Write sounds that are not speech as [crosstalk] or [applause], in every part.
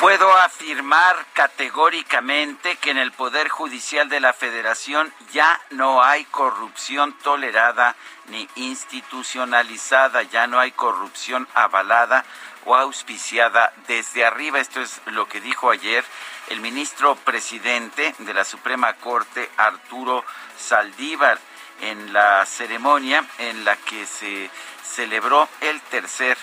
Puedo afirmar categóricamente que en el Poder Judicial de la Federación ya no hay corrupción tolerada ni institucionalizada, ya no hay corrupción avalada o auspiciada desde arriba. Esto es lo que dijo ayer el ministro presidente de la Suprema Corte, Arturo Saldívar, en la ceremonia en la que se celebró el tercer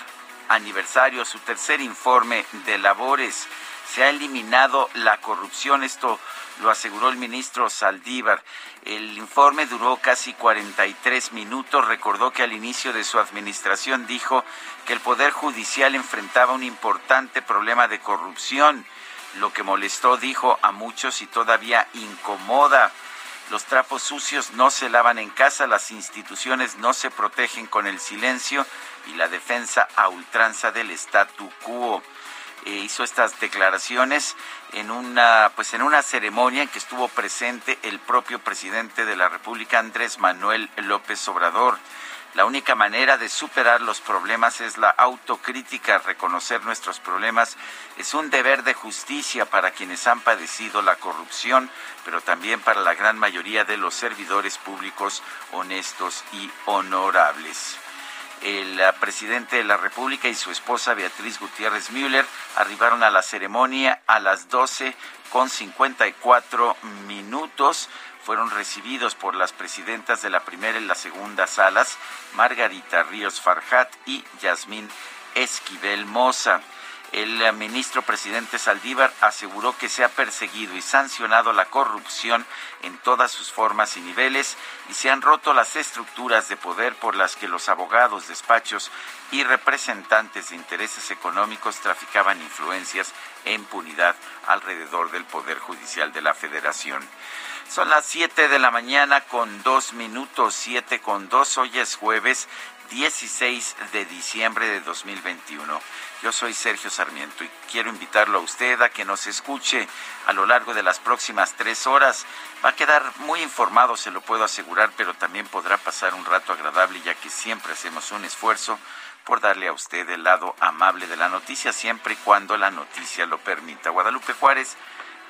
aniversario, su tercer informe de labores. Se ha eliminado la corrupción, esto lo aseguró el ministro Saldívar. El informe duró casi 43 minutos. Recordó que al inicio de su administración dijo que el Poder Judicial enfrentaba un importante problema de corrupción, lo que molestó, dijo, a muchos y todavía incomoda. Los trapos sucios no se lavan en casa, las instituciones no se protegen con el silencio y la defensa a ultranza del statu quo. Eh, hizo estas declaraciones en una pues en una ceremonia en que estuvo presente el propio presidente de la República Andrés Manuel López Obrador. La única manera de superar los problemas es la autocrítica, reconocer nuestros problemas es un deber de justicia para quienes han padecido la corrupción, pero también para la gran mayoría de los servidores públicos honestos y honorables el presidente de la República y su esposa Beatriz Gutiérrez Müller arribaron a la ceremonia a las 12 con 54 minutos. Fueron recibidos por las presidentas de la primera y la segunda salas, Margarita Ríos Farjat y Yasmín Esquivel Moza. El ministro presidente Saldívar aseguró que se ha perseguido y sancionado la corrupción en todas sus formas y niveles y se han roto las estructuras de poder por las que los abogados, despachos y representantes de intereses económicos traficaban influencias e impunidad alrededor del Poder Judicial de la Federación. Son las 7 de la mañana con dos minutos, 7 con dos. Hoy es jueves 16 de diciembre de 2021. Yo soy Sergio Sarmiento y quiero invitarlo a usted a que nos escuche a lo largo de las próximas tres horas. Va a quedar muy informado, se lo puedo asegurar, pero también podrá pasar un rato agradable ya que siempre hacemos un esfuerzo por darle a usted el lado amable de la noticia, siempre y cuando la noticia lo permita. Guadalupe Juárez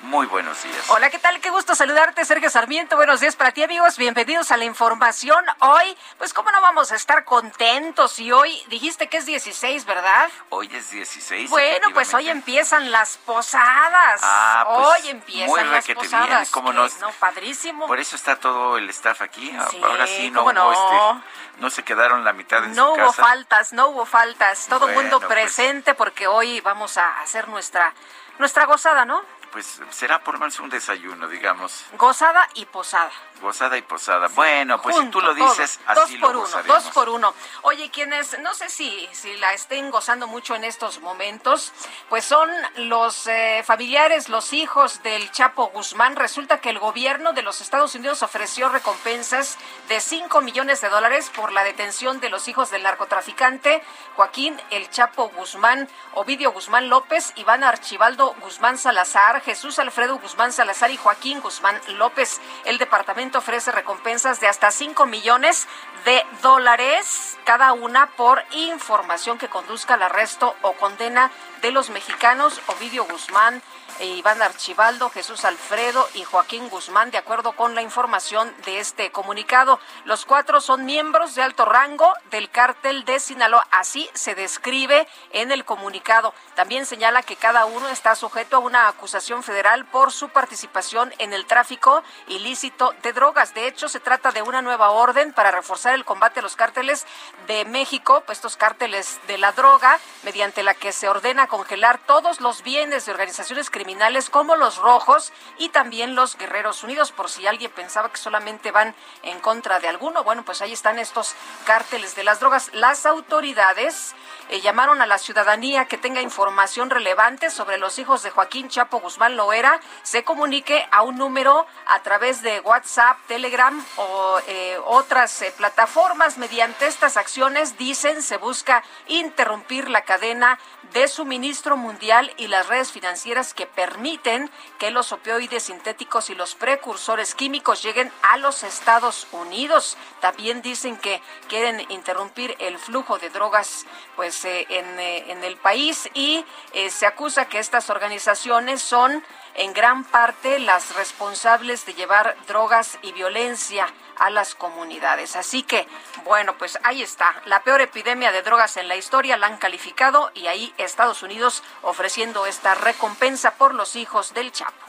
muy buenos días. Hola, ¿qué tal? Qué gusto saludarte, Sergio Sarmiento. Buenos días para ti, amigos. Bienvenidos a la información. Hoy, pues, ¿cómo no vamos a estar contentos? Y hoy dijiste que es 16, ¿verdad? Hoy es 16. Bueno, pues hoy empiezan las posadas. Ah, pues, hoy empiezan las posadas. Bien, ¿cómo no? no? Padrísimo. Por eso está todo el staff aquí. Sí, Ahora sí no ¿cómo hubo no? este, no se quedaron la mitad en No su hubo casa. faltas, no hubo faltas. Todo el mundo pues. presente porque hoy vamos a hacer nuestra, nuestra gozada, ¿no? Pues será por menos un desayuno, digamos. Gozada y posada. Gozada y posada. bueno, pues si tú lo todo. dices, dos así por lo uno, gozaremos. dos por uno. Oye, quienes no sé si, si la estén gozando mucho en estos momentos, pues son los eh, familiares, los hijos del Chapo Guzmán. Resulta que el gobierno de los Estados Unidos ofreció recompensas de 5 millones de dólares por la detención de los hijos del narcotraficante Joaquín El Chapo Guzmán, Ovidio Guzmán López, Iván Archibaldo Guzmán Salazar, Jesús Alfredo Guzmán Salazar y Joaquín Guzmán López. El departamento ofrece recompensas de hasta 5 millones de dólares cada una por información que conduzca al arresto o condena de los mexicanos Ovidio Guzmán, Iván Archibaldo, Jesús Alfredo y Joaquín Guzmán, de acuerdo con la información de este comunicado. Los cuatro son miembros de alto rango del cártel de Sinaloa. Así se describe en el comunicado. También señala que cada uno está sujeto a una acusación federal por su participación en el tráfico ilícito de drogas. De hecho, se trata de una nueva orden para reforzar el combate a los cárteles de México, pues estos cárteles de la droga, mediante la que se ordena congelar todos los bienes de organizaciones criminales como los rojos y también los guerreros unidos, por si alguien pensaba que solamente van en contra de alguno. Bueno, pues ahí están estos cárteles de las drogas. Las autoridades eh, llamaron a la ciudadanía que tenga información relevante sobre los hijos de Joaquín Chapo Guzmán Loera, se comunique a un número a través de WhatsApp, Telegram o eh, otras eh, plataformas. Mediante estas acciones, dicen, se busca interrumpir la cadena de suministro mundial y las redes financieras que permiten que los opioides sintéticos y los precursores químicos lleguen a los Estados Unidos. También dicen que quieren interrumpir el flujo de drogas pues eh, en, eh, en, el país y eh, se acusa que estas organizaciones son en gran parte las responsables de llevar drogas y violencia a las comunidades. Así que, bueno, pues ahí está. La peor epidemia de drogas en la historia la han calificado y ahí Estados Unidos ofreciendo esta recompensa por los hijos del Chapo.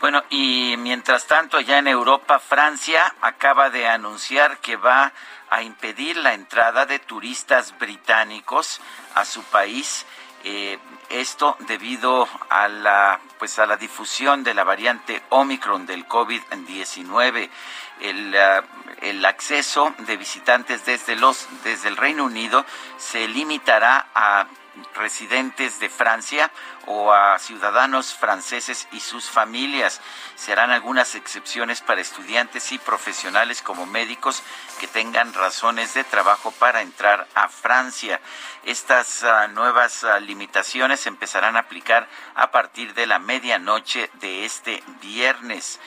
Bueno, y mientras tanto, allá en Europa, Francia acaba de anunciar que va a impedir la entrada de turistas británicos a su país. Eh, esto debido a la pues a la difusión de la variante Omicron del COVID-19 el, acceso de visitantes desde los desde el Reino Unido se limitará a residentes de Francia o a ciudadanos franceses y sus familias. Serán algunas excepciones para estudiantes y profesionales como médicos que tengan razones de trabajo para entrar a Francia. Estas uh, nuevas uh, limitaciones empezarán a aplicar a partir de la medianoche de este viernes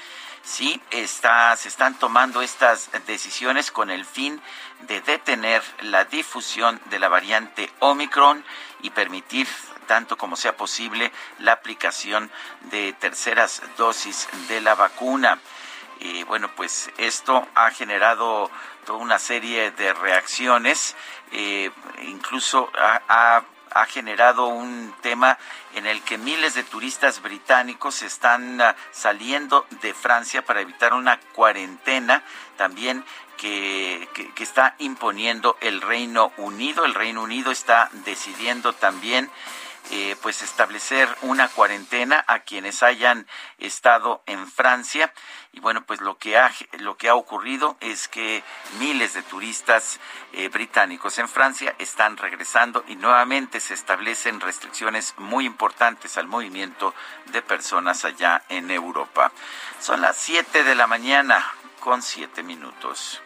sí se están tomando estas decisiones con el fin de detener la difusión de la variante Omicron y permitir tanto como sea posible la aplicación de terceras dosis de la vacuna. Y bueno, pues esto ha generado toda una serie de reacciones, eh, incluso ha ha generado un tema en el que miles de turistas británicos están ah, saliendo de Francia para evitar una cuarentena también que, que, está imponiendo el Reino Unido. El Reino Unido está decidiendo también eh, pues establecer una cuarentena a quienes hayan estado en Francia. Y bueno pues lo que ha lo que ha ocurrido es que miles de turistas eh, británicos en Francia están regresando y nuevamente se establecen restricciones muy importantes al movimiento de personas allá en Europa. Son las 7 de la mañana con 7 minutos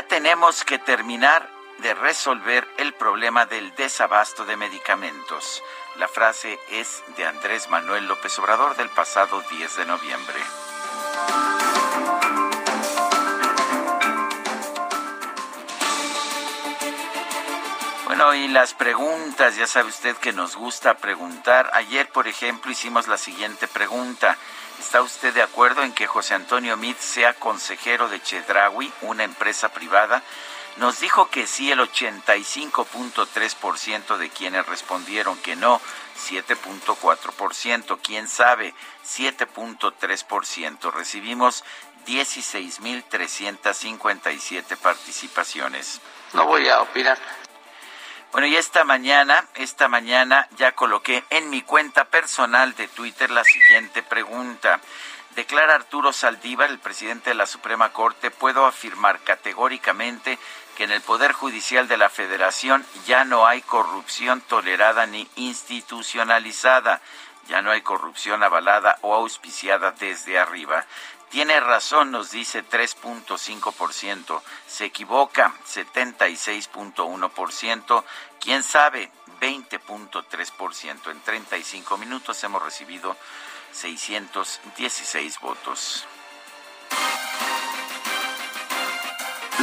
ya tenemos que terminar de resolver el problema del desabasto de medicamentos. La frase es de Andrés Manuel López Obrador del pasado 10 de noviembre. Bueno, y las preguntas, ya sabe usted que nos gusta preguntar. Ayer, por ejemplo, hicimos la siguiente pregunta. ¿Está usted de acuerdo en que José Antonio Mit sea consejero de Chedraui, una empresa privada? Nos dijo que sí el 85.3% de quienes respondieron que no, 7.4%, quién sabe, 7.3%. Recibimos 16.357 participaciones. No voy a opinar. Bueno, y esta mañana, esta mañana ya coloqué en mi cuenta personal de Twitter la siguiente pregunta. Declara Arturo Saldívar, el presidente de la Suprema Corte, puedo afirmar categóricamente que en el Poder Judicial de la Federación ya no hay corrupción tolerada ni institucionalizada, ya no hay corrupción avalada o auspiciada desde arriba. Tiene razón, nos dice 3.5%. Se equivoca, 76.1%. ¿Quién sabe? 20.3%. En 35 minutos hemos recibido 616 votos.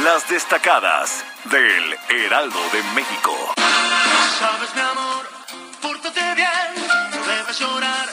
las destacadas del Heraldo de México. Sabes, mi amor, pórtate bien, no debes llorar,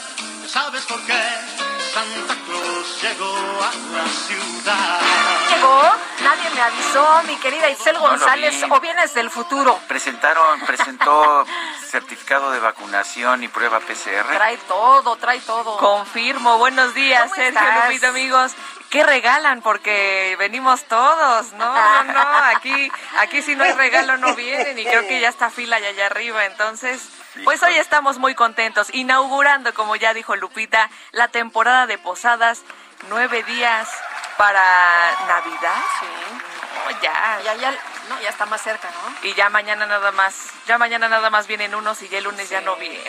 sabes por qué. Santa Claus llegó a la ciudad. ¿Llegó? Nadie me avisó, mi querida No lo González, vi. o vienes del futuro. Presentaron, presentó [laughs] certificado de vacunación y prueba PCR. Trae todo, trae todo. Confirmo, buenos días, ¿Cómo Sergio estás? Lupita, amigos. ¿Qué regalan? Porque venimos todos, no, no, no, aquí, aquí si no hay regalo no vienen y creo que ya está fila allá, allá arriba, entonces, pues hoy estamos muy contentos, inaugurando, como ya dijo Lupita, la temporada de posadas, nueve días para Navidad, Sí. No, ya, Ya, ya, no, ya está más cerca, ¿no? y ya mañana nada más, ya mañana nada más vienen unos y ya el lunes ya no vienen.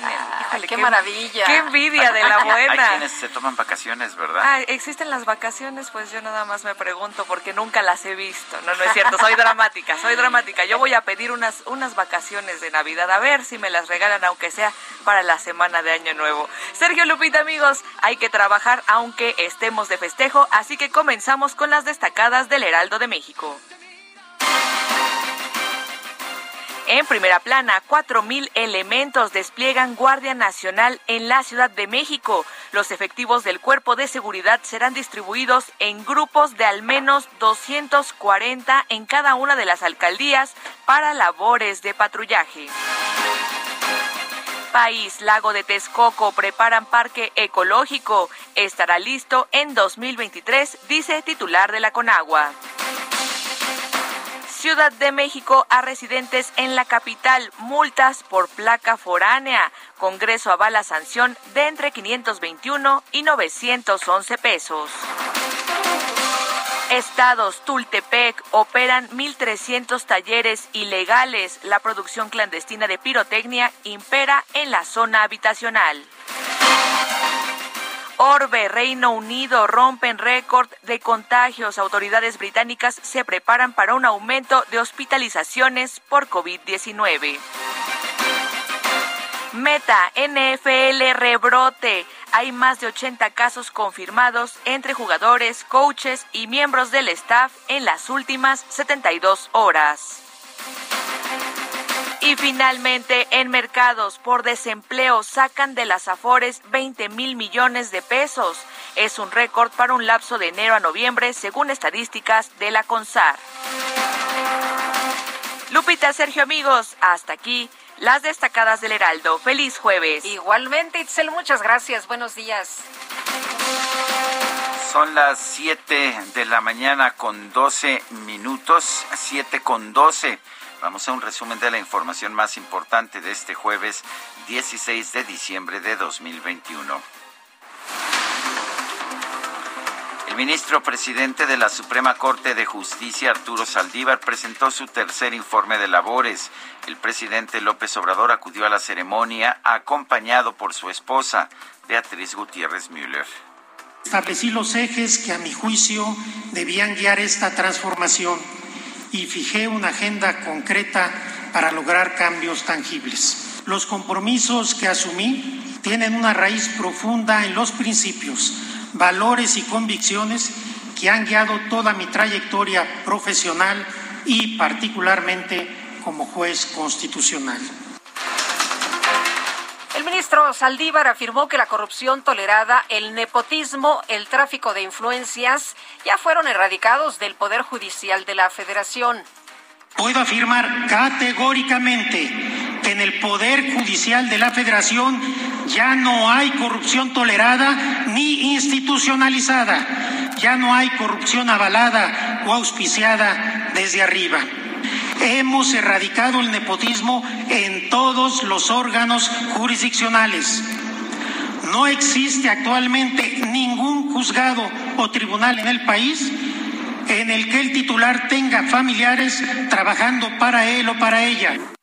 Híjole, qué maravilla. Qué envidia de la [laughs] Hay buena. quienes se toman vacaciones, ¿verdad? Ah, ¿existen las vacaciones? Pues yo nada más me pregunto porque nunca las he visto. No, no es cierto, soy dramática, soy dramática. Yo voy a pedir unas, unas vacaciones de Navidad, a ver si me las regalan, aunque sea para la semana de Año Nuevo. Sergio Lupita, amigos, hay que trabajar aunque estemos de festejo, así que comenzamos con las destacadas del Heraldo de México. En primera plana, 4.000 elementos despliegan Guardia Nacional en la Ciudad de México. Los efectivos del Cuerpo de Seguridad serán distribuidos en grupos de al menos 240 en cada una de las alcaldías para labores de patrullaje. País, Lago de Texcoco, preparan parque ecológico. Estará listo en 2023, dice titular de la Conagua. Ciudad de México a residentes en la capital, multas por placa foránea. Congreso avala sanción de entre 521 y 911 pesos. Estados Tultepec operan 1.300 talleres ilegales. La producción clandestina de pirotecnia impera en la zona habitacional. Orbe, Reino Unido rompen récord de contagios. Autoridades británicas se preparan para un aumento de hospitalizaciones por COVID-19. Meta, NFL rebrote. Hay más de 80 casos confirmados entre jugadores, coaches y miembros del staff en las últimas 72 horas. Y finalmente, en mercados por desempleo sacan de las Afores 20 mil millones de pesos. Es un récord para un lapso de enero a noviembre, según estadísticas de la CONSAR. Lupita, Sergio, amigos, hasta aquí las destacadas del Heraldo. Feliz jueves. Igualmente, Itzel, muchas gracias. Buenos días. Son las 7 de la mañana con 12 minutos, 7 con 12. Vamos a un resumen de la información más importante de este jueves 16 de diciembre de 2021. El ministro presidente de la Suprema Corte de Justicia, Arturo Saldívar, presentó su tercer informe de labores. El presidente López Obrador acudió a la ceremonia acompañado por su esposa, Beatriz Gutiérrez Müller. Establecí los ejes que a mi juicio debían guiar esta transformación y fijé una agenda concreta para lograr cambios tangibles. Los compromisos que asumí tienen una raíz profunda en los principios, valores y convicciones que han guiado toda mi trayectoria profesional y particularmente como juez constitucional. El ministro Saldívar afirmó que la corrupción tolerada, el nepotismo, el tráfico de influencias ya fueron erradicados del Poder Judicial de la Federación. Puedo afirmar categóricamente en el Poder Judicial de la Federación ya no hay corrupción tolerada ni institucionalizada. Ya no hay corrupción avalada o auspiciada desde arriba. Hemos erradicado el nepotismo en todos los órganos jurisdiccionales. No existe actualmente ningún juzgado o tribunal en el país en el que el titular tenga familiares trabajando para él o para ella.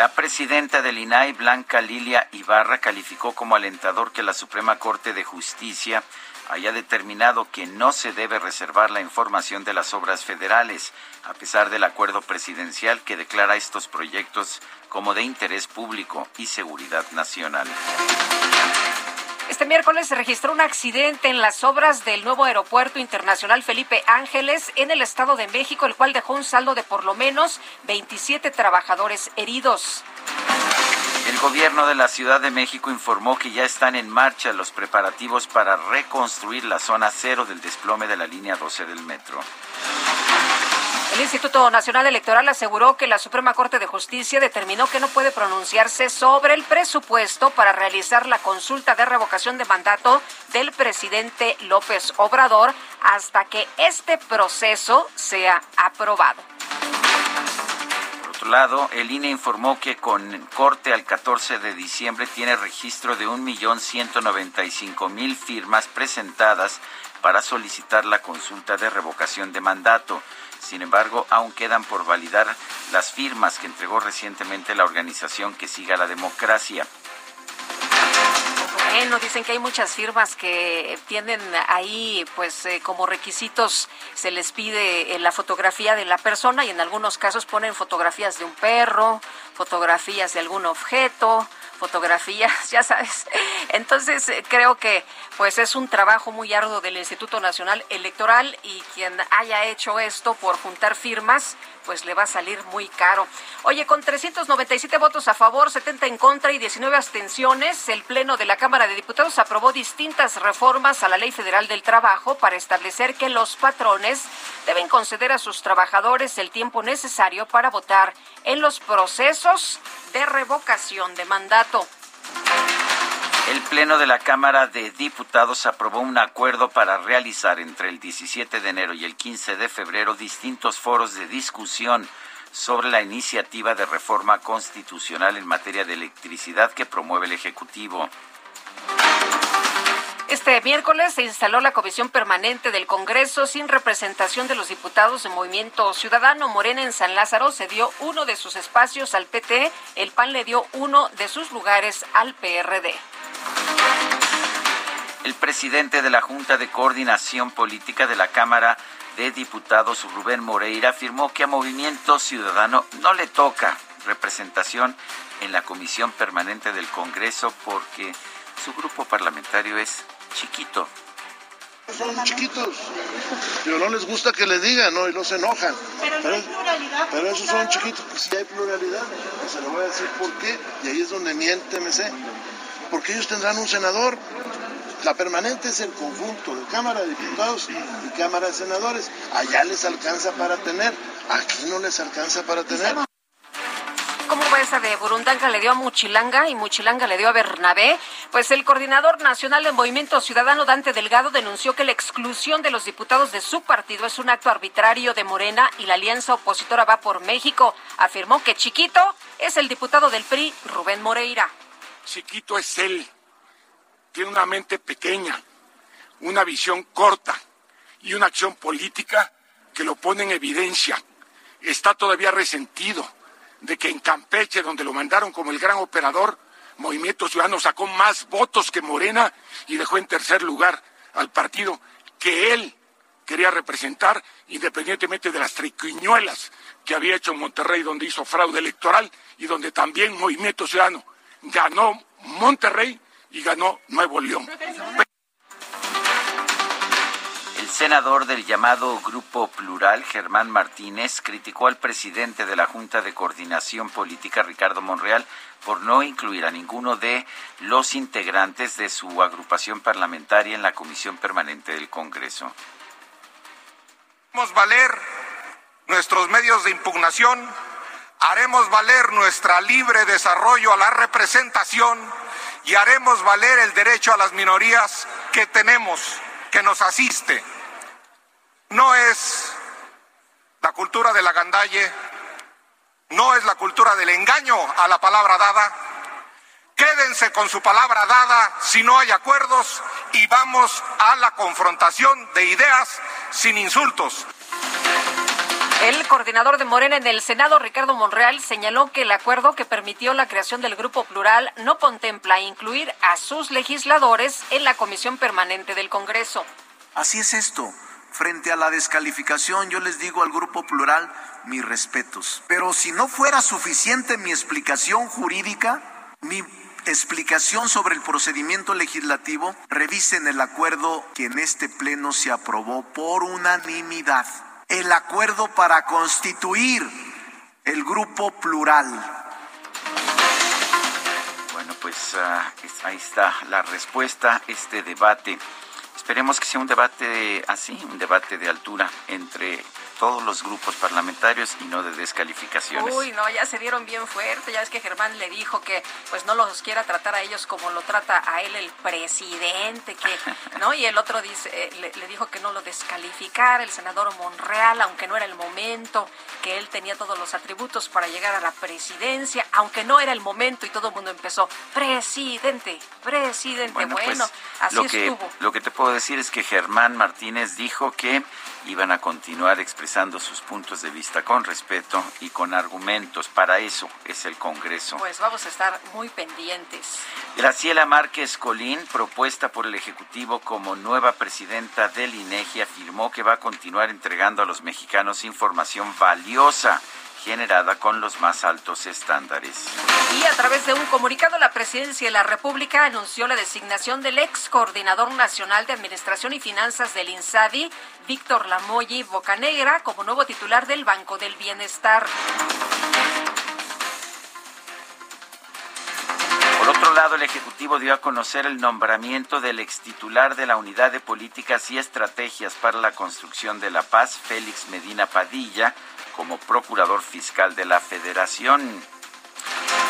La presidenta del INAI, Blanca Lilia Ibarra, calificó como alentador que la Suprema Corte de Justicia haya determinado que no se debe reservar la información de las obras federales, a pesar del acuerdo presidencial que declara estos proyectos como de interés público y seguridad nacional. Este miércoles se registró un accidente en las obras del nuevo aeropuerto internacional Felipe Ángeles en el Estado de México, el cual dejó un saldo de por lo menos 27 trabajadores heridos. El gobierno de la Ciudad de México informó que ya están en marcha los preparativos para reconstruir la zona cero del desplome de la línea 12 del metro. El Instituto Nacional Electoral aseguró que la Suprema Corte de Justicia determinó que no puede pronunciarse sobre el presupuesto para realizar la consulta de revocación de mandato del presidente López Obrador hasta que este proceso sea aprobado. Por otro lado, el INE informó que con corte al 14 de diciembre tiene registro de 1.195.000 firmas presentadas para solicitar la consulta de revocación de mandato. Sin embargo, aún quedan por validar las firmas que entregó recientemente la organización que siga la democracia. Bueno, dicen que hay muchas firmas que tienen ahí, pues, eh, como requisitos se les pide eh, la fotografía de la persona y en algunos casos ponen fotografías de un perro, fotografías de algún objeto, fotografías, [laughs] ya sabes. Entonces eh, creo que pues es un trabajo muy arduo del Instituto Nacional Electoral y quien haya hecho esto por juntar firmas, pues le va a salir muy caro. Oye, con 397 votos a favor, 70 en contra y 19 abstenciones, el Pleno de la Cámara de Diputados aprobó distintas reformas a la Ley Federal del Trabajo para establecer que los patrones deben conceder a sus trabajadores el tiempo necesario para votar en los procesos de revocación de mandato. El Pleno de la Cámara de Diputados aprobó un acuerdo para realizar entre el 17 de enero y el 15 de febrero distintos foros de discusión sobre la iniciativa de reforma constitucional en materia de electricidad que promueve el Ejecutivo. Este miércoles se instaló la Comisión Permanente del Congreso sin representación de los diputados de Movimiento Ciudadano. Morena en San Lázaro se dio uno de sus espacios al PT, el PAN le dio uno de sus lugares al PRD. El presidente de la Junta de Coordinación Política de la Cámara de Diputados, Rubén Moreira, afirmó que a Movimiento Ciudadano no le toca representación en la Comisión Permanente del Congreso porque su grupo parlamentario es chiquito. Son chiquitos, pero no les gusta que les digan, ¿no? Y no se enojan. Pero, hay pluralidad. Pero esos son chiquitos, pues sí hay pluralidad. Y se lo voy a decir por qué. Y ahí es donde miente MC. Porque ellos tendrán un senador. La permanente es el conjunto de Cámara de Diputados y Cámara de Senadores. Allá les alcanza para tener, aquí no les alcanza para tener. ¿Cómo va esa de Burundanga le dio a Muchilanga y Muchilanga le dio a Bernabé? Pues el coordinador nacional del Movimiento Ciudadano, Dante Delgado, denunció que la exclusión de los diputados de su partido es un acto arbitrario de Morena y la alianza opositora va por México. Afirmó que Chiquito es el diputado del PRI, Rubén Moreira. Chiquito es él. Tiene una mente pequeña, una visión corta y una acción política que lo pone en evidencia. Está todavía resentido de que en Campeche, donde lo mandaron como el gran operador, Movimiento Ciudadano sacó más votos que Morena y dejó en tercer lugar al partido que él quería representar, independientemente de las triquiñuelas que había hecho en Monterrey, donde hizo fraude electoral y donde también Movimiento Ciudadano ganó Monterrey y ganó Nuevo León. El senador del llamado Grupo Plural, Germán Martínez, criticó al presidente de la Junta de Coordinación Política, Ricardo Monreal, por no incluir a ninguno de los integrantes de su agrupación parlamentaria en la Comisión Permanente del Congreso. Haremos valer nuestros medios de impugnación, haremos valer nuestra libre desarrollo a la representación y haremos valer el derecho a las minorías que tenemos, que nos asiste. No es la cultura de la gandalle, no es la cultura del engaño a la palabra dada. Quédense con su palabra dada si no hay acuerdos y vamos a la confrontación de ideas sin insultos. El coordinador de Morena en el Senado, Ricardo Monreal, señaló que el acuerdo que permitió la creación del Grupo Plural no contempla incluir a sus legisladores en la Comisión Permanente del Congreso. Así es esto. Frente a la descalificación, yo les digo al Grupo Plural mis respetos. Pero si no fuera suficiente mi explicación jurídica, mi explicación sobre el procedimiento legislativo, revisen el acuerdo que en este Pleno se aprobó por unanimidad. El acuerdo para constituir el grupo plural. Bueno, pues ah, ahí está la respuesta a este debate. Esperemos que sea un debate así, un debate de altura entre todos los grupos parlamentarios y no de descalificaciones. Uy, no, ya se dieron bien fuerte. Ya es que Germán le dijo que pues no los quiera tratar a ellos como lo trata a él el presidente, que, [laughs] ¿no? Y el otro dice, eh, le, le, dijo que no lo descalificara, el senador Monreal, aunque no era el momento, que él tenía todos los atributos para llegar a la presidencia, aunque no era el momento y todo el mundo empezó, presidente, presidente. Bueno, pues, así lo que, estuvo. Lo que te puedo decir es que Germán Martínez dijo que iban a continuar expresando sus puntos de vista con respeto y con argumentos. Para eso es el Congreso. Pues vamos a estar muy pendientes. Graciela Márquez Colín, propuesta por el Ejecutivo como nueva presidenta del INEGI, afirmó que va a continuar entregando a los mexicanos información valiosa generada con los más altos estándares. Y a través de un comunicado, la Presidencia de la República anunció la designación del ex coordinador nacional de Administración y Finanzas del INSABI, Víctor Lamoyi Bocanegra, como nuevo titular del Banco del Bienestar. Por otro lado, el Ejecutivo dio a conocer el nombramiento del ex titular de la Unidad de Políticas y Estrategias para la Construcción de la Paz, Félix Medina Padilla, como procurador fiscal de la Federación.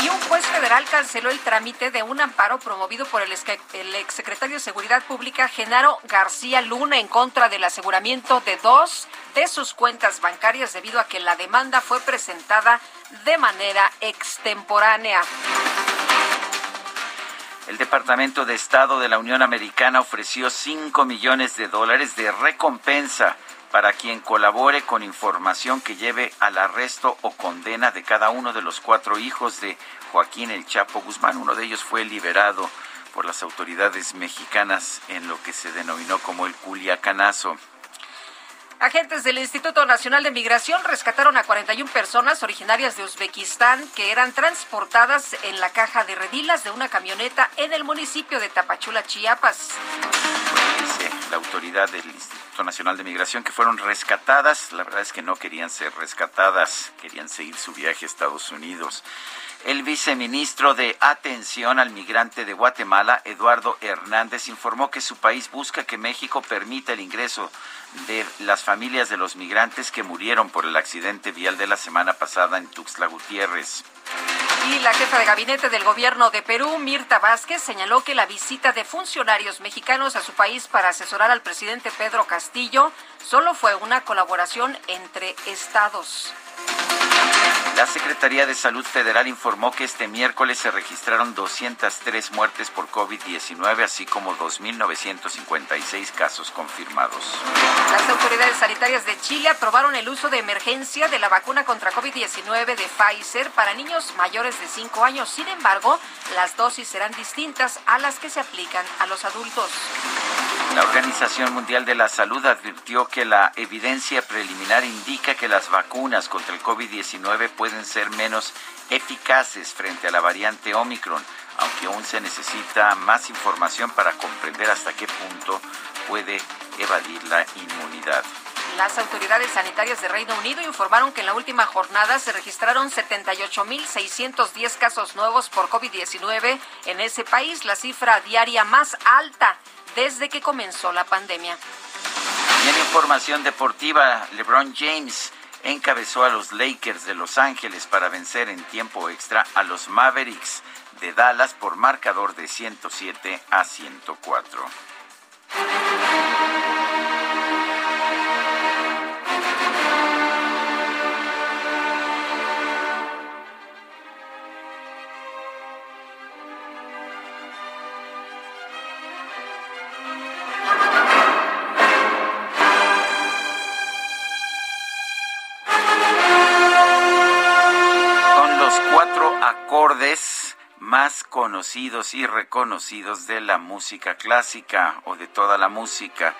Y un juez federal canceló el trámite de un amparo promovido por el, el exsecretario de Seguridad Pública, Genaro García Luna, en contra del aseguramiento de dos de sus cuentas bancarias debido a que la demanda fue presentada de manera extemporánea. El Departamento de Estado de la Unión Americana ofreció 5 millones de dólares de recompensa para quien colabore con información que lleve al arresto o condena de cada uno de los cuatro hijos de Joaquín El Chapo Guzmán. Uno de ellos fue liberado por las autoridades mexicanas en lo que se denominó como el Culiacanazo. Agentes del Instituto Nacional de Migración rescataron a 41 personas originarias de Uzbekistán que eran transportadas en la caja de redilas de una camioneta en el municipio de Tapachula, Chiapas. La autoridad del Instituto Nacional de Migración que fueron rescatadas. La verdad es que no querían ser rescatadas, querían seguir su viaje a Estados Unidos. El viceministro de Atención al Migrante de Guatemala, Eduardo Hernández, informó que su país busca que México permita el ingreso de las familias de los migrantes que murieron por el accidente vial de la semana pasada en Tuxtla Gutiérrez. Y la jefa de gabinete del gobierno de Perú, Mirta Vázquez, señaló que la visita de funcionarios mexicanos a su país para asesorar al presidente Pedro Castillo solo fue una colaboración entre estados. La Secretaría de Salud Federal informó que este miércoles se registraron 203 muertes por COVID-19, así como 2.956 casos confirmados. Las autoridades sanitarias de Chile aprobaron el uso de emergencia de la vacuna contra COVID-19 de Pfizer para niños mayores de 5 años. Sin embargo, las dosis serán distintas a las que se aplican a los adultos. La Organización Mundial de la Salud advirtió que la evidencia preliminar indica que las vacunas contra el COVID-19 pueden ser menos eficaces frente a la variante Omicron, aunque aún se necesita más información para comprender hasta qué punto puede evadir la inmunidad. Las autoridades sanitarias de Reino Unido informaron que en la última jornada se registraron 78.610 casos nuevos por COVID-19 en ese país, la cifra diaria más alta desde que comenzó la pandemia. Y en información deportiva, LeBron James encabezó a los Lakers de Los Ángeles para vencer en tiempo extra a los Mavericks de Dallas por marcador de 107 a 104. Conocidos y reconocidos de la música clásica o de toda la música.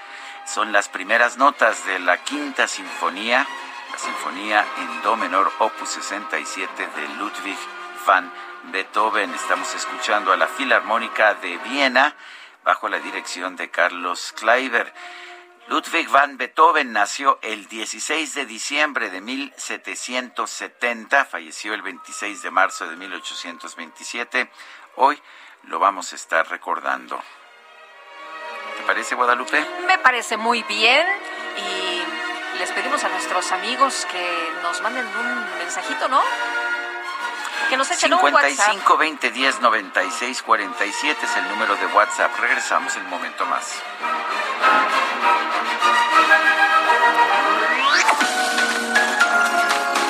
Son las primeras notas de la quinta sinfonía, la sinfonía en do menor opus 67 de Ludwig van Beethoven. Estamos escuchando a la Filarmónica de Viena bajo la dirección de Carlos Kleiber. Ludwig van Beethoven nació el 16 de diciembre de 1770, falleció el 26 de marzo de 1827. Hoy lo vamos a estar recordando. ¿Te parece, Guadalupe? Me parece muy bien y les pedimos a nuestros amigos que nos manden un mensajito, ¿no? Que nos echen un WhatsApp. 55 20 10 96 47 es el número de WhatsApp. Regresamos en un momento más.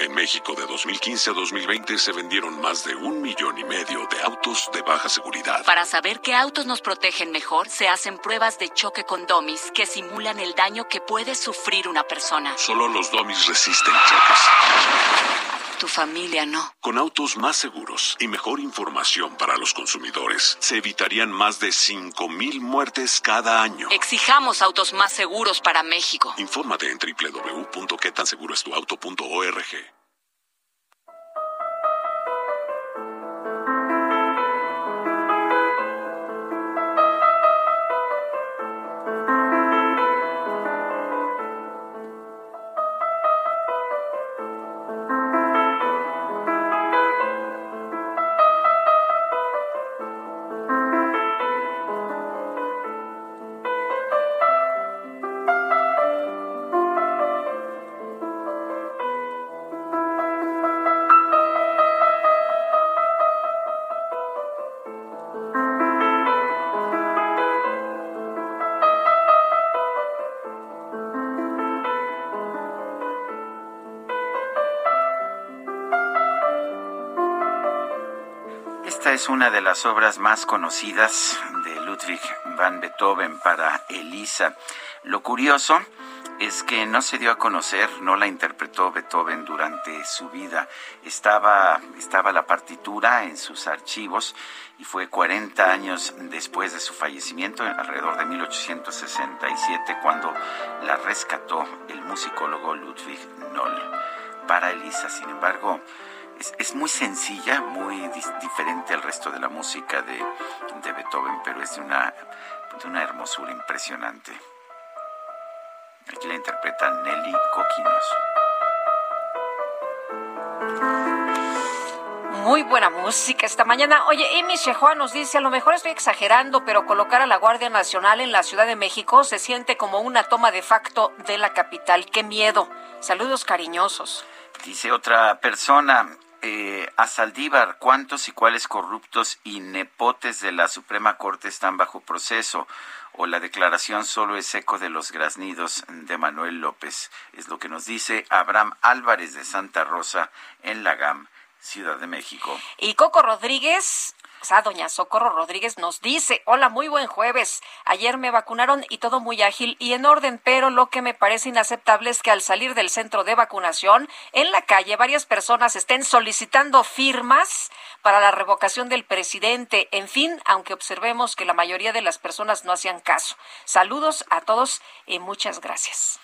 En México de 2015 a 2020 se vendieron más de un millón y medio de autos de baja seguridad. Para saber qué autos nos protegen mejor, se hacen pruebas de choque con domis que simulan el daño que puede sufrir una persona. Solo los domis resisten choques. Tu familia no. Con autos más seguros y mejor información para los consumidores, se evitarían más de 5.000 muertes cada año. Exijamos autos más seguros para México. Infórmate en www.quetanseguroestuauto.org. es una de las obras más conocidas de Ludwig van Beethoven para Elisa. Lo curioso es que no se dio a conocer, no la interpretó Beethoven durante su vida. Estaba, estaba la partitura en sus archivos y fue 40 años después de su fallecimiento, alrededor de 1867, cuando la rescató el musicólogo Ludwig Noll para Elisa. Sin embargo, es, es muy sencilla, muy diferente al resto de la música de, de Beethoven, pero es de una, de una hermosura impresionante. Aquí la interpreta Nelly Coquinos. Muy buena música esta mañana. Oye, Amy Shehua nos dice, a lo mejor estoy exagerando, pero colocar a la Guardia Nacional en la Ciudad de México se siente como una toma de facto de la capital. ¡Qué miedo! Saludos cariñosos. Dice otra persona, eh, a Saldívar, ¿cuántos y cuáles corruptos y nepotes de la Suprema Corte están bajo proceso? O la declaración solo es eco de los graznidos de Manuel López. Es lo que nos dice Abraham Álvarez de Santa Rosa en la GAM, Ciudad de México. Y Coco Rodríguez, doña Socorro Rodríguez nos dice, hola, muy buen jueves. Ayer me vacunaron y todo muy ágil y en orden, pero lo que me parece inaceptable es que al salir del centro de vacunación, en la calle varias personas estén solicitando firmas para la revocación del presidente. En fin, aunque observemos que la mayoría de las personas no hacían caso. Saludos a todos y muchas gracias.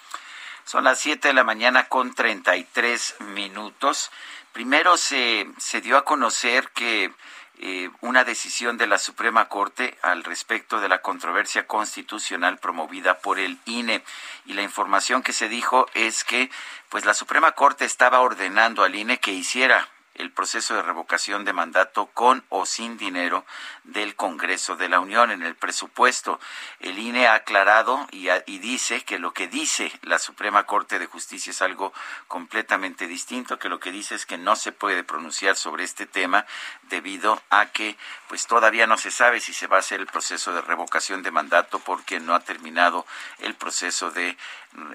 Son las 7 de la mañana con 33 minutos. Primero se, se dio a conocer que eh, una decisión de la Suprema Corte al respecto de la controversia constitucional promovida por el INE. Y la información que se dijo es que pues la Suprema Corte estaba ordenando al INE que hiciera el proceso de revocación de mandato con o sin dinero del Congreso de la Unión en el presupuesto. El INE ha aclarado y, y dice que lo que dice la Suprema Corte de Justicia es algo completamente distinto, que lo que dice es que no se puede pronunciar sobre este tema debido a que pues todavía no se sabe si se va a hacer el proceso de revocación de mandato porque no ha terminado el proceso de,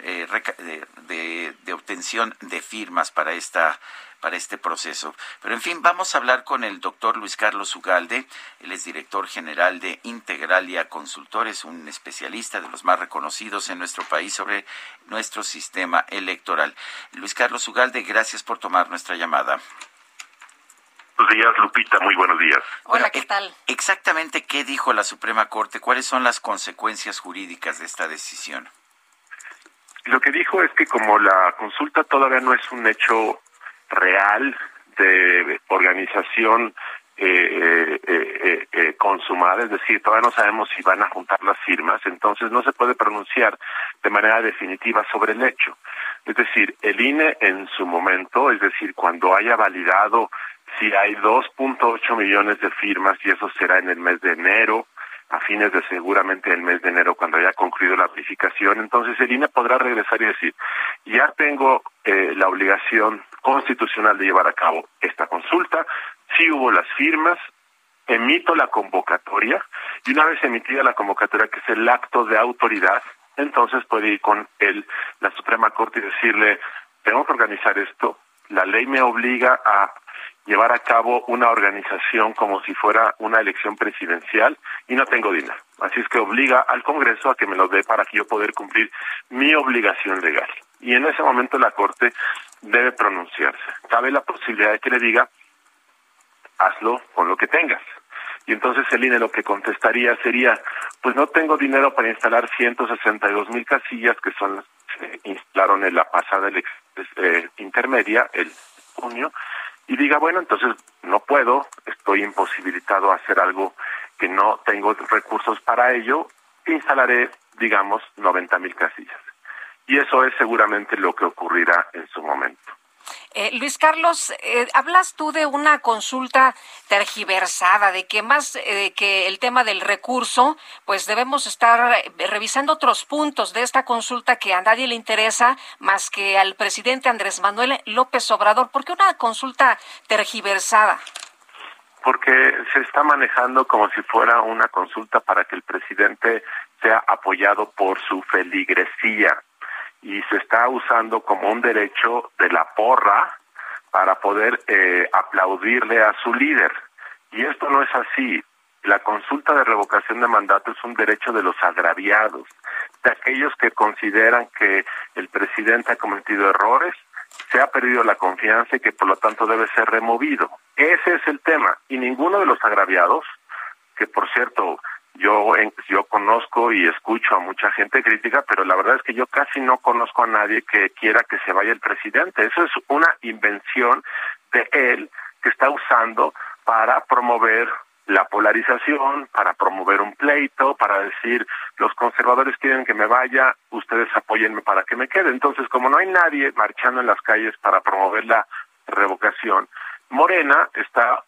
eh, obtención de firmas para esta para este proceso. Pero en fin, vamos a hablar con el doctor Luis Carlos Ugalde, él es director general de Integralia Consultores, un especialista de los más reconocidos en nuestro país sobre nuestro sistema electoral. Luis Carlos Ugalde, gracias por tomar nuestra llamada. Buenos días, Lupita. Muy buenos días. Hola, ¿qué tal? Exactamente qué dijo la Suprema Corte, cuáles son las consecuencias jurídicas de esta decisión. Lo que dijo es que como la consulta todavía no es un hecho real de organización eh, eh, eh, consumada, es decir, todavía no sabemos si van a juntar las firmas, entonces no se puede pronunciar de manera definitiva sobre el hecho. Es decir, el INE en su momento, es decir, cuando haya validado si hay 2.8 millones de firmas y eso será en el mes de enero, a fines de seguramente el mes de enero cuando haya concluido la verificación, entonces el INE podrá regresar y decir, ya tengo eh, la obligación constitucional de llevar a cabo esta consulta, si hubo las firmas, emito la convocatoria y una vez emitida la convocatoria, que es el acto de autoridad, entonces puede ir con el, la Suprema Corte y decirle, tengo que organizar esto, la ley me obliga a llevar a cabo una organización como si fuera una elección presidencial y no tengo dinero. Así es que obliga al Congreso a que me lo dé para que yo poder cumplir mi obligación legal. Y en ese momento la Corte debe pronunciarse. Cabe la posibilidad de que le diga, hazlo con lo que tengas. Y entonces el INE lo que contestaría sería, pues no tengo dinero para instalar 162 mil casillas que son las que se instalaron en la pasada eh, intermedia, el junio, y diga, bueno, entonces no puedo, estoy imposibilitado a hacer algo que no tengo recursos para ello, instalaré, digamos, 90 mil casillas. Y eso es seguramente lo que ocurrirá en su momento. Eh, Luis Carlos, eh, hablas tú de una consulta tergiversada, de que más eh, que el tema del recurso, pues debemos estar revisando otros puntos de esta consulta que a nadie le interesa más que al presidente Andrés Manuel López Obrador. ¿Por qué una consulta tergiversada? Porque se está manejando como si fuera una consulta para que el presidente sea apoyado por su feligresía y se está usando como un derecho de la porra para poder eh, aplaudirle a su líder. Y esto no es así. La consulta de revocación de mandato es un derecho de los agraviados, de aquellos que consideran que el presidente ha cometido errores, se ha perdido la confianza y que por lo tanto debe ser removido. Ese es el tema. Y ninguno de los agraviados, que por cierto yo, yo conozco y escucho a mucha gente crítica, pero la verdad es que yo casi no conozco a nadie que quiera que se vaya el presidente. Eso es una invención de él que está usando para promover la polarización, para promover un pleito, para decir los conservadores quieren que me vaya, ustedes apóyenme para que me quede. Entonces, como no hay nadie marchando en las calles para promover la revocación, Morena está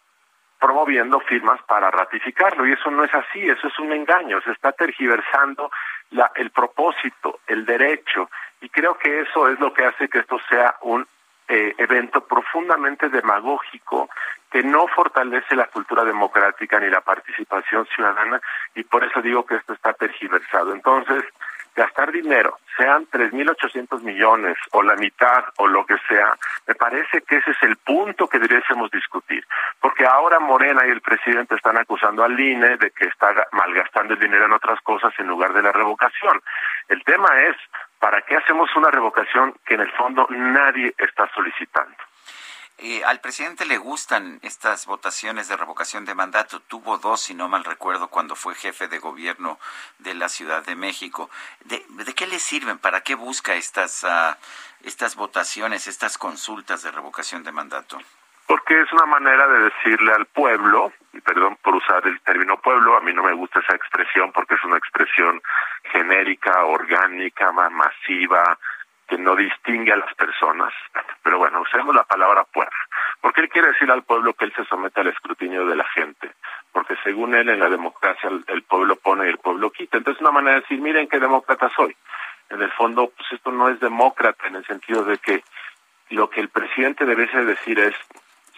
promoviendo firmas para ratificarlo. Y eso no es así, eso es un engaño, se está tergiversando la, el propósito, el derecho. Y creo que eso es lo que hace que esto sea un eh, evento profundamente demagógico que no fortalece la cultura democrática ni la participación ciudadana. Y por eso digo que esto está tergiversado. Entonces, gastar dinero, sean 3.800 millones o la mitad o lo que sea, me parece que ese es el punto que debiésemos discutir. Porque ahora Morena y el presidente están acusando al INE de que está malgastando el dinero en otras cosas en lugar de la revocación. El tema es, ¿para qué hacemos una revocación que en el fondo nadie está solicitando? Eh, al presidente le gustan estas votaciones de revocación de mandato. Tuvo dos, si no mal recuerdo, cuando fue jefe de gobierno de la Ciudad de México. ¿De, qué le sirven? ¿Para qué busca estas, uh, estas votaciones, estas consultas de revocación de mandato? Porque es una manera de decirle al pueblo, y perdón por usar el término pueblo, a mí no me gusta esa expresión porque es una expresión genérica, orgánica, masiva, que no distingue a las personas, pero bueno, usemos la palabra pueblo, porque él quiere decir al pueblo que él se somete al escrutinio de la gente, porque según él en la democracia el, pueblo pone y el pueblo quita. Entonces una manera de decir, miren qué demócrata soy. En el fondo, pues esto no es demócrata en el sentido de que lo que el presidente debe decir es,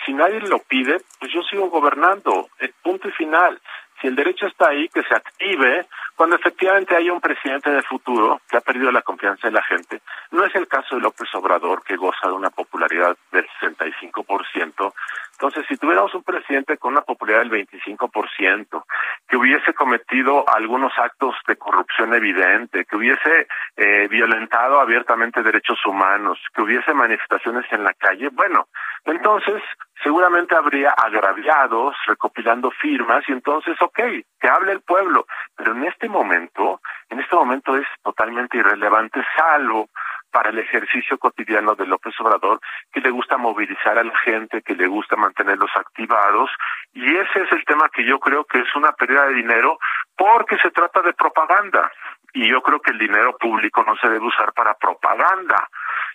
si nadie lo pide, pues yo sigo gobernando, punto y final si el derecho está ahí, que se active cuando efectivamente haya un presidente de futuro que ha perdido la confianza de la gente. No es el caso de López Obrador, que goza de una popularidad del 65%. Entonces, si tuviéramos un presidente con una popularidad del 25%, que hubiese cometido algunos actos de corrupción evidente, que hubiese eh, violentado abiertamente derechos humanos, que hubiese manifestaciones en la calle, bueno, entonces seguramente habría agraviados recopilando firmas y entonces, ok, que hable el pueblo. Pero en este momento, en este momento es totalmente irrelevante, salvo para el ejercicio cotidiano de López Obrador, que le gusta movilizar a la gente, que le gusta mantenerlos activados, y ese es el tema que yo creo que es una pérdida de dinero porque se trata de propaganda. Y yo creo que el dinero público no se debe usar para propaganda.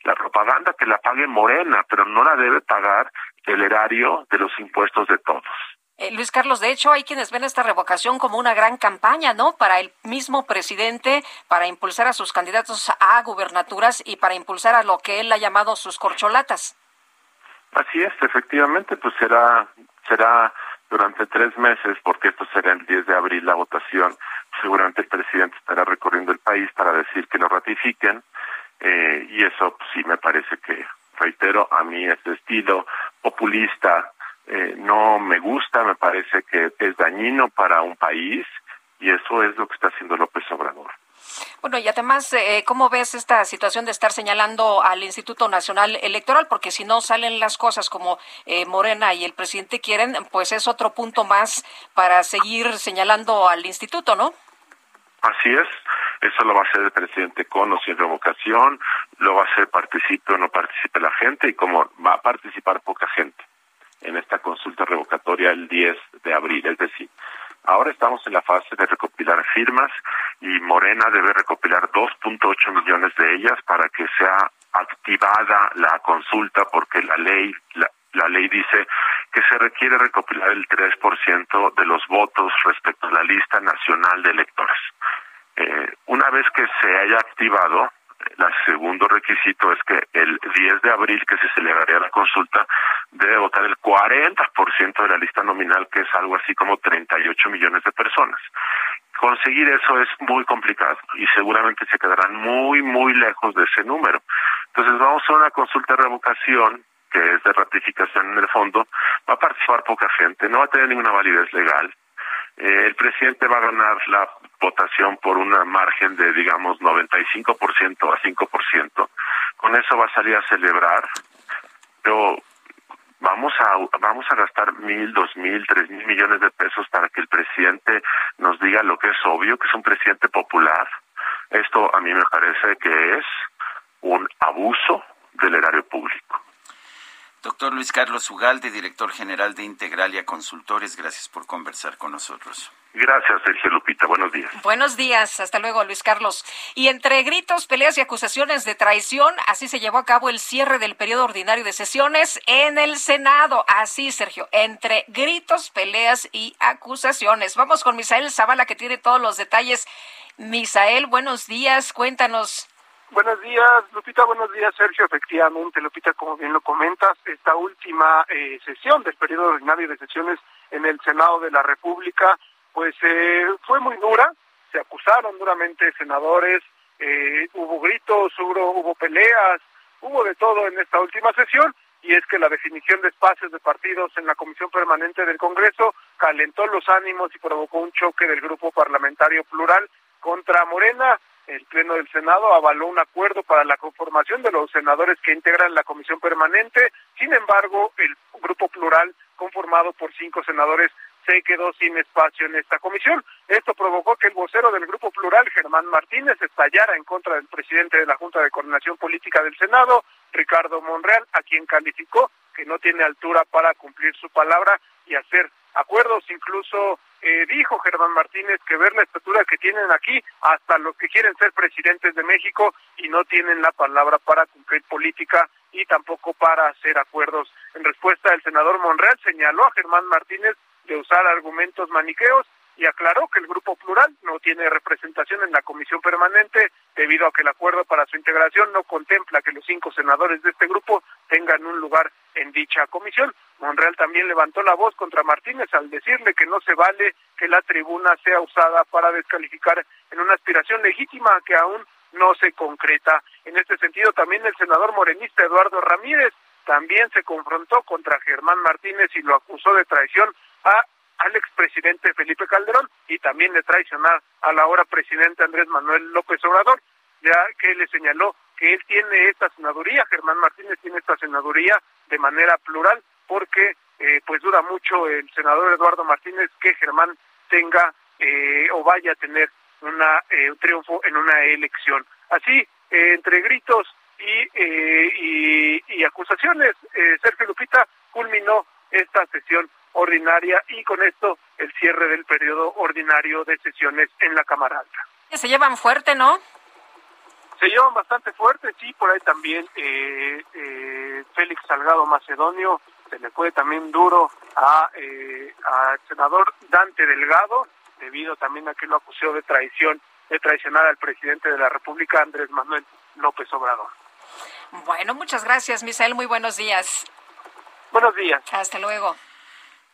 La propaganda que la pague Morena, pero no la debe pagar el erario de los impuestos de todos. Eh, Luis Carlos, de hecho, hay quienes ven esta revocación como una gran campaña, ¿no? Para el mismo presidente, para impulsar a sus candidatos a gubernaturas y para impulsar a lo que él ha llamado sus corcholatas. Así es, efectivamente, pues será, será durante tres meses, porque esto será el 10 de abril la votación. Seguramente el presidente estará recorriendo el país para decir que lo ratifiquen, eh, y eso pues, sí me parece que, reitero, a mí este estilo populista, eh, no me gusta, me parece que es dañino para un país y eso es lo que está haciendo López Obrador. Bueno, y además, eh, ¿cómo ves esta situación de estar señalando al Instituto Nacional Electoral? Porque si no salen las cosas como eh, Morena y el presidente quieren, pues es otro punto más para seguir señalando al instituto, ¿no? Así es, eso lo va a hacer el presidente con o sin revocación, lo va a hacer participe o no participe la gente y como va a participar poca gente en esta consulta revocatoria el 10 de abril. Es decir, ahora estamos en la fase de recopilar firmas y Morena debe recopilar 2.8 millones de ellas para que sea activada la consulta porque la ley la, ley dice que se requiere recopilar el 3% de los votos respecto a la lista nacional de electores. Eh, una vez que se haya activado, el segundo requisito es que el 10 de abril que se celebraría la consulta debe votar el 40% de la lista nominal, que es algo así como 38 millones de personas. Conseguir eso es muy complicado y seguramente se quedarán muy, muy lejos de ese número. Entonces vamos a una consulta de revocación que es de ratificación en el fondo, va a participar poca gente, no va a tener ninguna validez legal, eh, el presidente va a ganar la votación por una margen de, digamos, 95% a 5%. Con eso va a salir a celebrar, pero vamos a vamos a gastar mil, dos mil, tres mil millones de pesos para que el presidente nos diga lo que es obvio, que es un presidente popular. Esto a mí me parece que es un abuso del erario público. Doctor Luis Carlos Ugalde, director general de Integralia Consultores, gracias por conversar con nosotros. Gracias, Sergio Lupita. Buenos días. Buenos días. Hasta luego, Luis Carlos. Y entre gritos, peleas y acusaciones de traición, así se llevó a cabo el cierre del periodo ordinario de sesiones en el Senado. Así, Sergio, entre gritos, peleas y acusaciones. Vamos con Misael Zavala, que tiene todos los detalles. Misael, buenos días. Cuéntanos. Buenos días, Lupita. Buenos días, Sergio. Efectivamente, Lupita, como bien lo comentas, esta última eh, sesión del periodo ordinario de sesiones en el Senado de la República, pues eh, fue muy dura. Se acusaron duramente senadores, eh, hubo gritos, hubo, hubo peleas, hubo de todo en esta última sesión. Y es que la definición de espacios de partidos en la Comisión Permanente del Congreso calentó los ánimos y provocó un choque del grupo parlamentario plural contra Morena el Pleno del Senado avaló un acuerdo para la conformación de los senadores que integran la comisión permanente. Sin embargo, el grupo plural, conformado por cinco senadores, se quedó sin espacio en esta comisión. Esto provocó que el vocero del grupo plural, Germán Martínez, estallara en contra del presidente de la Junta de Coordinación Política del Senado, Ricardo Monreal, a quien calificó que no tiene altura para cumplir su palabra y hacer acuerdos. Incluso eh, dijo Germán Martínez que ver la estatura que tienen aquí, hasta los que quieren ser presidentes de México y no tienen la palabra para cumplir política y tampoco para hacer acuerdos. En respuesta, el senador Monreal señaló a Germán Martínez de usar argumentos maniqueos y aclaró que el Grupo Plural no tiene representación en la comisión permanente debido a que el acuerdo para su integración no contempla que los cinco senadores de este grupo tengan un lugar en dicha comisión. Monreal también levantó la voz contra Martínez al decirle que no se vale que la tribuna sea usada para descalificar en una aspiración legítima que aún no se concreta. En este sentido, también el senador morenista Eduardo Ramírez también se confrontó contra Germán Martínez y lo acusó de traición a al expresidente Felipe Calderón y también de traicionar al ahora presidente Andrés Manuel López Obrador, ya que le señaló que él tiene esta senaduría, Germán Martínez tiene esta senaduría de manera plural, porque eh, pues duda mucho el senador Eduardo Martínez que Germán tenga eh, o vaya a tener una, eh, un triunfo en una elección. Así, entre gritos y, y, y acusaciones, Sergio Lupita culminó esta sesión ordinaria y con esto el cierre del periodo ordinario de sesiones en la Cámara Alta. Se llevan fuerte, ¿no? Se llevan bastante fuerte, sí, por ahí también eh, eh, Félix Salgado Macedonio se le fue también duro a eh, al senador Dante Delgado, debido también a que lo acusó de traición, de traicionar al presidente de la República, Andrés Manuel López Obrador. Bueno, muchas gracias, Misael, muy buenos días. Buenos días. Hasta luego.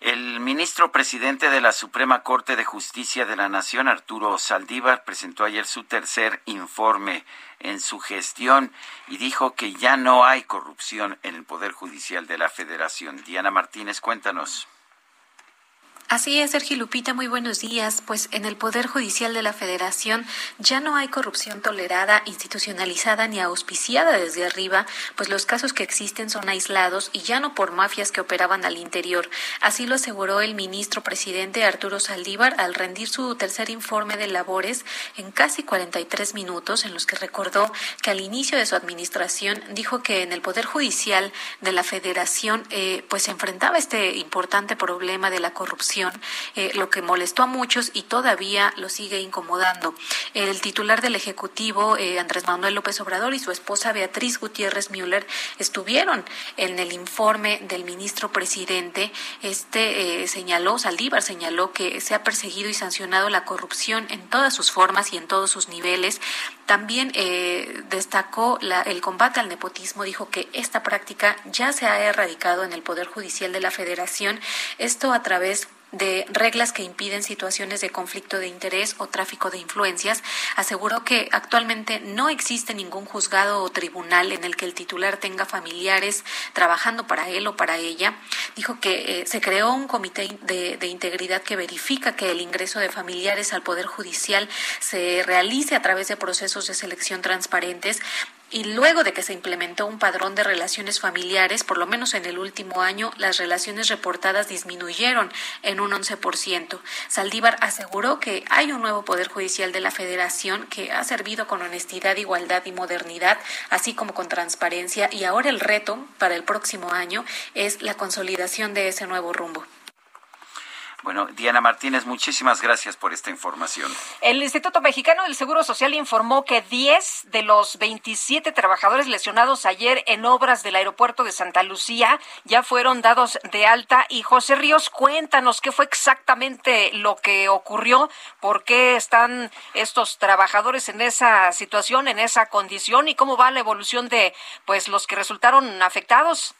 El ministro presidente de la Suprema Corte de Justicia de la Nación, Arturo Saldívar, presentó ayer su tercer informe en su gestión y dijo que ya no hay corrupción en el Poder Judicial de la Federación. Diana Martínez, cuéntanos. Así es, Sergio Lupita, muy buenos días. Pues en el Poder Judicial de la Federación ya no hay corrupción tolerada, institucionalizada ni auspiciada desde arriba, pues los casos que existen son aislados y ya no por mafias que operaban al interior. Así lo aseguró el ministro presidente Arturo Saldívar al rendir su tercer informe de labores en casi 43 minutos, en los que recordó que al inicio de su administración dijo que en el Poder Judicial de la Federación eh, pues se enfrentaba este importante problema de la corrupción eh, lo que molestó a muchos y todavía lo sigue incomodando. El titular del Ejecutivo, eh, Andrés Manuel López Obrador, y su esposa Beatriz Gutiérrez Müller estuvieron en el informe del ministro presidente. Este eh, señaló, Saldívar señaló que se ha perseguido y sancionado la corrupción en todas sus formas y en todos sus niveles. También destacó el combate al nepotismo, dijo que esta práctica ya se ha erradicado en el Poder Judicial de la Federación, esto a través de reglas que impiden situaciones de conflicto de interés o tráfico de influencias, aseguró que actualmente no existe ningún juzgado o tribunal en el que el titular tenga familiares trabajando para él o para ella. Dijo que eh, se creó un comité de integridad que verifica que el ingreso de familiares al Poder Judicial se realice a través de procesos de selección transparentes y luego de que se implementó un padrón de relaciones familiares, por lo menos en el último año, las relaciones reportadas disminuyeron en un 11%. Saldívar aseguró que hay un nuevo Poder Judicial de la Federación que ha servido con honestidad, igualdad y modernidad, así como con transparencia, y ahora el reto para el próximo año es la consolidación de ese nuevo rumbo. Bueno, Diana Martínez, muchísimas gracias por esta información. El Instituto Mexicano del Seguro Social informó que 10 de los 27 trabajadores lesionados ayer en obras del aeropuerto de Santa Lucía ya fueron dados de alta. Y José Ríos, cuéntanos qué fue exactamente lo que ocurrió, por qué están estos trabajadores en esa situación, en esa condición y cómo va la evolución de pues los que resultaron afectados.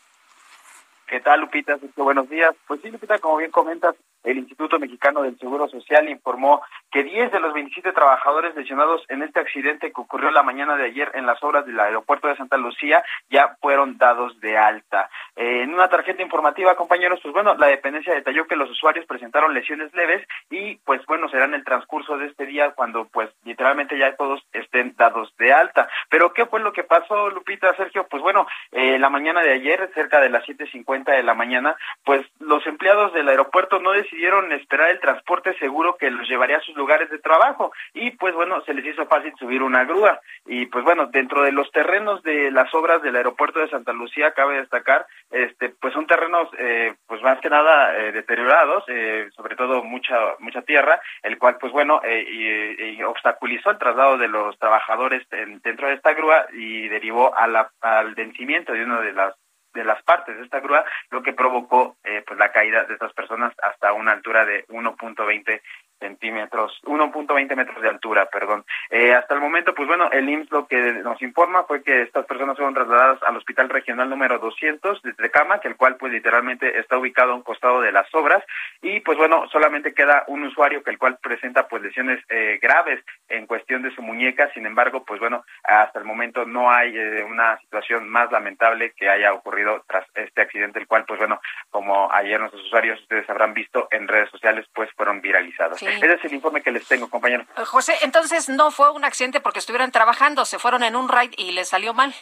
¿Qué tal, Lupita? Buenos días. Pues sí, Lupita, como bien comentas, el Instituto Mexicano del Seguro Social informó que 10 de los 27 trabajadores lesionados en este accidente que ocurrió la mañana de ayer en las obras del aeropuerto de Santa Lucía ya fueron dados de alta. Eh, en una tarjeta informativa, compañeros, pues bueno, la dependencia detalló que los usuarios presentaron lesiones leves y pues bueno, será en el transcurso de este día cuando pues literalmente ya todos estén dados de alta. Pero ¿qué fue lo que pasó, Lupita, Sergio? Pues bueno, eh, la mañana de ayer, cerca de las 7.50 de la mañana, pues los empleados del aeropuerto no decidieron esperar el transporte seguro que los llevaría a sus lugares de trabajo. Y pues bueno, se les hizo fácil subir una grúa. Y pues bueno, dentro de los terrenos de las obras del aeropuerto de Santa Lucía cabe destacar este pues son terrenos eh, pues más que nada eh, deteriorados, eh, sobre todo mucha mucha tierra, el cual pues bueno y, obstaculizó el traslado de los trabajadores dentro de esta grúa y derivó a la, al vencimiento de una de las de las partes de esta grúa, lo que provocó eh, pues la caída de estas personas hasta una altura de 1.20 centímetros, 1.20 metros de altura, perdón. Eh, hasta el momento, pues bueno, el IMSS lo que nos informa fue que estas personas fueron trasladadas al Hospital Regional número 200 de Tecama, que el cual pues literalmente está ubicado a un costado de las obras y pues bueno, solamente queda un usuario que el cual presenta pues lesiones eh, graves en cuestión de su muñeca, sin embargo, pues bueno, hasta el momento no hay eh, una situación más lamentable que haya ocurrido tras este accidente, el cual pues bueno, como ayer nuestros usuarios ustedes habrán visto en redes sociales, pues fueron viralizados. Ese es el informe que les tengo, compañero. Eh, José, entonces no fue un accidente porque estuvieran trabajando, se fueron en un ride y les salió mal.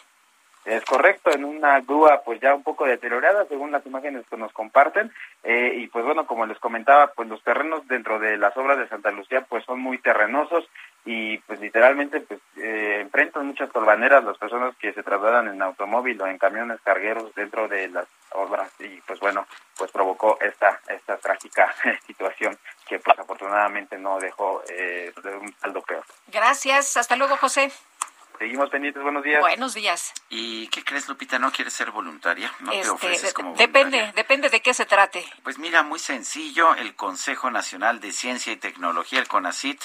Es correcto, en una grúa pues ya un poco deteriorada según las imágenes que nos comparten eh, y pues bueno, como les comentaba, pues los terrenos dentro de las obras de Santa Lucía pues son muy terrenosos y pues literalmente pues eh, enfrentan muchas tolvaneras las personas que se trasladan en automóvil o en camiones cargueros dentro de las obras y pues bueno, pues provocó esta esta trágica [laughs] situación que pues afortunadamente no dejó eh, un saldo peor. Gracias, hasta luego José. Seguimos pendientes, buenos días. Buenos días. ¿Y qué crees, Lupita? ¿No quieres ser voluntaria? ¿No te Este, ofreces como depende, depende de qué se trate. Pues mira, muy sencillo, el Consejo Nacional de Ciencia y Tecnología, el CONACIT,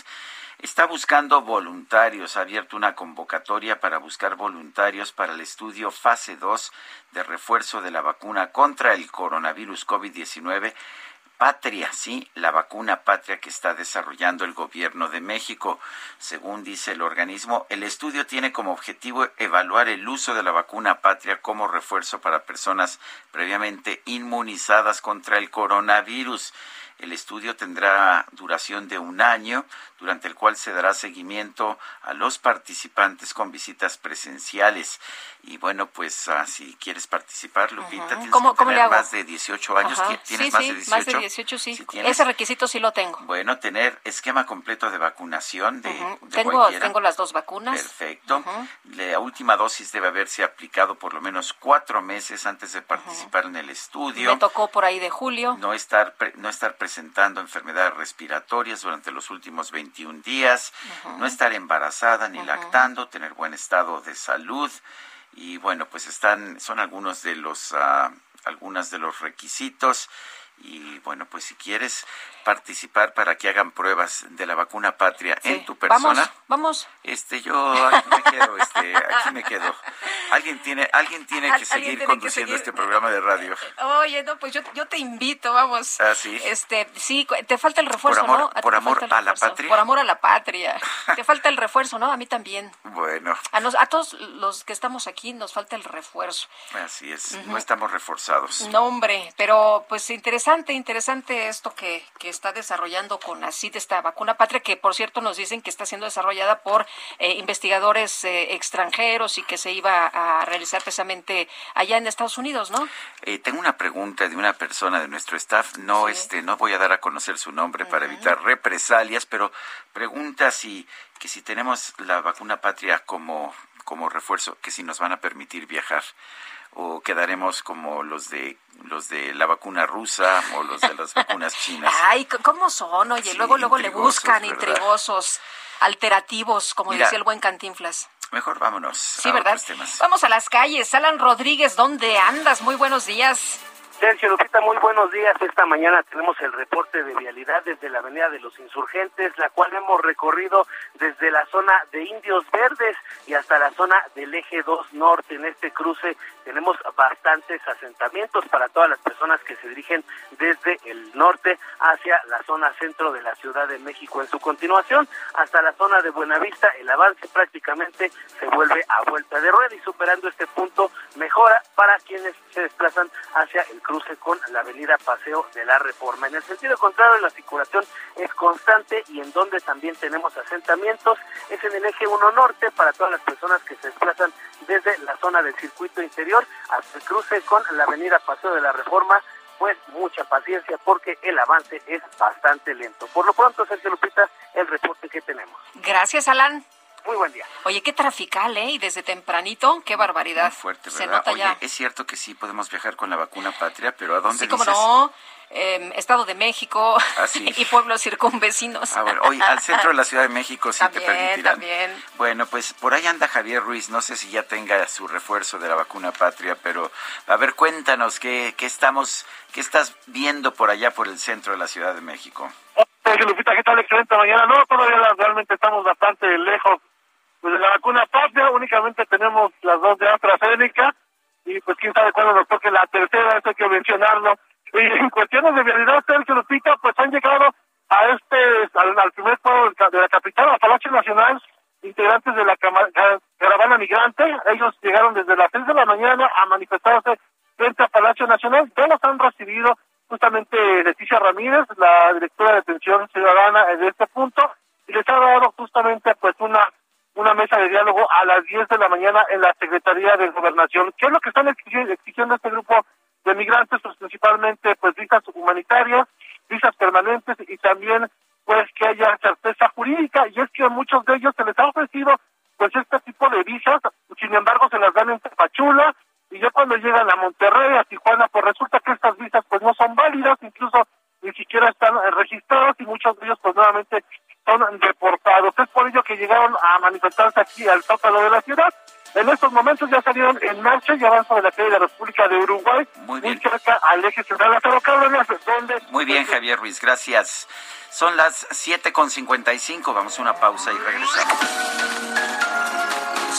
está buscando voluntarios, ha abierto una convocatoria para buscar voluntarios para el estudio fase 2 de refuerzo de la vacuna contra el coronavirus COVID-19. Patria, sí, la vacuna patria que está desarrollando el gobierno de México. Según dice el organismo, el estudio tiene como objetivo evaluar el uso de la vacuna patria como refuerzo para personas previamente inmunizadas contra el coronavirus. El estudio tendrá duración de un año, durante el cual se dará seguimiento a los participantes con visitas presenciales. Y bueno, pues ah, si quieres participar, Lupita, tienes ¿Cómo- que cómo le tener más de 18 años. Ajá. ¿Ti- ¿Tienes sí, más, sí, de 18? más de 18, sí. Si tienes- Ese requisito sí lo tengo. Bueno, tener esquema completo de vacunación de, de Tengo, cualquiera. tengo las dos vacunas. Perfecto. La última dosis debe haberse aplicado por lo menos cuatro meses antes de participar en el estudio. Me tocó por ahí de julio. No estar, pre- no estar presentando enfermedades respiratorias durante los últimos 21 días, no estar embarazada ni lactando, tener buen estado de salud. Y bueno, pues están son algunos de los ah, algunas de los requisitos y bueno, pues si quieres participar para que hagan pruebas de la vacuna patria en tu persona, Vamos, vamos. este yo aquí me quedo, este aquí me quedo. Alguien tiene alguien tiene que alguien seguir tiene que conduciendo seguir. este programa de radio. Oye, no, pues yo, yo te invito, vamos. Ah, sí. Este, sí, te falta el refuerzo, amor- por amor falta el a la patria. Por amor a la patria. [laughs] te falta el refuerzo, ¿no? A mí también. Bueno, A, nos- a todos los que estamos aquí nos falta el refuerzo. así es, no estamos reforzados. No, hombre, pero pues interesante, interesante esto que, que está desarrollando con ACID, esta vacuna patria, que por cierto nos dicen que está siendo desarrollada por eh, investigadores eh, extranjeros y que se iba a realizar precisamente allá en Estados Unidos, ¿no? Eh, tengo una pregunta de una persona de nuestro staff. No, este, no voy a dar a conocer su nombre para evitar represalias, pero pregunta si que si tenemos la vacuna patria como como refuerzo, que si nos van a permitir viajar o quedaremos como los de los de la vacuna rusa o los de las vacunas [laughs] chinas. Ay, ¿cómo son? Oye, Sí, luego, luego le buscan ¿verdad? intrigosos, alterativos, como Mira, decía el buen Cantinflas. Mejor vámonos. Sí, a ¿verdad? otros temas. Vamos a las calles. Alan Rodríguez, ¿dónde andas? Muy buenos días. Sergio Lupita, muy buenos días. Esta mañana tenemos el reporte de vialidad desde la Avenida de los Insurgentes, la cual hemos recorrido desde la zona de Indios Verdes y hasta la zona del Eje 2 Norte. En este cruce tenemos bastantes asentamientos para todas las personas que se dirigen desde el norte hacia la zona centro de la Ciudad de México. En su continuación, hasta la zona de Buenavista, el avance prácticamente se vuelve a vuelta de rueda y superando este punto mejora para quienes se desplazan hacia el cruce con la avenida Paseo de la Reforma. En el sentido contrario, la circulación es constante y en donde también tenemos asentamientos es en el eje 1 norte para todas las personas que se desplazan desde la zona del circuito interior hasta el cruce con la avenida Paseo de la Reforma pues mucha paciencia porque el avance es bastante lento. Por lo pronto, Sergio Lupita, el reporte que tenemos. Gracias, Alan. Muy buen día. Oye, qué trafical, ¿eh? Y desde tempranito, qué barbaridad. Fuerte, Se ¿verdad? nota Oye, ya. es cierto que sí podemos viajar con la vacuna patria, pero ¿a dónde Sí, como dices? no. Eh, Estado de México Ah, sí. [laughs] y pueblos circunvecinos. Ah, bueno, hoy al centro de la Ciudad de México sí te También, permitirán. también. Bueno, pues por ahí anda Javier Ruiz, no sé si ya tenga su refuerzo de la vacuna patria, pero a ver, cuéntanos qué, qué estamos, qué estás viendo por allá por el centro de la Ciudad de México. Sergio Lupita, ¿qué tal? Excelente mañana. No, todavía realmente estamos bastante lejos pues, de la vacuna patria. Únicamente tenemos las dos de AstraZeneca y pues quién sabe cuándo nos toque la tercera, eso hay que mencionarlo. Y en cuestiones de realidad, Sergio Lupita, pues han llegado a este, al, primer pueblo de la capital, a Palacio Nacional, integrantes de la caravana migrante. Ellos llegaron desde las seis de la mañana a manifestarse frente a Palacio Nacional. Ya los han recibido justamente Leticia Ramírez, la directora de atención ciudadana en este punto, y les ha dado justamente pues una una mesa de diálogo a las 10 de la mañana en la Secretaría de Gobernación. ¿Qué es lo que están exigiendo, este grupo de migrantes? Pues principalmente pues visas humanitarias, visas permanentes y también pues que haya certeza jurídica y es que a muchos de ellos se les ha ofrecido pues este tipo de visas, sin embargo se las dan en Tapachula y ya cuando llegan a Monterrey, a Tijuana, pues resulta que estas visas pues no son válidas, incluso ni siquiera están registradas y muchos de ellos pues nuevamente son deportados. Es por ello que llegaron a manifestarse aquí al Zócalo de la ciudad. En estos momentos ya salieron en marcha y avanzan de la calle de la República de Uruguay, muy, bien. cerca al eje central Lázaro Cárdenas, donde... Muy bien, Javier Ruiz, gracias. Son las 7.55, vamos a una pausa y regresamos.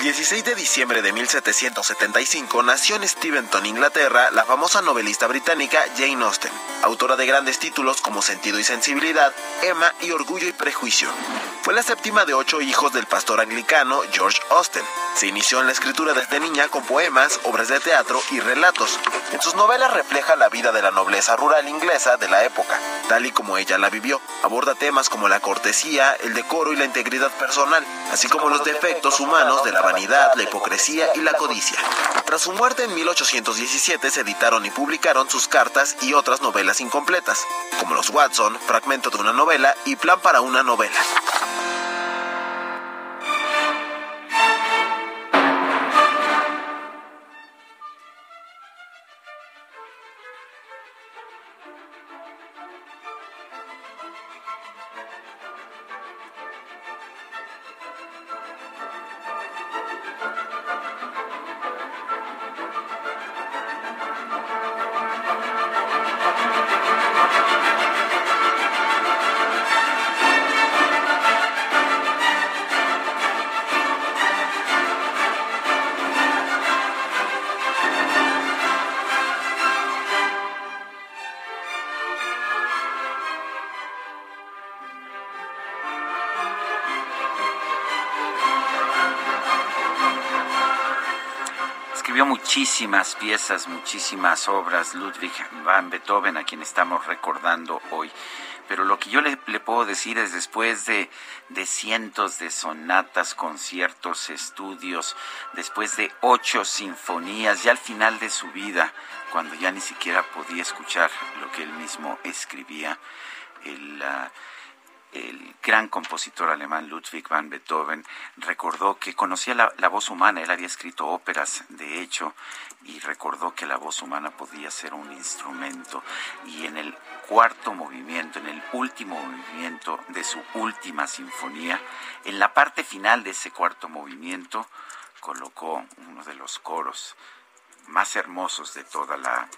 El 16 de diciembre de 1775 nació en Steventon, Inglaterra, la famosa novelista británica Jane Austen, autora de grandes títulos como Sentido y Sensibilidad, Emma y Orgullo y Prejuicio. Fue la séptima de ocho hijos del pastor anglicano George Austen. Se inició en la escritura desde niña con poemas, obras de teatro y relatos. En sus novelas refleja la vida de la nobleza rural inglesa de la época, tal y como ella la vivió. Aborda temas como la cortesía, el decoro y la integridad personal, así como los defectos humanos de la vanidad, la hipocresía y la codicia. Tras su muerte en 1817 se editaron y publicaron sus cartas y otras novelas incompletas, como Los Watson, Fragmento de una novela y Plan para una novela. Muchísimas piezas, muchísimas obras, Ludwig van Beethoven, a quien estamos recordando hoy. Pero lo que yo le, puedo decir es después de, de, cientos de sonatas, conciertos, estudios, después de ocho sinfonías, ya al final de su vida, cuando ya ni siquiera podía escuchar lo que él mismo escribía, el... Uh, el gran compositor alemán Ludwig van Beethoven recordó que conocía la, voz humana, él había escrito óperas de hecho y recordó que la voz humana podía ser un instrumento. Y en el cuarto movimiento, en el último movimiento de su última sinfonía, en la parte final de ese cuarto movimiento colocó uno de los coros más hermosos de toda la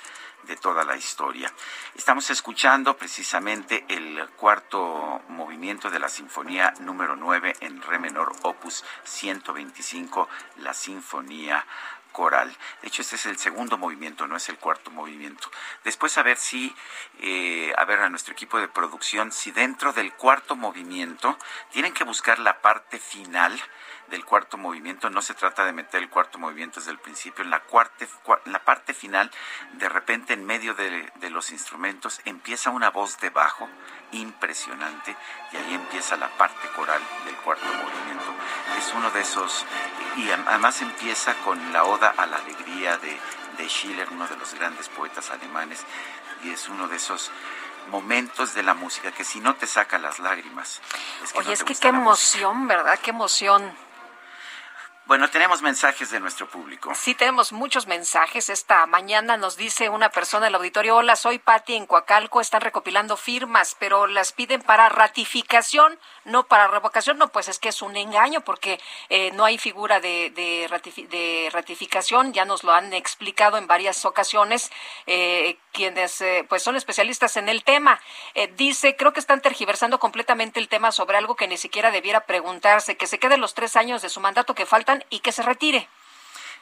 de toda la historia. Estamos escuchando precisamente el cuarto movimiento de la Sinfonía número 9 en Re menor, opus 125, la Sinfonía coral. De hecho, este es el segundo movimiento, no es el cuarto movimiento. Después a ver si, eh, a ver a nuestro equipo de producción, si dentro del cuarto movimiento tienen que buscar la parte final del cuarto movimiento. No se trata de meter el cuarto movimiento desde el principio. En la, cuarte, la parte final, de repente en medio de, de los instrumentos, empieza una voz de bajo impresionante y ahí empieza la parte coral del cuarto movimiento. Es uno de esos, y además empieza con la oda a la alegría de, de Schiller, uno de los grandes poetas alemanes, y es uno de esos momentos de la música que si no te saca las lágrimas. Es que Oye, no es que qué música. emoción, ¿verdad? Qué emoción. Bueno, tenemos mensajes de nuestro público. Sí, tenemos muchos mensajes. Esta mañana nos dice una persona del auditorio, hola, soy Patti en Coacalco, están recopilando firmas, pero las piden para ratificación, no para revocación. No, pues es que es un engaño porque eh, no hay figura de, de, ratifi- de ratificación, ya nos lo han explicado en varias ocasiones eh, quienes eh, pues son especialistas en el tema. Eh, dice, creo que están tergiversando completamente el tema sobre algo que ni siquiera debiera preguntarse, que se quede los tres años de su mandato que y que se retire.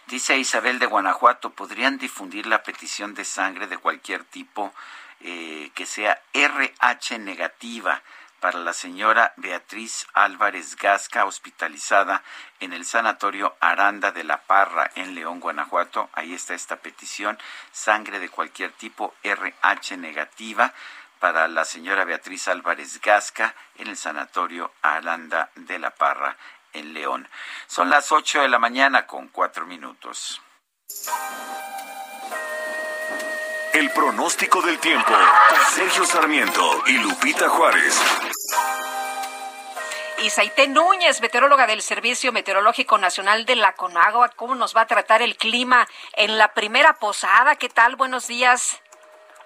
Dice Isabel de Guanajuato, ¿podrían difundir la petición de sangre de cualquier tipo eh, que sea RH negativa para la señora Beatriz Álvarez Gasca, hospitalizada en el Sanatorio Aranda de la Parra en León, Guanajuato? Ahí está esta petición, sangre de cualquier tipo RH negativa para la señora Beatriz Álvarez Gasca en el Sanatorio Aranda de la Parra en León. Son las 8 de la mañana con cuatro minutos. El pronóstico del tiempo. Sergio Sarmiento y Lupita Juárez. Isaite Núñez, meteoróloga del Servicio Meteorológico Nacional de la Conagua, ¿cómo nos va a tratar el clima en la primera posada? ¿Qué tal? Buenos días.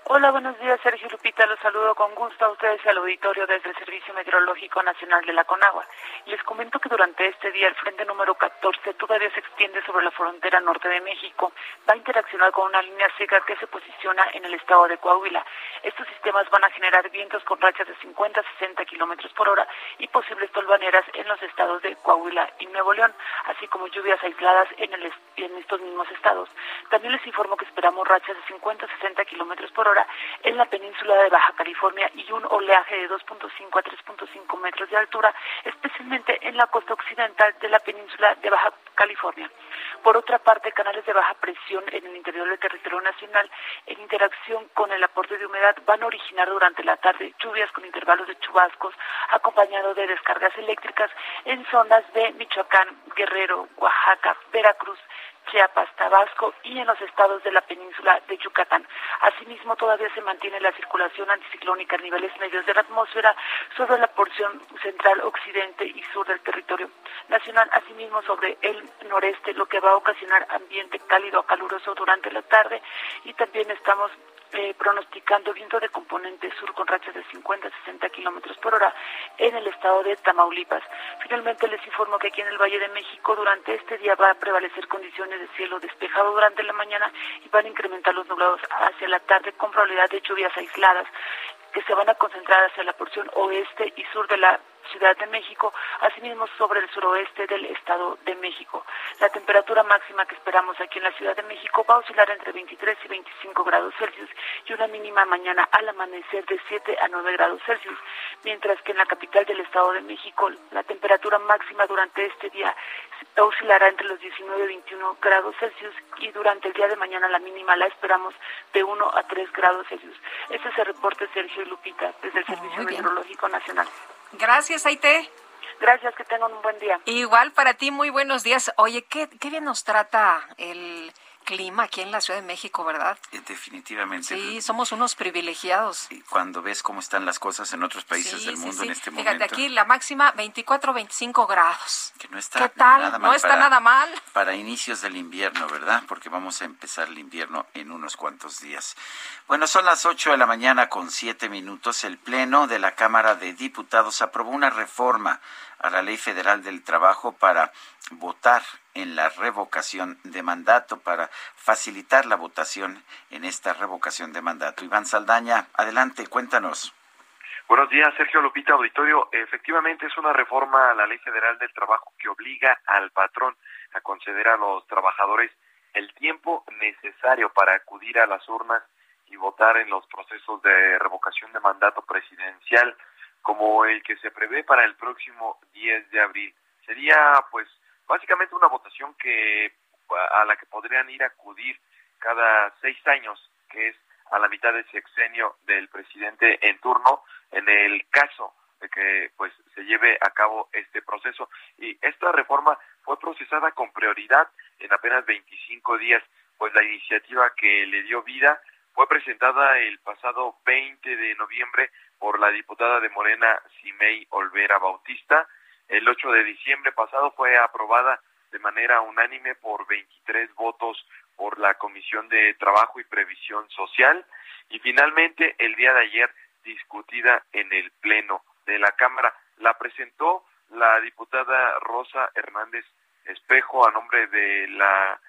Hola, buenos días, Sergio Lupita. Los saludo con gusto a ustedes y al auditorio desde el Servicio Meteorológico Nacional de la Conagua. Les comento que durante este día el frente número 14 todavía se extiende sobre la frontera norte de México. Va a interaccionar con una línea seca que se posiciona en el estado de Coahuila. Estos sistemas van a generar vientos con rachas de 50 a 60 kilómetros por hora y posibles tolvaneras en los estados de Coahuila y Nuevo León, así como lluvias aisladas en, el, en estos mismos estados. También les informo que esperamos rachas de 50 a 60 kilómetros por hora en la península de Baja California y un oleaje de 2.5 a 3.5 metros de altura, especialmente en la costa occidental de la península de Baja California. Por otra parte, canales de baja presión en el interior del territorio nacional, en interacción con el aporte de humedad, van a originar durante la tarde lluvias con intervalos de chubascos, acompañado de descargas eléctricas en zonas de Michoacán, Guerrero, Oaxaca, Veracruz, Chiapas, Tabasco y en los estados de la península de Yucatán. Asimismo, todavía se mantiene la circulación anticiclónica a niveles medios de la atmósfera sobre la porción central, occidente y sur del territorio nacional, asimismo sobre el noreste, lo que va a ocasionar ambiente cálido a caluroso durante la tarde y también estamos eh, pronosticando viento de componente sur con rachas de 50 a 60 kilómetros por hora en el estado de Tamaulipas. Finalmente les informo que aquí en el Valle de México durante este día va a prevalecer condiciones de cielo despejado durante la mañana y van a incrementar los nublados hacia la tarde con probabilidad de lluvias aisladas que se van a concentrar hacia la porción oeste y sur de la Ciudad de México, asimismo sobre el suroeste del Estado de México. La temperatura máxima que esperamos aquí en la Ciudad de México va a oscilar entre 23 y 25 grados Celsius y una mínima mañana al amanecer de 7 a 9 grados Celsius, mientras que en la capital del Estado de México la temperatura máxima durante este día oscilará entre los 19 y 21 grados Celsius y durante el día de mañana la mínima la esperamos de 1 a 3 grados Celsius. Este es el reporte Sergio y Lupita desde el Servicio Muy bien. Meteorológico Nacional. Gracias, Aite. Gracias, que tengan un buen día. Igual para ti, muy buenos días. Oye, qué, qué bien nos trata el clima aquí en la Ciudad de México, ¿verdad? Eh, Definitivamente. Sí, somos unos privilegiados. Cuando ves cómo están las cosas en otros países Sí, del mundo sí. en este Fíjate, momento. aquí la máxima 24, 25 grados. que no está ¿Qué tal? nada no mal está para- nada mal. Para inicios del invierno, ¿verdad? Porque vamos a empezar el invierno en unos cuantos días. Bueno, son las 8 de la mañana con 7 minutos. El Pleno de la Cámara de Diputados aprobó una reforma a la Ley Federal del Trabajo para votar en la revocación de mandato, para facilitar la votación en esta revocación de mandato. Iván Saldaña, adelante, cuéntanos. Buenos días, Sergio Lupita Auditorio. Efectivamente, es una reforma a la Ley Federal del Trabajo que obliga al patrón a conceder a los trabajadores el tiempo necesario para acudir a las urnas y votar en los procesos de revocación de mandato presidencial, como el que se prevé para el próximo 10 de abril. Sería, pues, básicamente una votación que a la que podrían ir a acudir cada seis años, que es a la mitad del sexenio del presidente en turno, en el caso de que pues se lleve a cabo este proceso. Y esta reforma fue procesada con prioridad en apenas 25 días, pues la iniciativa que le dio vida fue presentada el pasado 20 de noviembre por la diputada de Morena, Simei Olvera Bautista. El 8 de diciembre pasado fue aprobada de manera unánime por 23 votos por la Comisión de Trabajo y Previsión Social y finalmente el día de ayer discutida en el Pleno de la Cámara. La presentó la diputada Rosa Hernández Espejo a nombre de la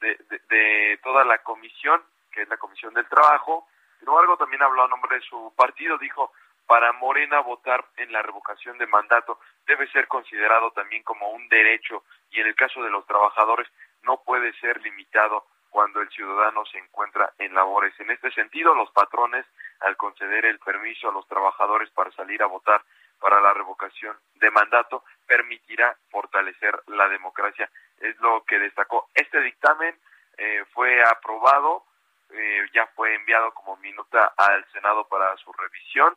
de, de, toda la comisión, que es la Comisión del Trabajo. Sin embargo, también habló a nombre de su partido, dijo, para Morena votar en la revocación de mandato debe ser considerado también como un derecho y en el caso de los trabajadores no puede ser limitado cuando el ciudadano se encuentra en labores. En este sentido, los patrones, al conceder el permiso a los trabajadores para salir a votar para la revocación de mandato, permitirá fortalecer la democracia. Es lo que destacó. Este dictamen eh, fue aprobado, eh, ya fue enviado como minuta al Senado para su revisión.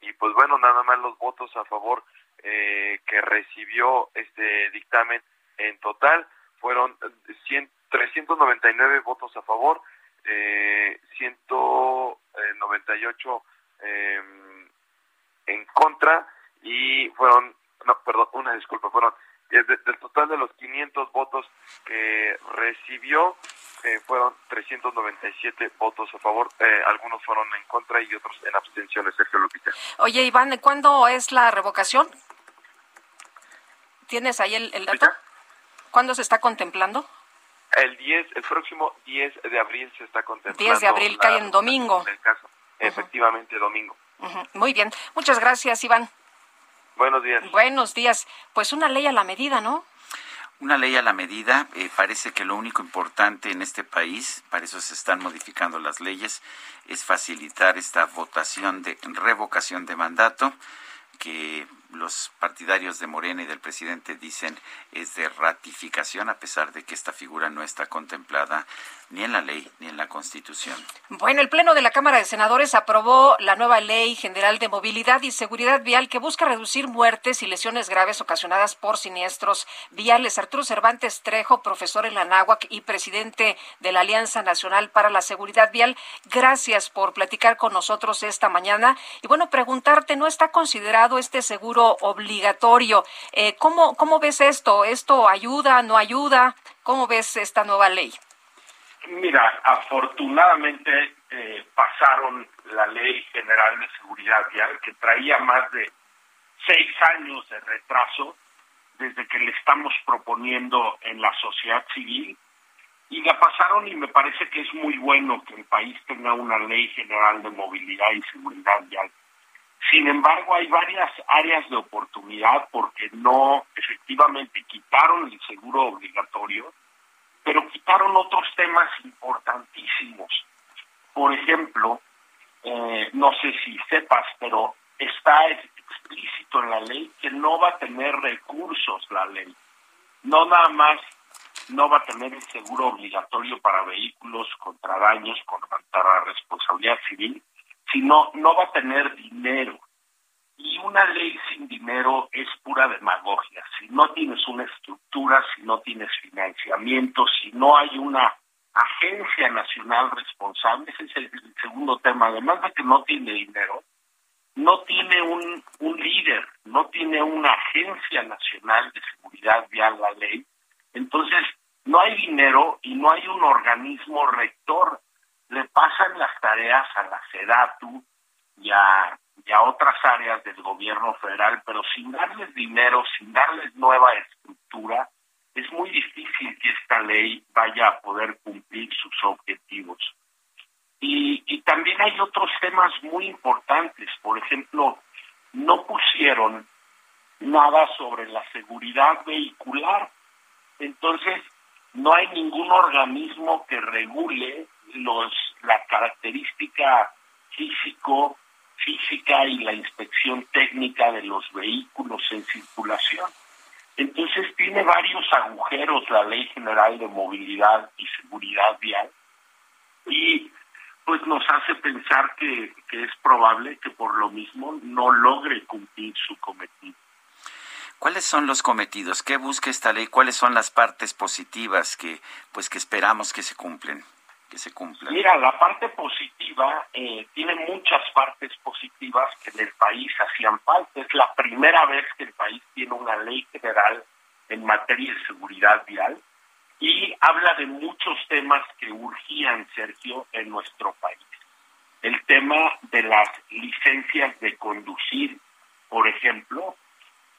Y pues bueno, nada más los votos a favor eh, que recibió este dictamen en total fueron 100, 399 votos a favor, eh, 198 eh, en contra y fueron, no, perdón, una disculpa, fueron del total de los 500 votos que recibió, eh, fueron 397 votos a favor, eh, algunos fueron en contra y otros en abstenciones, Sergio Lupita. Oye, Iván, ¿cuándo es la revocación? ¿Tienes ahí el, el dato? ¿Cuándo se está contemplando? El 10, el próximo 10 de abril se está contemplando. 10 de abril cae en domingo. En el caso, efectivamente, domingo. Muy bien. Muchas gracias, Iván. Buenos días. Buenos días. Pues una ley a la medida, ¿no? Una ley a la medida. Eh, parece que lo único importante en este país, para eso se están modificando las leyes, es facilitar esta votación de revocación de mandato que los partidarios de Morena y del presidente dicen es de ratificación, a pesar de que esta figura no está contemplada ni en la ley ni en la Constitución. Bueno, el Pleno de la Cámara de Senadores aprobó la nueva Ley General de Movilidad y Seguridad Vial que busca reducir muertes y lesiones graves ocasionadas por siniestros viales. Arturo Cervantes Trejo, profesor en la NAHUAC y presidente de la Alianza Nacional para la Seguridad Vial, gracias por platicar con nosotros esta mañana. Y bueno, preguntarte, ¿no está considerado este seguro obligatorio? Eh, ¿cómo, ¿Cómo ves esto? ¿Esto ayuda, no ayuda? ¿Cómo ves esta nueva ley? Mira, afortunadamente eh, pasaron la Ley General de Seguridad Vial, que traía más de seis años de retraso desde que le estamos proponiendo en la sociedad civil, y la pasaron y me parece que es muy bueno que el país tenga una Ley General de Movilidad y Seguridad Vial. Sin embargo, hay varias áreas de oportunidad porque no efectivamente quitaron el seguro obligatorio, pero quitaron otros temas importantísimos. Por ejemplo, eh, no sé si sepas, pero está explícito en la ley que no va a tener recursos la ley. No nada más no va a tener el seguro obligatorio para vehículos contra daños contra responsabilidad civil, sino no va a tener dinero. Y una ley sin dinero es pura demagogia. Si no tienes una estructura, si no tienes financiamiento, si no hay una agencia nacional responsable, ese es el segundo tema, además de que no tiene dinero, no tiene un, un líder, no tiene una agencia nacional de seguridad vial la ley, entonces no hay dinero y no hay un organismo rector. Le pasan las tareas a la SEDATU y a y a otras áreas del gobierno federal, pero sin darles dinero, sin darles nueva estructura, es muy difícil que esta ley vaya a poder cumplir sus objetivos. Y, y también hay otros temas muy importantes. Por ejemplo, no pusieron nada sobre la seguridad vehicular. Entonces, no hay ningún organismo que regule los la característica físico física y la inspección técnica de los vehículos en circulación. Entonces tiene varios agujeros la Ley General de Movilidad y Seguridad Vial y pues nos hace pensar que, es probable que por lo mismo no logre cumplir su cometido. ¿Cuáles son los cometidos? ¿Qué busca esta ley? ¿Cuáles son las partes positivas que pues que esperamos que se cumplen? Que se cumpla? Mira, la parte positiva eh, tiene muchas partes positivas que en el país hacían falta. Es la primera vez que el país tiene una ley federal en materia de seguridad vial y habla de muchos temas que urgían, Sergio, en nuestro país. El tema de las licencias de conducir, por ejemplo,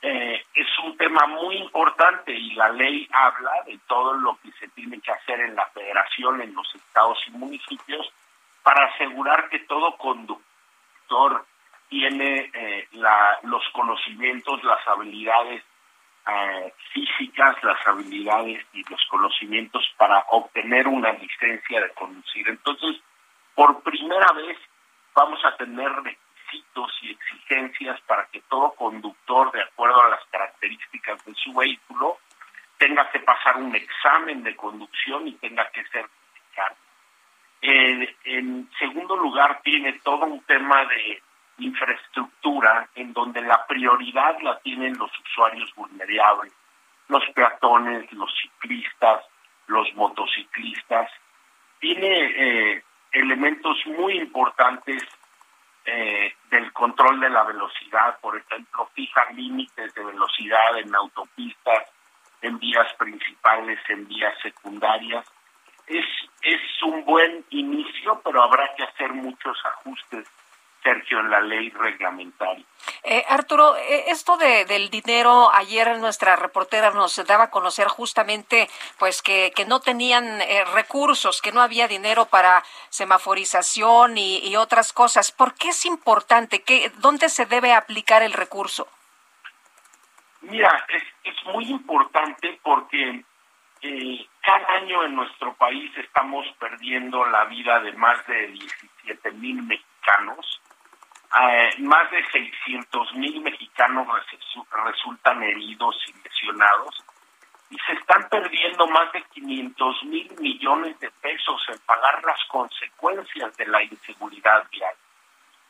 eh, es un tema muy importante y la ley habla de todo lo que se tiene que hacer en la federación, en los estados y municipios, para asegurar que todo conductor tiene eh, la, los conocimientos, las habilidades eh, físicas, las habilidades y los conocimientos para obtener una licencia de conducir. Entonces, por primera vez vamos a tener y exigencias para que todo conductor, de acuerdo a las características de su vehículo, tenga que pasar un examen de conducción y tenga que certificar. en segundo lugar, tiene todo un tema de infraestructura en donde la prioridad la tienen los usuarios vulnerables, los peatones, los ciclistas, los motociclistas. Tiene eh, elementos muy importantes eh, del control de la velocidad, por ejemplo, fija límites de velocidad en autopistas, en vías principales, en vías secundarias. Es, es un buen inicio, pero habrá que hacer muchos ajustes Sergio, en la ley reglamentaria. Eh, Arturo, eh, esto de, del dinero, ayer nuestra reportera nos daba a conocer justamente pues que, que no tenían eh, recursos, que no había dinero para semaforización y, y, otras cosas. ¿Por qué es importante? ¿Qué, ¿Dónde se debe aplicar el recurso? Mira, es, es muy importante porque eh, cada año en nuestro país estamos perdiendo la vida de más de 17 mil mexicanos eh, más de 600 mil mexicanos resultan heridos y lesionados y se están perdiendo más de 500 mil millones de pesos en pagar las consecuencias de la inseguridad vial.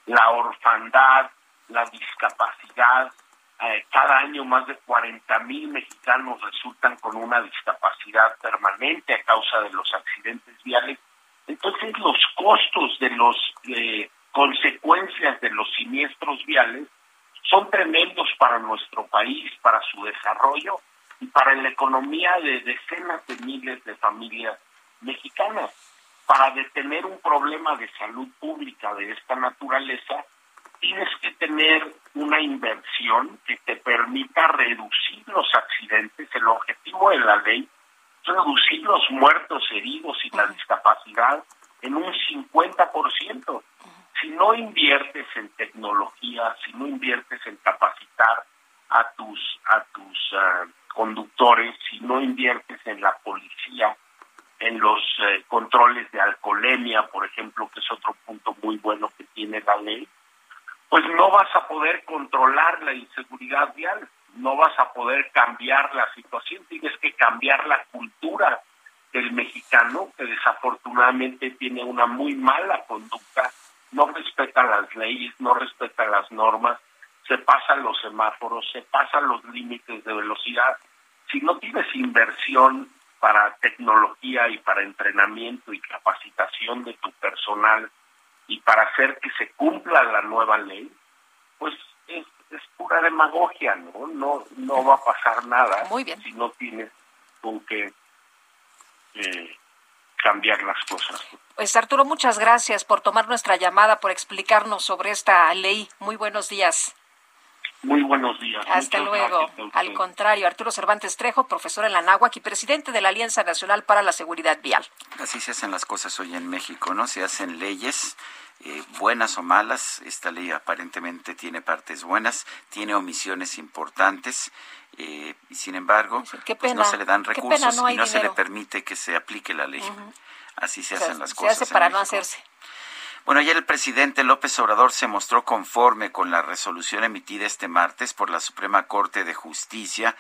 La orfandad, la discapacidad, eh, cada año más de 40 mil mexicanos resultan con una discapacidad permanente a causa de los accidentes viales. Entonces los costos de los consecuencias de los siniestros viales son tremendos para nuestro país, para su desarrollo y para la economía de decenas de miles de familias mexicanas. Para detener un problema de salud pública de esta naturaleza, tienes que tener una inversión que te permita reducir los accidentes. El objetivo de la ley es reducir los muertos, heridos y la discapacidad en un 50% si no inviertes en tecnología, si no inviertes en capacitar a tus a tus ah, conductores, si no inviertes en la policía, en los eh, controles de alcoholemia, por ejemplo, que es otro punto muy bueno que tiene la ley, pues no vas a poder controlar la inseguridad vial, no vas a poder cambiar la situación, tienes que cambiar la cultura del mexicano, que desafortunadamente tiene una muy mala conducta no respeta las leyes, no respeta las normas, se pasan los semáforos, se pasan los límites de velocidad. Si no tienes inversión para tecnología y para entrenamiento y capacitación de tu personal y para hacer que se cumpla la nueva ley, pues es, es pura demagogia, ¿no? No no va a pasar nada Muy bien. si no tienes con qué eh, cambiar las cosas. Pues Arturo, muchas gracias por tomar nuestra llamada, por explicarnos sobre esta ley. Muy buenos días. Muy buenos días. Hasta luego. Al contrario, Arturo Cervantes Trejo, profesor en la NAHUAC y presidente de la Alianza Nacional para la Seguridad Vial. Así se hacen las cosas hoy en México, ¿no? Se hacen leyes. Eh, buenas o malas, esta ley aparentemente tiene partes buenas, tiene omisiones importantes eh, y sin embargo pues no se le dan recursos y no se le permite que se aplique la ley. Así se hacen las cosas. Se hace para no hacerse. Bueno, ayer el presidente López Obrador se mostró conforme con la resolución emitida este martes por la Suprema Corte de Justicia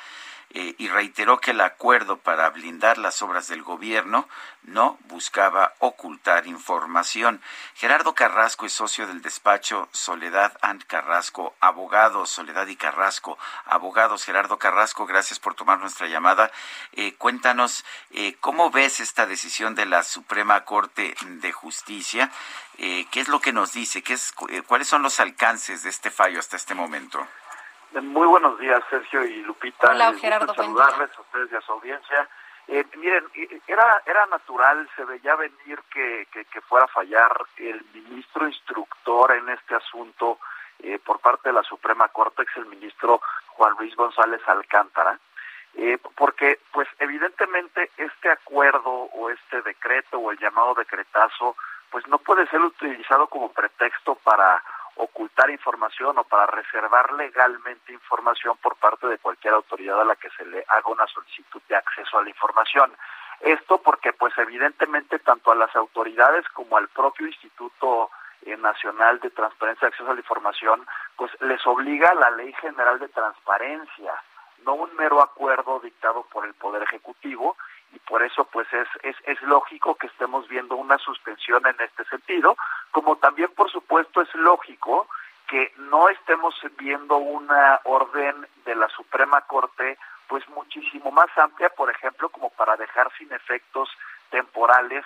eh, y reiteró que el acuerdo para blindar las obras del gobierno no buscaba ocultar información. Gerardo Carrasco es socio del despacho Soledad and Carrasco, abogados, Soledad y Carrasco, abogados. Gerardo Carrasco, gracias por tomar nuestra llamada. Eh, cuéntanos, eh, ¿cómo ves esta decisión de la Suprema Corte de Justicia? ¿Qué es lo que nos dice? ¿Qué es, ¿Cuáles son los alcances de este fallo hasta este momento? Muy buenos días, Sergio y Lupita. Hola, Gerardo. Saludarles a ustedes y a su audiencia. Eh, miren, era, era natural, se veía venir que, que, fuera a fallar el ministro instructor en este asunto eh, por parte de la Suprema Corte, que es el ministro Juan Luis González Alcántara, eh, porque pues evidentemente este acuerdo o este decreto o el llamado decretazo pues no puede ser utilizado como pretexto para ocultar información o para reservar legalmente información por parte de cualquier autoridad a la que se le haga una solicitud de acceso a la información. Esto porque pues evidentemente tanto a las autoridades como al propio Instituto eh, Nacional de Transparencia y Acceso a la Información pues les obliga la Ley General de Transparencia, no un mero acuerdo dictado por el Poder Ejecutivo y por eso pues es, es, es lógico que estemos viendo una suspensión en este sentido, como también por supuesto es lógico que no estemos viendo una orden de la Suprema Corte pues muchísimo más amplia, por ejemplo, como para dejar sin efectos temporales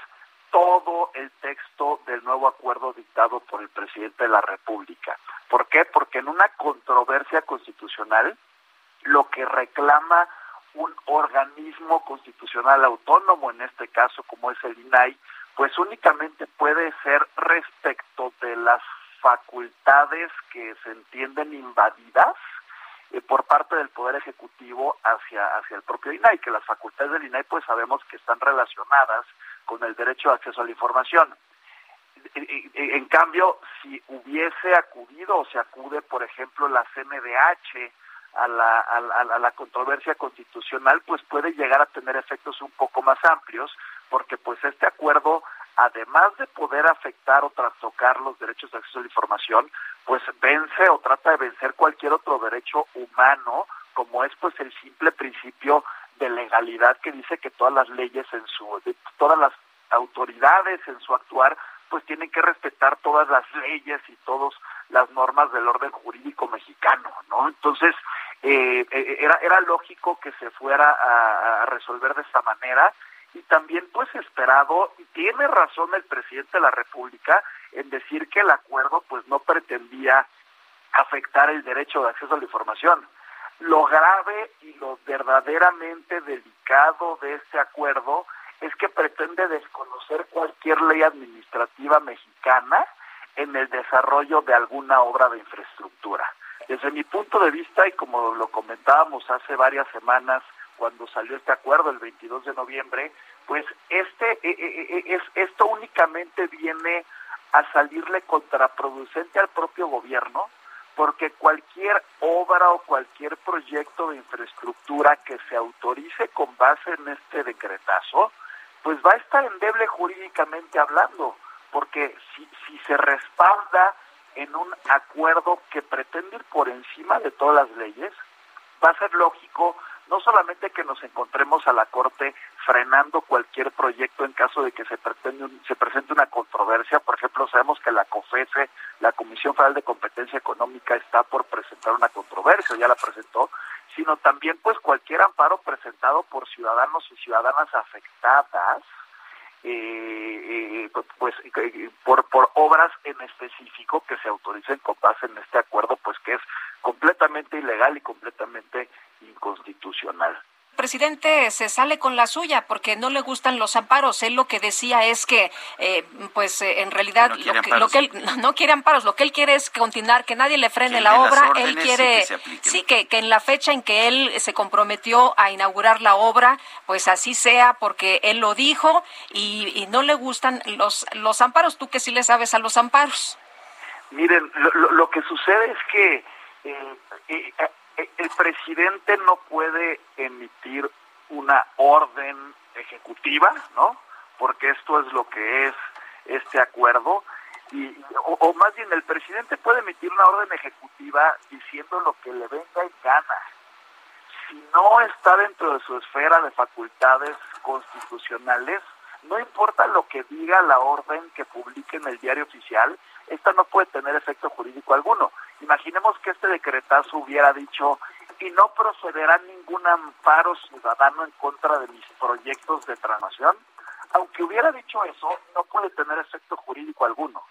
todo el texto del nuevo acuerdo dictado por el presidente de la República. ¿Por qué? Porque en una controversia constitucional lo que reclama un organismo constitucional autónomo, en este caso como es el INAI, pues únicamente puede ser respecto de las facultades que se entienden invadidas eh, por parte del Poder Ejecutivo hacia, hacia el propio INAI, que las facultades del INAI pues sabemos que están relacionadas con el derecho de acceso a la información. En cambio, si hubiese acudido o se acude, por ejemplo, la CNDH a la, a, la, controversia constitucional, pues puede llegar a tener efectos un poco más amplios, porque pues este acuerdo, además de poder afectar o trastocar los derechos de acceso a la información, pues vence o trata de vencer cualquier otro derecho humano, como es pues el simple principio de legalidad que dice que todas las leyes en su, todas las autoridades en su actuar, pues tienen que respetar todas las leyes y todas las normas del orden jurídico mexicano, ¿no? Entonces, eh, eh, era, era lógico que se fuera a, resolver de esta manera y también pues esperado y tiene razón el presidente de la República en decir que el acuerdo pues no pretendía afectar el derecho de acceso a la información. Lo grave y lo verdaderamente delicado de este acuerdo es que pretende desconocer cualquier ley administrativa mexicana en el desarrollo de alguna obra de infraestructura. Desde mi punto de vista, y como lo comentábamos hace varias semanas cuando salió este acuerdo el 22 de noviembre, pues este eh, eh, eh, es esto únicamente viene a salirle contraproducente al propio gobierno, porque cualquier obra o cualquier proyecto de infraestructura que se autorice con base en este decretazo, pues va a estar endeble jurídicamente hablando, porque si, si se respalda en un acuerdo que pretende ir por encima de todas las leyes, va a ser lógico no solamente que nos encontremos a la Corte frenando cualquier proyecto en caso de que se, pretende se presente una controversia, por ejemplo, sabemos que la COFESE, la Comisión Federal de Competencia Económica, está por presentar una controversia, ya la presentó, sino también pues cualquier amparo presentado por ciudadanos y ciudadanas afectadas eh, eh, pues por, por obras en específico que se autoricen con base en este acuerdo, pues que es completamente ilegal y completamente inconstitucional presidente se sale con la suya porque no le gustan los amparos. Él lo que decía es que, eh, pues eh, en realidad, lo, que, él [laughs] no quiere amparos, lo que él quiere es continuar, que nadie le frene la obra. Él quiere, sí, que, que en la fecha en que él se comprometió a inaugurar la obra, pues así sea, porque él lo dijo y, no le gustan los, los amparos. Tú que sí le sabes a los amparos. Miren, lo, que sucede es que eh, el presidente no puede emitir una orden ejecutiva, ¿no? Porque esto es lo que es este acuerdo. Y, o, más bien, el presidente puede emitir una orden ejecutiva diciendo lo que le venga en gana. si no está dentro de su esfera de facultades constitucionales, no importa lo que diga la orden que publique en el diario oficial, esta no puede tener efecto jurídico alguno. Imaginemos que este decretazo hubiera dicho y no procederá ningún amparo ciudadano en contra de mis proyectos de transformación. Aunque hubiera dicho eso, no puede tener efecto jurídico alguno.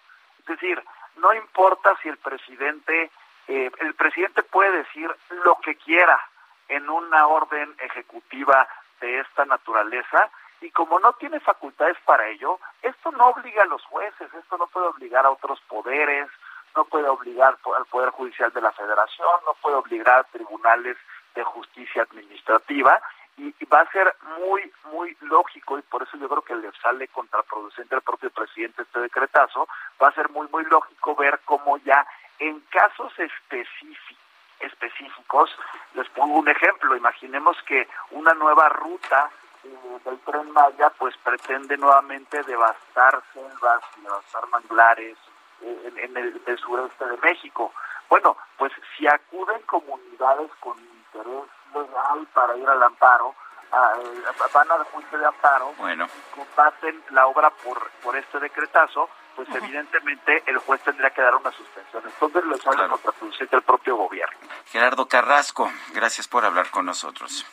Es decir, no importa si el presidente, eh, el presidente puede decir lo que quiera en una orden ejecutiva de esta naturaleza y como no tiene facultades para ello, esto no obliga a los jueces, esto no puede obligar a otros poderes, no puede obligar al Poder Judicial de la Federación, no puede obligar a tribunales de justicia administrativa y, va a ser muy, muy lógico y por eso yo creo que le sale contraproducente al propio presidente este decretazo, va a ser muy, muy lógico ver cómo ya en casos específicos, específicos, les pongo un ejemplo, imaginemos que una nueva ruta eh, del tren Maya pues pretende nuevamente devastar selvas, devastar manglares eh, en, el, sureste de México. Bueno, pues si acuden comunidades con interés legal para ir al amparo, eh, van al juicio de amparo, bueno. combaten la obra por, por este decretazo, pues evidentemente el juez tendría que dar una suspensión. Entonces lo sale claro. contraproducente el propio gobierno. Gerardo Carrasco, gracias por hablar con nosotros.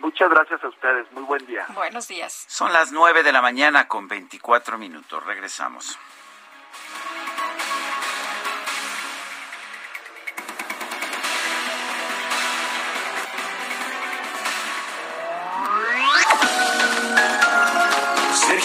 Muchas gracias a ustedes. Muy buen día. Buenos días. Son las nueve de la mañana con 24 minutos. Regresamos.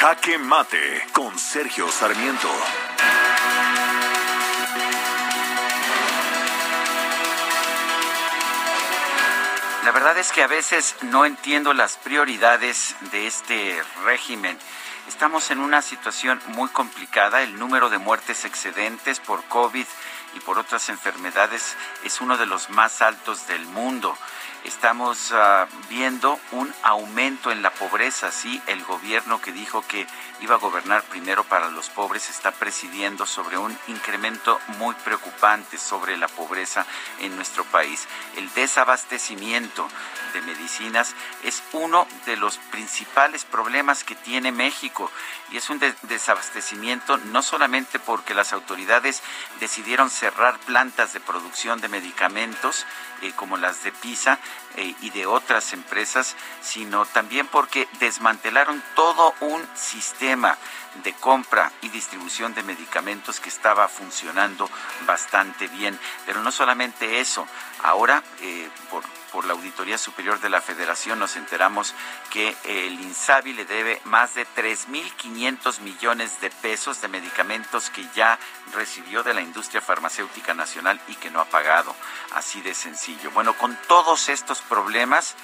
Jaque Mate con Sergio Sarmiento. La verdad es que a veces no entiendo las prioridades de este régimen. Estamos en una situación muy complicada. El número de muertes excedentes por COVID y por otras enfermedades es uno de los más altos del mundo estamos uh, viendo un aumento en la pobreza. Sí, el gobierno que dijo que iba a gobernar primero para los pobres está presidiendo sobre un incremento muy preocupante sobre la pobreza en nuestro país. El desabastecimiento de medicinas es uno de los principales problemas que tiene México y es un desabastecimiento no solamente porque las autoridades decidieron cerrar plantas de producción de medicamentos eh, como las de PISA eh, y de otras empresas, sino también porque desmantelaron todo un sistema de compra y distribución de medicamentos que estaba funcionando bastante bien. Pero no solamente eso, ahora eh, por por la Auditoría Superior de la Federación nos enteramos que el INSABI le debe más de 3.500 millones de pesos de medicamentos que ya recibió de la industria farmacéutica nacional y que no ha pagado. Así de sencillo. Bueno, con todos estos problemas,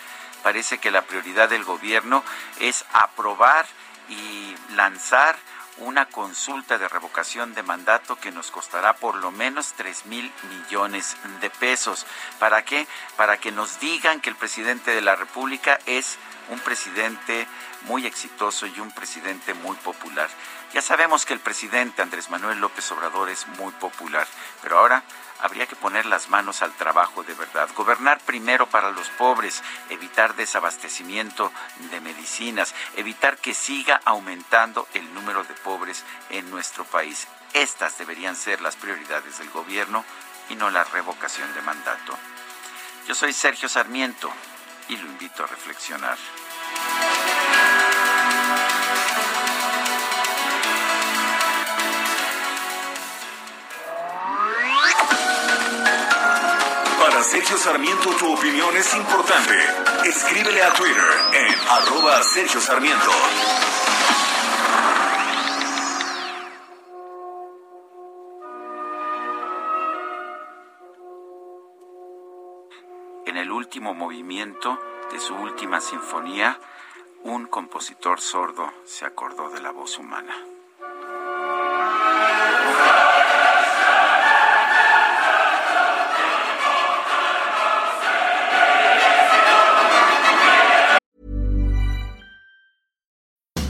parece que la prioridad del gobierno es aprobar y lanzar una consulta de revocación de mandato que nos costará por lo menos 3 mil millones de pesos. ¿Para qué? Para que nos digan que el presidente de la República es un presidente muy exitoso y un presidente muy popular. Ya sabemos que el presidente Andrés Manuel López Obrador es muy popular, pero ahora habría que poner las manos al trabajo de verdad. Gobernar primero para los pobres, evitar desabastecimiento de medicinas, evitar que siga aumentando el número de pobres en nuestro país. Estas deberían ser las prioridades del gobierno y no la revocación de mandato. Yo soy Sergio Sarmiento y lo invito a reflexionar. Sergio Sarmiento tu opinión es importante. Escríbele a Twitter en arroba Sergio Sarmiento. En el último movimiento de su última sinfonía, un compositor sordo se acordó de la voz humana.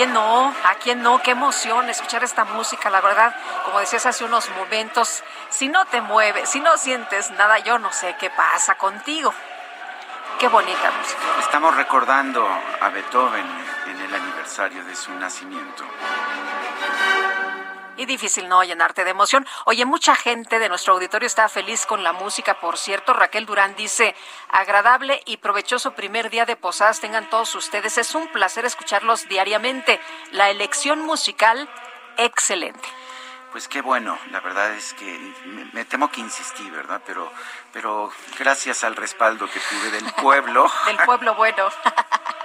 Quién no, a quién no, qué emoción escuchar esta música, la verdad, como decías hace unos momentos, si no te mueves, si no sientes nada, yo no sé qué pasa contigo. Qué bonita música. Estamos recordando a Beethoven en el aniversario de su nacimiento. Y difícil no llenarte de emoción. Oye, mucha gente de nuestro auditorio está feliz con la música. Por cierto, Raquel Durán dice, agradable y provechoso primer día de posadas tengan todos ustedes. Es un placer escucharlos diariamente. La elección musical, excelente. Pues qué bueno, la verdad es que me, me temo que insistí, ¿verdad? Pero, pero gracias al respaldo que tuve del pueblo. [laughs] Del pueblo bueno. [laughs]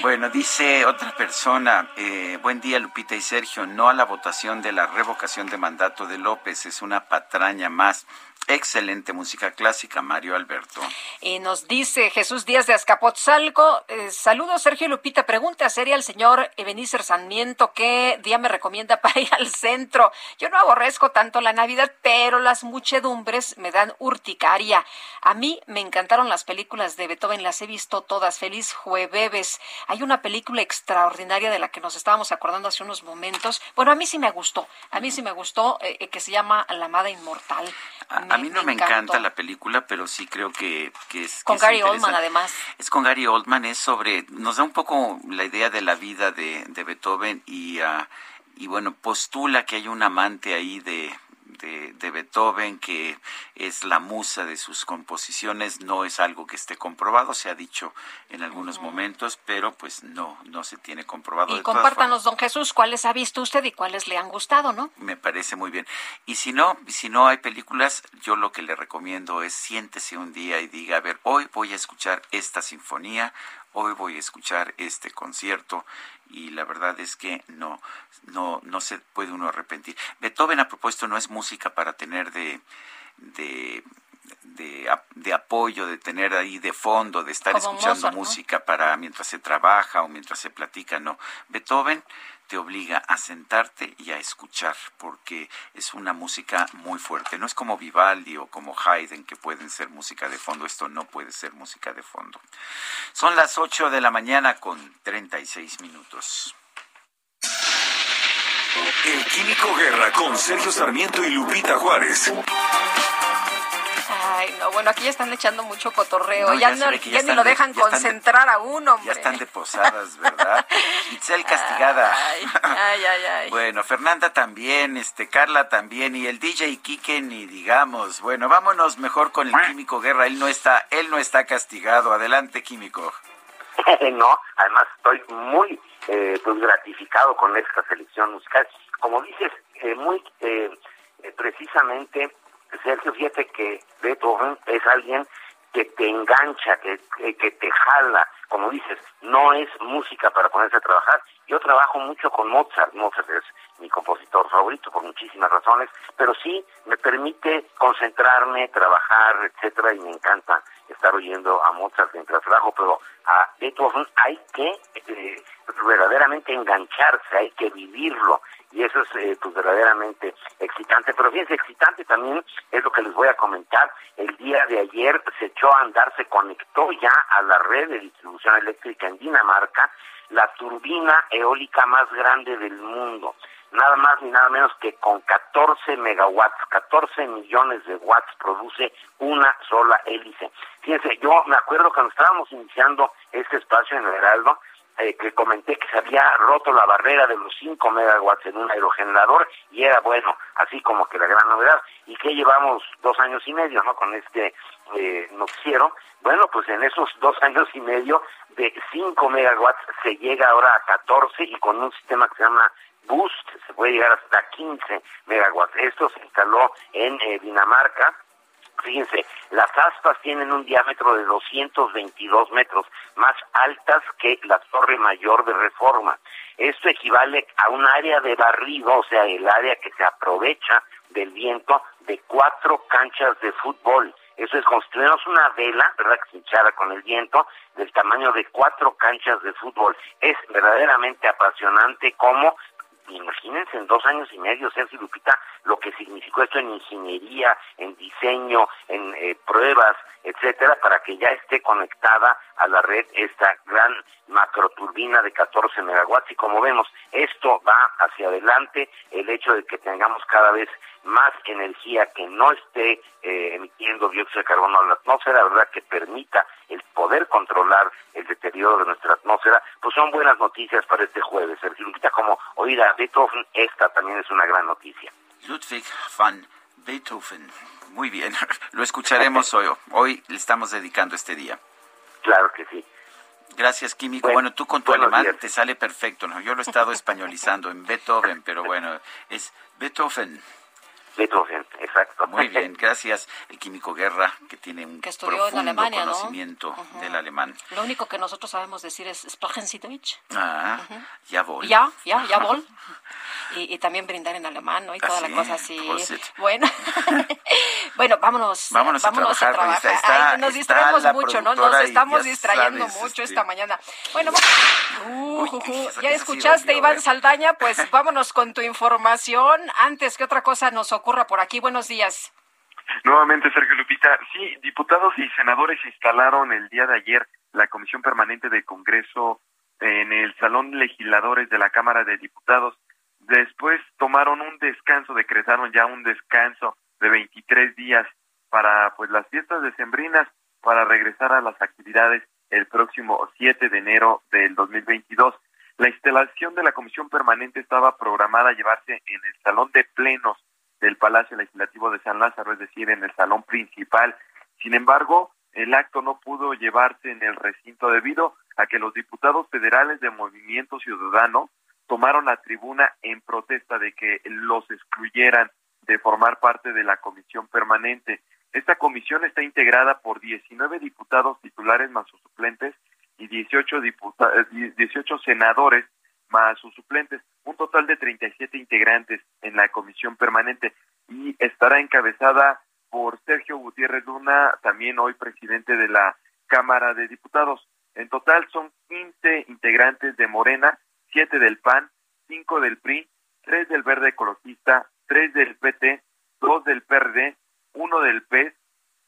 Bueno, dice otra persona, eh, buen día Lupita y Sergio, no a la votación de la revocación de mandato de López, es una patraña más. Excelente música clásica, Mario Alberto. Y nos dice Jesús Díaz de Azcapotzalco, eh, saludos Sergio Lupita, pregunta seria al señor Ebenezer Sarmiento, ¿qué día me recomienda [laughs] para ir al centro? Yo no aborrezco tanto la Navidad, pero las muchedumbres me dan urticaria. A mí me encantaron las películas de Beethoven, las he visto todas, feliz jueves. Hay una película extraordinaria de la que nos estábamos acordando hace unos momentos. Bueno, a mí sí me gustó, a mí sí me gustó, eh, eh, que se llama La Amada Inmortal. A, a mí no me, encanta la película, pero sí creo que, que es... que Con es Gary Oldman, además. Es con Gary Oldman, es sobre, nos da un poco la idea de la vida de, de Beethoven y, ah, y bueno, postula que hay un amante ahí de, de, de Beethoven que es la musa de sus composiciones, no es algo que esté comprobado, se ha dicho en algunos momentos, pero pues no, no se tiene comprobado. Y De compártanos, don Jesús, cuáles ha visto usted y cuáles le han gustado, ¿no? me parece muy bien. Y si no, si no hay películas, yo lo que le recomiendo es siéntese un día y diga, a ver, hoy voy a escuchar esta sinfonía, hoy voy a escuchar este concierto y la verdad es que no no no se puede uno arrepentir. Beethoven a propósito no es música para tener de de de, ap- de apoyo, de tener ahí de fondo, de estar Como escuchando Mozart, ¿no? música para mientras se trabaja o mientras se platica, no. Beethoven te obliga a sentarte y a escuchar, porque es una música muy fuerte. No es como Vivaldi o como Haydn, que pueden ser música de fondo. Esto no puede ser música de fondo. Son las 8 de la mañana con 36 minutos. El Químico Guerra con Sergio Sarmiento y Lupita Juárez. Ay, no, bueno, aquí ya están echando mucho cotorreo. No, ya no, ya ya ni lo de- dejan de- concentrar a uno, hombre. Ya están de posadas, ¿verdad? [laughs] Itzel castigada. Ay, ay, ay, ay. Bueno, Fernanda también, este, Carla también, y el DJ Quique ni digamos. Bueno, vámonos mejor con el Químico Guerra. Él no está, él no está castigado. Adelante, Químico. [laughs] no, además estoy muy eh, pues gratificado con esta selección musical. Como dices, eh, muy eh, eh, precisamente, Sergio, fíjate que Beethoven es alguien que te engancha, que, que, te jala, como dices, no es música para ponerse a trabajar. Yo trabajo mucho con Mozart, Mozart es mi compositor favorito por muchísimas razones, pero sí me permite concentrarme, trabajar, etcétera, y me encanta estar oyendo a Mozart mientras trabajo, pero a Beethoven hay que eh, verdaderamente engancharse, hay que vivirlo, y eso es eh, pues verdaderamente excitante. Pero fíjense, excitante también es lo que les voy a comentar. El día de ayer se echó a andar, se conectó ya a la red de distribución eléctrica en Dinamarca, la turbina eólica más grande del mundo nada más ni nada menos que con 14 megawatts, 14 millones de watts produce una sola hélice. Fíjense, yo me acuerdo cuando estábamos iniciando este espacio en el Heraldo, eh, que comenté que se había roto la barrera de los 5 megawatts en un aerogenerador y era bueno, así como que la gran novedad. Y que llevamos dos años y medio, ¿no? Con este eh, noticiero. Bueno, pues en esos [laughs] dos años y medio de 5 megawatts se llega ahora a 14 y con un sistema que se llama Se puede llegar hasta 15 megawatts. Esto se instaló en eh, Dinamarca. Fíjense, las aspas tienen un diámetro de 222 metros, más altas que la torre mayor de reforma. Esto equivale a un área de barrido, o sea, el área que se aprovecha del viento de cuatro canchas de fútbol. Eso es construirnos una vela, ¿verdad? Hinchara con el viento, del tamaño de cuatro canchas de fútbol. Es verdaderamente apasionante cómo imagínense en dos años y medio, Sergio Lupita, lo que significó esto en ingeniería, en diseño, en eh, pruebas, etcétera, para que ya esté conectada a la red esta gran macroturbina de 14 megawatts. Y como vemos, esto va hacia adelante, el hecho de que tengamos cada vez más energía que no esté eh, emitiendo dióxido de carbono a la atmósfera, ¿verdad? Que permita el poder controlar el deterioro de nuestra atmósfera, pues son buenas noticias para este jueves. Sergio Lupita, como oír a Beethoven, esta también es una gran noticia. Ludwig van Beethoven. Muy bien, [laughs] lo escucharemos hoy. Hoy le estamos dedicando este día. Claro que sí. Gracias, Químico. Bueno, tú con tu alemán te sale perfecto, ¿no? Yo lo he estado españolizando en Beethoven, pero bueno, es Beethoven. Beethoven, exacto. Muy [laughs] bien, gracias. El químico Guerra, que tiene un que profundo en Alemania, conocimiento del alemán. Lo único que nosotros sabemos decir es Sprechen Sie Deutsch. Ah, ya voy. Ya, ya, ya [laughs] voy. Y, y, también brindar en alemán, ¿no? Y toda ¿Ah, la sí? cosa así. Bueno, [laughs] bueno, vámonos. Vámonos a trabajar, trabajar. Brisa. Está- Ay, nos distraemos mucho, ¿no? Nos estamos distrayendo sabes, mucho este- esta mañana. Bueno, Uh, esa ya escuchaste, sí Iván ¿eh? Saldaña, pues vámonos con tu información. Antes que otra cosa nos ocurra por aquí. Buenos días. Nuevamente, Sergio Lupita. Sí, diputados y senadores instalaron el día de ayer la Comisión Permanente del Congreso en el Salón Legisladores de la Cámara de Diputados. Después tomaron un descanso, decretaron ya un descanso de 23 días para pues las fiestas decembrinas para regresar a las actividades el próximo 7 de enero del 2022. La instalación de la Comisión Permanente estaba programada a llevarse en el Salón de Plenos del Palacio Legislativo de San Lázaro, es decir, en el salón principal. Sin embargo, el acto no pudo llevarse en el recinto debido a que los diputados federales de Movimiento Ciudadano tomaron la tribuna en protesta de que los excluyeran de formar parte de la comisión permanente. Esta comisión está integrada por 19 diputados titulares más sus suplentes y 18, diputa- eh, 18 senadores más sus suplentes, un total de 37 integrantes en la comisión permanente y estará encabezada por Sergio Gutiérrez Luna, también hoy presidente de la Cámara de Diputados. En total son 15 integrantes de Morena, 7 del PAN, 5 del PRI, 3 del Verde Ecologista, 3 del PT, 2 del PRD, 1 del PES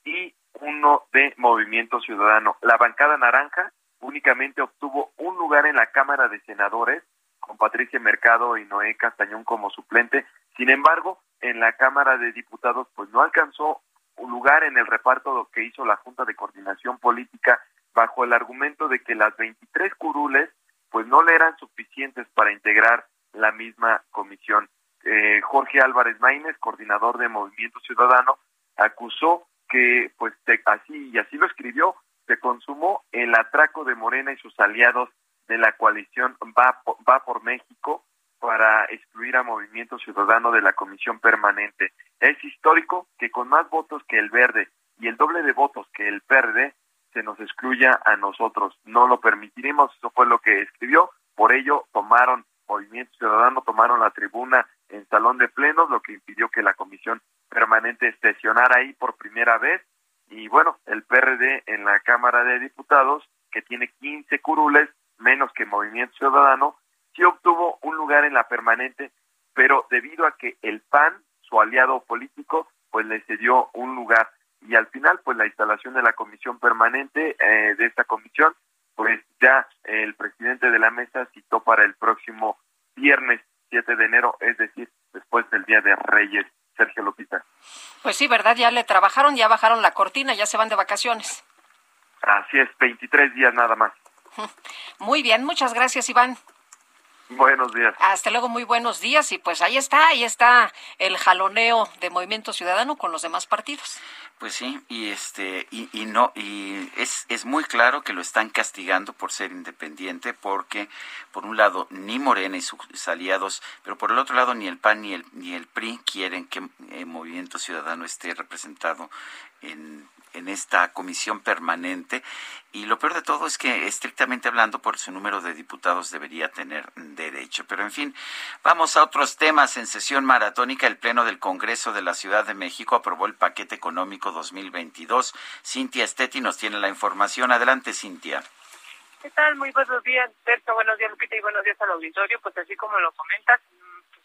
y uno de Movimiento Ciudadano. La bancada naranja únicamente obtuvo un lugar en la Cámara de Senadores con Patricia Mercado y Noé Castañón como suplente. Sin embargo, en la Cámara de Diputados pues no alcanzó un lugar en el reparto que hizo la Junta de Coordinación Política bajo el argumento de que las 23 curules pues no le eran suficientes para integrar la misma comisión. Eh, Jorge Álvarez Maínez, coordinador de Movimiento Ciudadano, acusó que pues te- así y así lo escribió, se consumó el atraco de Morena y sus aliados de la coalición Va Va por México para excluir a Movimiento Ciudadano de la comisión permanente. Es histórico que con más votos que el Verde y el doble de votos que el PRD se nos excluya a nosotros. No lo permitiremos, eso fue lo que escribió, por ello tomaron Movimiento Ciudadano, tomaron la tribuna en Salón de Plenos, lo que impidió que la comisión permanente sesionara ahí por primera vez y bueno, el PRD en la Cámara de Diputados, que tiene 15 curules, menos que Movimiento Ciudadano, sí obtuvo un lugar en la permanente, pero debido a que el PAN, su aliado político, pues le cedió un lugar. Y al final, pues la instalación de la comisión permanente, eh, de esta comisión, pues ya el presidente de la mesa citó para el próximo viernes 7 de enero, es decir, después del Día de Reyes, Sergio Lupita. Pues sí, ¿verdad? Ya le trabajaron, ya bajaron la cortina, ya se van de vacaciones. Así es, 23 días nada más. [laughs] Muy bien, muchas gracias, Iván. Buenos días. Hasta luego, muy buenos días. Y pues ahí está, ahí está el jaloneo de Movimiento Ciudadano con los demás partidos. Pues sí, y este y, y no y es es muy claro que lo están castigando por ser independiente porque por un lado ni Morena y sus aliados, pero por el otro lado ni el PAN ni el ni el PRI quieren que el Movimiento Ciudadano esté representado en en esta comisión permanente y lo peor de todo es que estrictamente hablando por su número de diputados debería tener derecho. Pero en fin, vamos a otros temas. En sesión maratónica, el Pleno del Congreso de la Ciudad de México aprobó el paquete económico 2022. Cintia Estetti nos tiene la información. Adelante, Cintia. ¿Qué tal? Muy buenos días, Sergio. Buenos días, Lupita, y buenos días al auditorio. Pues así como lo comentas,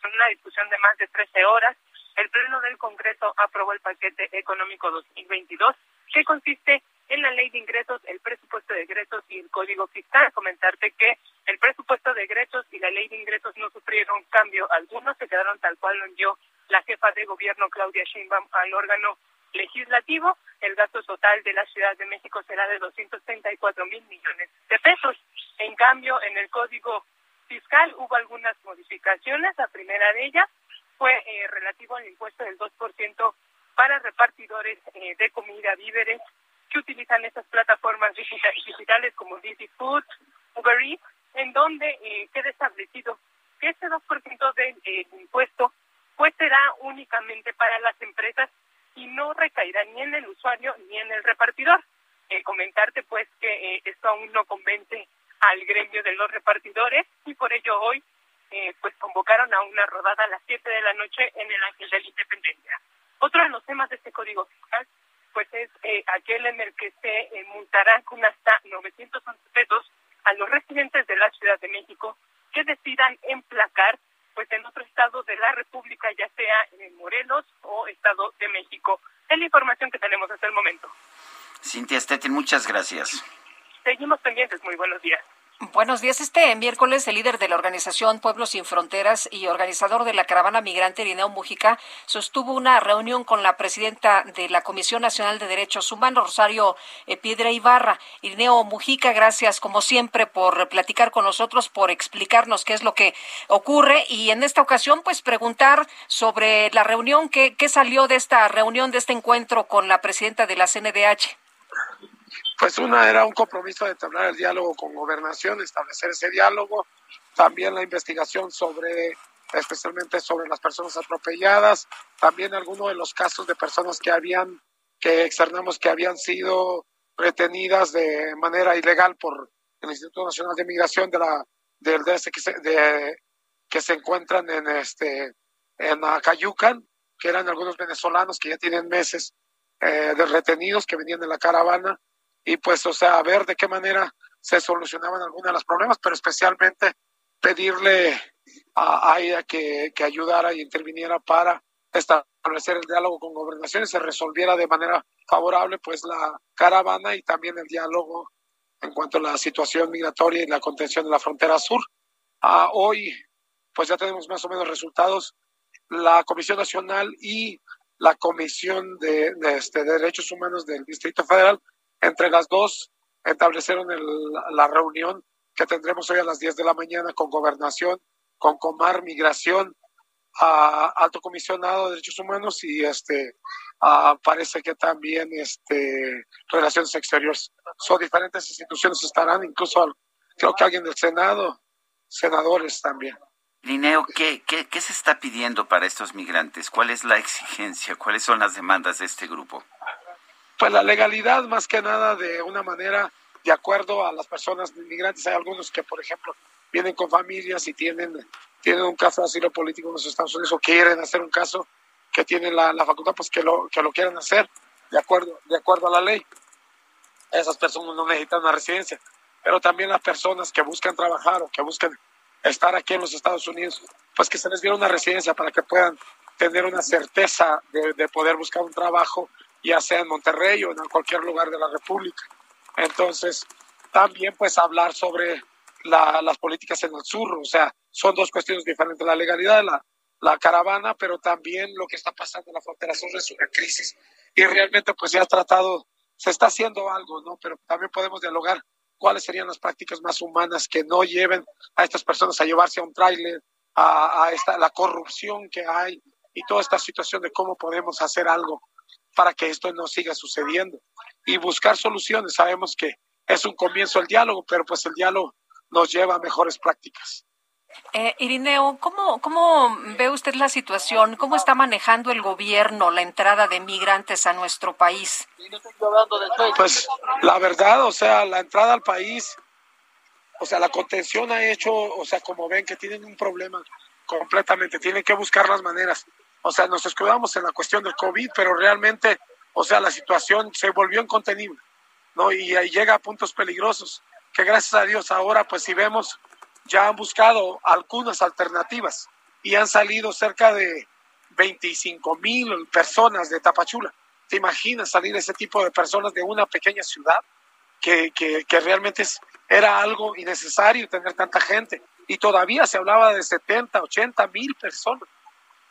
pues una discusión de más de 13 horas, el Pleno del Congreso aprobó el paquete económico 2022 que consiste en la ley de ingresos, el presupuesto de ingresos y el código fiscal. Comentarte que el presupuesto de ingresos y la ley de ingresos no sufrieron cambio alguno, se quedaron tal cual lo envió la jefa de gobierno Claudia Sheinbaum al órgano legislativo. El gasto total de la Ciudad de México será de 234 mil millones de pesos. En cambio, en el código fiscal hubo algunas modificaciones. La primera de ellas fue eh, relativo al impuesto del 2% para repartidores eh, de comida, víveres, que utilizan estas plataformas digitales como Didi Food, Uber Eats, en donde eh, queda establecido que este 2% del eh, impuesto pues será únicamente para las empresas y no recaerá ni en el usuario ni en el repartidor. comentarte pues que esto aún no convence al gremio de los repartidores y por ello hoy pues convocaron a una rodada a las 7 de la noche en el Ángel de la Independencia. Otro de los temas de este código fiscal, pues es eh, aquel en el que se eh, multarán con hasta 911 pesos a los residentes de la Ciudad de México que decidan emplacar pues en otro estado de la República, ya sea en Morelos o Estado de México. Es la información que tenemos hasta el momento. Muchas gracias. Seguimos pendientes. Muy buenos días. Buenos días. Este miércoles, el líder de la organización Pueblos Sin Fronteras y organizador de la caravana migrante Irineo Mujica sostuvo una reunión con la presidenta de la Comisión Nacional de Derechos Humanos, Rosario eh, Piedra Ibarra. Irineo Mujica, gracias como siempre por platicar con nosotros, por explicarnos qué es lo que ocurre y en esta ocasión, pues preguntar sobre la reunión, qué, qué salió de esta reunión, de este encuentro con la presidenta de la CNDH. Pues una era un compromiso de entablar el diálogo con gobernación, establecer ese diálogo, también la investigación sobre, especialmente sobre las personas atropelladas, también algunos de los casos de personas que habían, que externamos que habían sido retenidas de manera ilegal por el Instituto Nacional de Migración de la del DS que se, de, que se encuentran en este en Acayucan, que eran algunos venezolanos que ya tienen meses eh, de retenidos que venían de la caravana y pues, o sea, a ver de qué manera se solucionaban algunos de los problemas, pero especialmente pedirle a, a ella que, que ayudara y interviniera para establecer el diálogo con gobernación y se resolviera de manera favorable pues la caravana y también el diálogo en cuanto a la situación migratoria y la contención de la frontera sur. Ah, hoy pues ya tenemos más o menos resultados. La Comisión Nacional y la Comisión de, de, este, de Derechos Humanos del Distrito Federal entre las dos establecieron el, la reunión que tendremos hoy a las 10 de la mañana con Gobernación, con Comar, Migración, Alto Comisionado de Derechos Humanos y este parece que también este Relaciones Exteriores. Son diferentes instituciones estarán, incluso creo que alguien del Senado, senadores también. Lineo, ¿qué, qué, ¿qué se está pidiendo para estos migrantes? ¿Cuál es la exigencia? ¿Cuáles son las demandas de este grupo? Pues la legalidad más que nada de una manera de acuerdo a las personas inmigrantes. Hay algunos que, por ejemplo, vienen con familias y tienen, tienen un caso de asilo político en los Estados Unidos o quieren hacer un caso que tienen la, la facultad, pues que lo, que lo quieran hacer de acuerdo, de acuerdo a la ley. Esas personas no necesitan una residencia, pero también las personas que buscan trabajar o que buscan estar aquí en los Estados Unidos, pues que se les diera una residencia para que puedan tener una certeza de poder buscar un trabajo ya sea en Monterrey o en cualquier lugar de la República. Entonces, también pues hablar sobre las políticas en el sur, o sea, son dos cuestiones diferentes, la legalidad de la, caravana, pero también lo que está pasando en la frontera sur es una crisis y realmente pues se ha tratado, se está haciendo algo, ¿no? Pero también podemos dialogar cuáles serían las prácticas más humanas que no lleven a estas personas a llevarse a un tráiler, a, a, esta, la corrupción que hay y toda esta situación de cómo podemos hacer algo para que esto no siga sucediendo y buscar soluciones. Sabemos que es un comienzo el diálogo, pero pues el diálogo nos lleva a mejores prácticas. Eh, Irineo, ¿cómo, ¿cómo ve usted la situación? ¿Cómo está manejando el gobierno la entrada de migrantes a nuestro país? Pues la verdad, o sea, la entrada al país, o sea, la contención ha hecho, o sea, como ven que tienen un problema completamente, tienen que buscar las maneras. O sea, nos escudamos en la cuestión del COVID, pero realmente, o sea, la situación se volvió incontenible, ¿no? Y, y llega a puntos peligrosos, que gracias a Dios ahora, pues si vemos ya han buscado algunas alternativas y han salido cerca de 25 mil personas de Tapachula. ¿Te imaginas salir ese tipo de personas de una pequeña ciudad que, que, que realmente es, era algo innecesario tener tanta gente? Y todavía se hablaba de 70, 80 mil personas.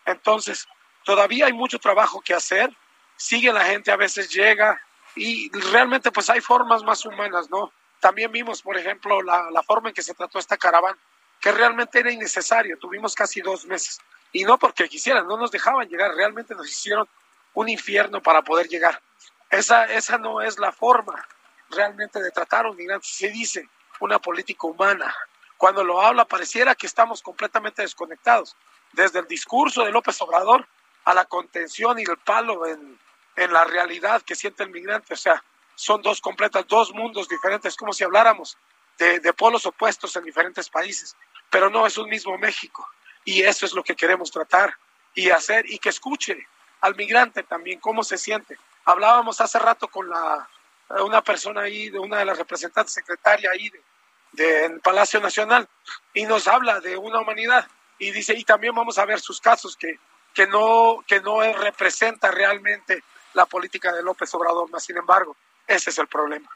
Entonces, todavía hay mucho trabajo que hacer. Sigue la gente, a veces llega y realmente pues hay formas más humanas, ¿no? También vimos, por ejemplo, la, la forma en que se trató esta caravana, que realmente era innecesario. Tuvimos casi dos meses. Y no porque quisieran, no nos dejaban llegar, realmente nos hicieron un infierno para poder llegar. Esa, esa no es la forma realmente de tratar a un migrante. Se dice una política humana. Cuando lo habla pareciera que estamos completamente desconectados. Desde el discurso de López Obrador a la contención y el palo en, en la realidad que siente el migrante. O sea, son dos completas, dos mundos diferentes, como si habláramos de, de, polos opuestos en diferentes países, pero no es un mismo México. Y eso es lo que queremos tratar y hacer y que escuche al migrante también cómo se siente. Hablábamos hace rato con la, una persona ahí, de una de las representantes secretaria ahí de, de, en Palacio Nacional, y nos habla de una humanidad y dice, y también vamos a ver sus casos que, que, no, que no representa realmente la política de López Obrador, más sin embargo, ese es el problema.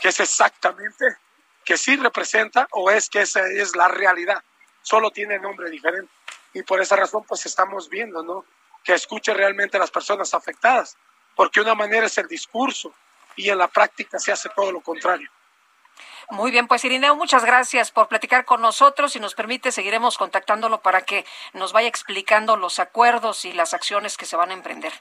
Que es exactamente que sí representa o es que esa es la realidad. Solo tiene nombre diferente. Y por esa razón, pues estamos viendo, ¿no? Que escuche realmente a las personas afectadas. Porque una manera es el discurso y en la práctica se hace todo lo contrario. Muy bien, pues Irineo, muchas gracias por platicar con nosotros. Si nos permite, seguiremos contactándolo para que nos vaya explicando los acuerdos y las acciones que se van a emprender.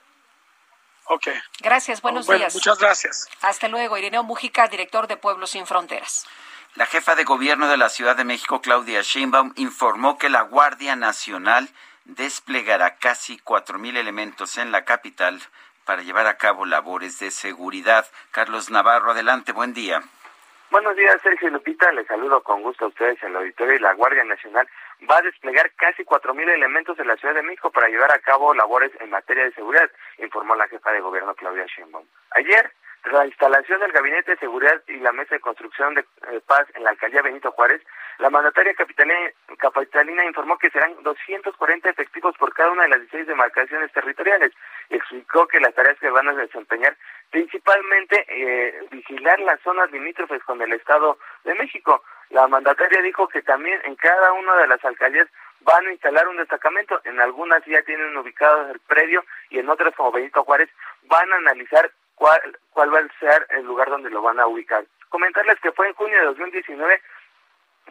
Ok. Gracias, buenos bueno, días. Muchas gracias. Hasta luego, Irineo Mujica, director de Pueblos Sin Fronteras. La jefa de gobierno de la Ciudad de México, Claudia Sheinbaum, informó que la Guardia Nacional desplegará casi cuatro mil elementos en la capital para llevar a cabo labores de seguridad. Carlos Navarro, adelante, buen día. Buenos días, Sergio Lupita. Les saludo con gusto a ustedes en el auditorio y la Guardia Nacional va a desplegar casi cuatro mil elementos en la Ciudad de México para llevar a cabo labores en materia de seguridad, informó la jefa de gobierno Claudia Sheinbaum. Ayer, la instalación del Gabinete de Seguridad y la Mesa de Construcción de eh, Paz en la alcaldía Benito Juárez, la mandataria capitalina, informó que serán 240 efectivos por cada una de las 16 demarcaciones territoriales. Explicó que las tareas que van a desempeñar principalmente eh, vigilar las zonas limítrofes con el Estado de México. La mandataria dijo que también en cada una de las alcaldías van a instalar un destacamento. En algunas ya tienen ubicado el predio y en otras, como Benito Juárez, van a analizar cuál, cuál va a ser el lugar donde lo van a ubicar. Comentarles que fue en junio de 2019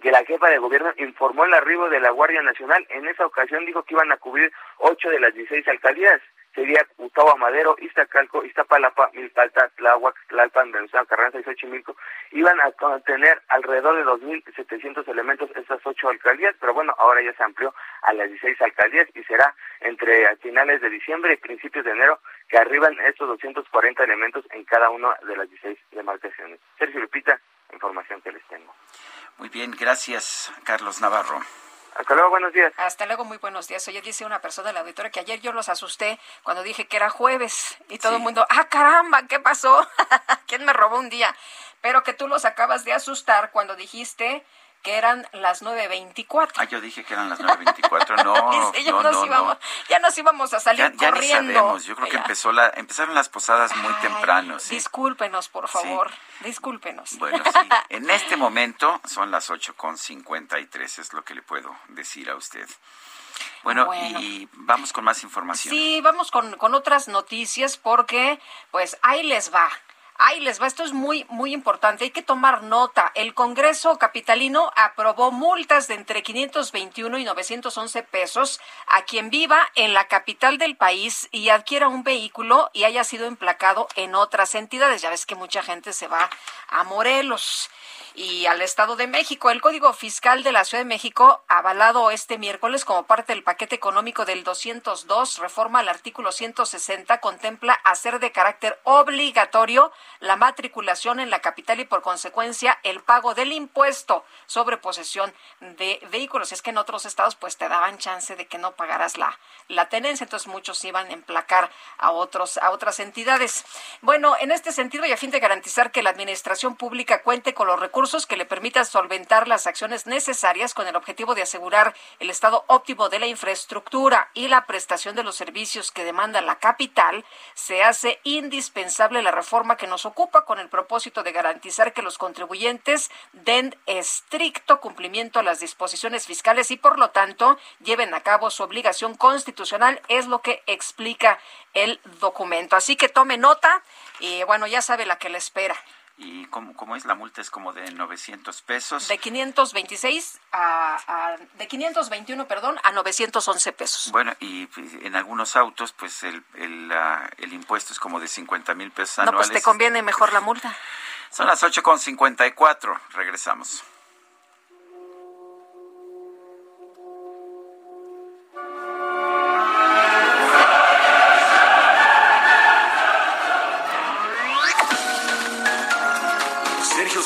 que la jefa de gobierno informó el arribo de la Guardia Nacional. En esa ocasión dijo que iban a cubrir ocho de las 16 alcaldías. Sería Gustavo Madero, Iztacalco, Iztapalapa, Milpalta, Tláhuac, Tlalpan, Venezuela, Carranza y Xochimilco. Iban a tener alrededor de 2.700 elementos estas ocho alcaldías, pero bueno, ahora ya se amplió a las 16 alcaldías y será entre finales de diciembre y principios de enero que arriban estos 240 elementos en cada una de las 16 demarcaciones. Sergio Lupita, información que les tengo. Muy bien, gracias, Carlos Navarro. Hasta luego, buenos días. Hasta luego, muy buenos días. Oye, dice una persona de la auditorio que ayer yo los asusté cuando dije que era jueves y todo sí. el mundo, ah, caramba, ¿qué pasó? [laughs] ¿Quién me robó un día? Pero que tú los acabas de asustar cuando dijiste que eran las 9.24. Ah, yo dije que eran las 9.24, [laughs] no, ya, no, nos no, íbamos, ya nos íbamos a salir ya, ya corriendo. Ni sabemos. Yo creo que empezó la, empezaron las posadas muy Ay, temprano. ¿sí? Discúlpenos, por favor, discúlpenos. Bueno, sí. [laughs] En este momento son las 8.53, es lo que le puedo decir a usted. Bueno, Bueno. y vamos con más información. Sí, vamos con, con otras noticias porque, pues, ahí les va. Ahí les va, esto es muy, muy importante, hay que tomar nota. El Congreso Capitalino aprobó multas de entre 521 y 911 pesos a quien viva en la capital del país y adquiera un vehículo y haya sido emplacado en otras entidades. Ya ves que mucha gente se va a Morelos y al Estado de México. El Código Fiscal de la Ciudad de México, avalado este miércoles como parte del paquete económico del 202, reforma al artículo 160, contempla hacer de carácter obligatorio la matriculación en la capital y por consecuencia el pago del impuesto sobre posesión de vehículos. Es que en otros estados pues te daban chance de que no pagaras la, la tenencia, entonces muchos iban a emplacar a otros a otras entidades. Bueno, en este sentido y a fin de garantizar que la administración pública cuente con los recursos que le permitan solventar las acciones necesarias con el objetivo de asegurar el estado óptimo de la infraestructura y la prestación de los servicios que demanda la capital, se hace indispensable la reforma que nos ocupa con el propósito de garantizar que los contribuyentes den estricto cumplimiento a las disposiciones fiscales y por lo tanto lleven a cabo su obligación constitucional, es lo que explica el documento. Así que tome nota y bueno, ya sabe la que le espera. ¿Y cómo, cómo es? La multa es como de 900 pesos. De 526 a, a- de 521, perdón, a 911 pesos. Bueno, y en algunos autos, pues el, el, el impuesto es como de 50 mil pesos No, pues anuales. te conviene mejor la multa. Son las 8.54. Regresamos.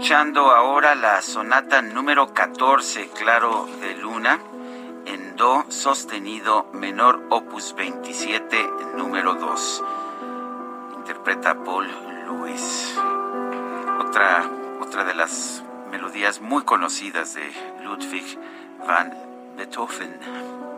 Escuchando ahora la sonata número 14, Claro de Luna, en Do sostenido menor opus 27, número 2. Interpreta Paul Lewis. Otra, otra de las melodías muy conocidas de Ludwig van Beethoven.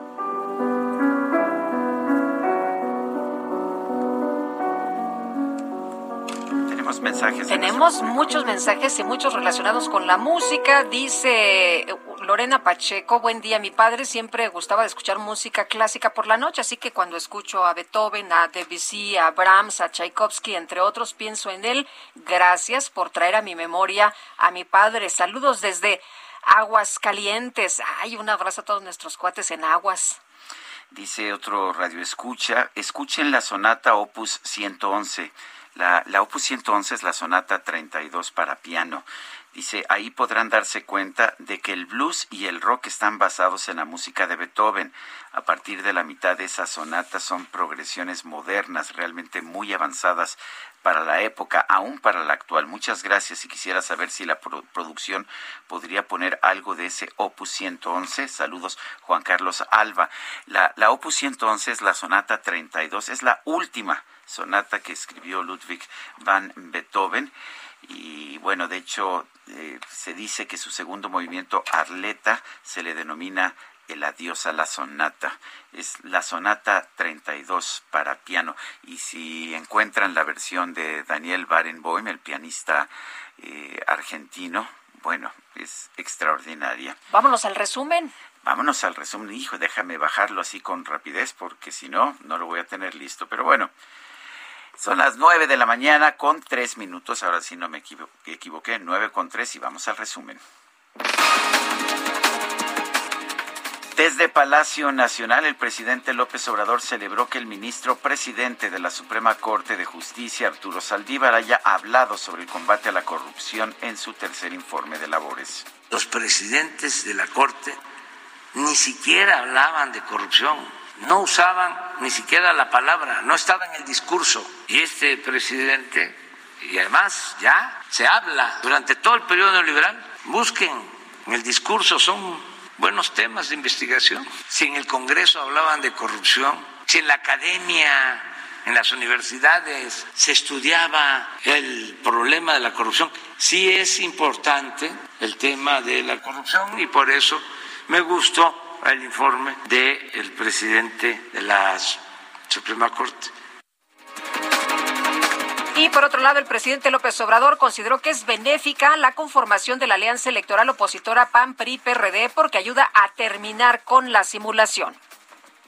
Mensajes. Tenemos muchos mensajes y muchos relacionados con la música. Dice eh, Lorena Pacheco, buen día. Mi padre siempre gustaba de escuchar música clásica por la noche, así que cuando escucho a Beethoven, a Debussy, a Brahms, a Tchaikovsky, entre otros, pienso en él. Gracias por traer a mi memoria a mi padre. Saludos desde Aguas Calientes. Ay, un abrazo a todos nuestros cuates en Aguas. Dice otro radio escucha, escuchen la sonata opus 111. La, la opus 111 es la sonata 32 para piano. Dice, ahí podrán darse cuenta de que el blues y el rock están basados en la música de Beethoven. A partir de la mitad de esa sonata son progresiones modernas, realmente muy avanzadas para la época, aún para la actual. Muchas gracias y quisiera saber si la pro- producción podría poner algo de ese Opus 111. Saludos, Juan Carlos Alba. La, la Opus 111 es la sonata 32, es la última sonata que escribió Ludwig van Beethoven. Y bueno, de hecho, eh, se dice que su segundo movimiento, Arleta, se le denomina el adiós a la sonata. Es la sonata 32 para piano. Y si encuentran la versión de Daniel Barenboim, el pianista eh, argentino, bueno, es extraordinaria. Vámonos al resumen. Vámonos al resumen. Hijo, déjame bajarlo así con rapidez porque si no, no lo voy a tener listo. Pero bueno, son las nueve de la mañana con tres minutos. Ahora sí no me equivoqué. Nueve con tres y vamos al resumen. Desde Palacio Nacional, el presidente López Obrador celebró que el ministro presidente de la Suprema Corte de Justicia, Arturo Saldívar, haya hablado sobre el combate a la corrupción en su tercer informe de labores. Los presidentes de la Corte ni siquiera hablaban de corrupción, no usaban ni siquiera la palabra, no estaba en el discurso. Y este presidente, y además ya se habla durante todo el periodo neoliberal, busquen en el discurso, son buenos temas de investigación. Si en el Congreso hablaban de corrupción, si en la academia, en las universidades se estudiaba el problema de la corrupción, sí es importante el tema de la corrupción y por eso me gustó el informe del presidente de la Suprema Corte. Y por otro lado, el presidente López Obrador consideró que es benéfica la conformación de la alianza electoral opositora PAN-PRI-PRD porque ayuda a terminar con la simulación.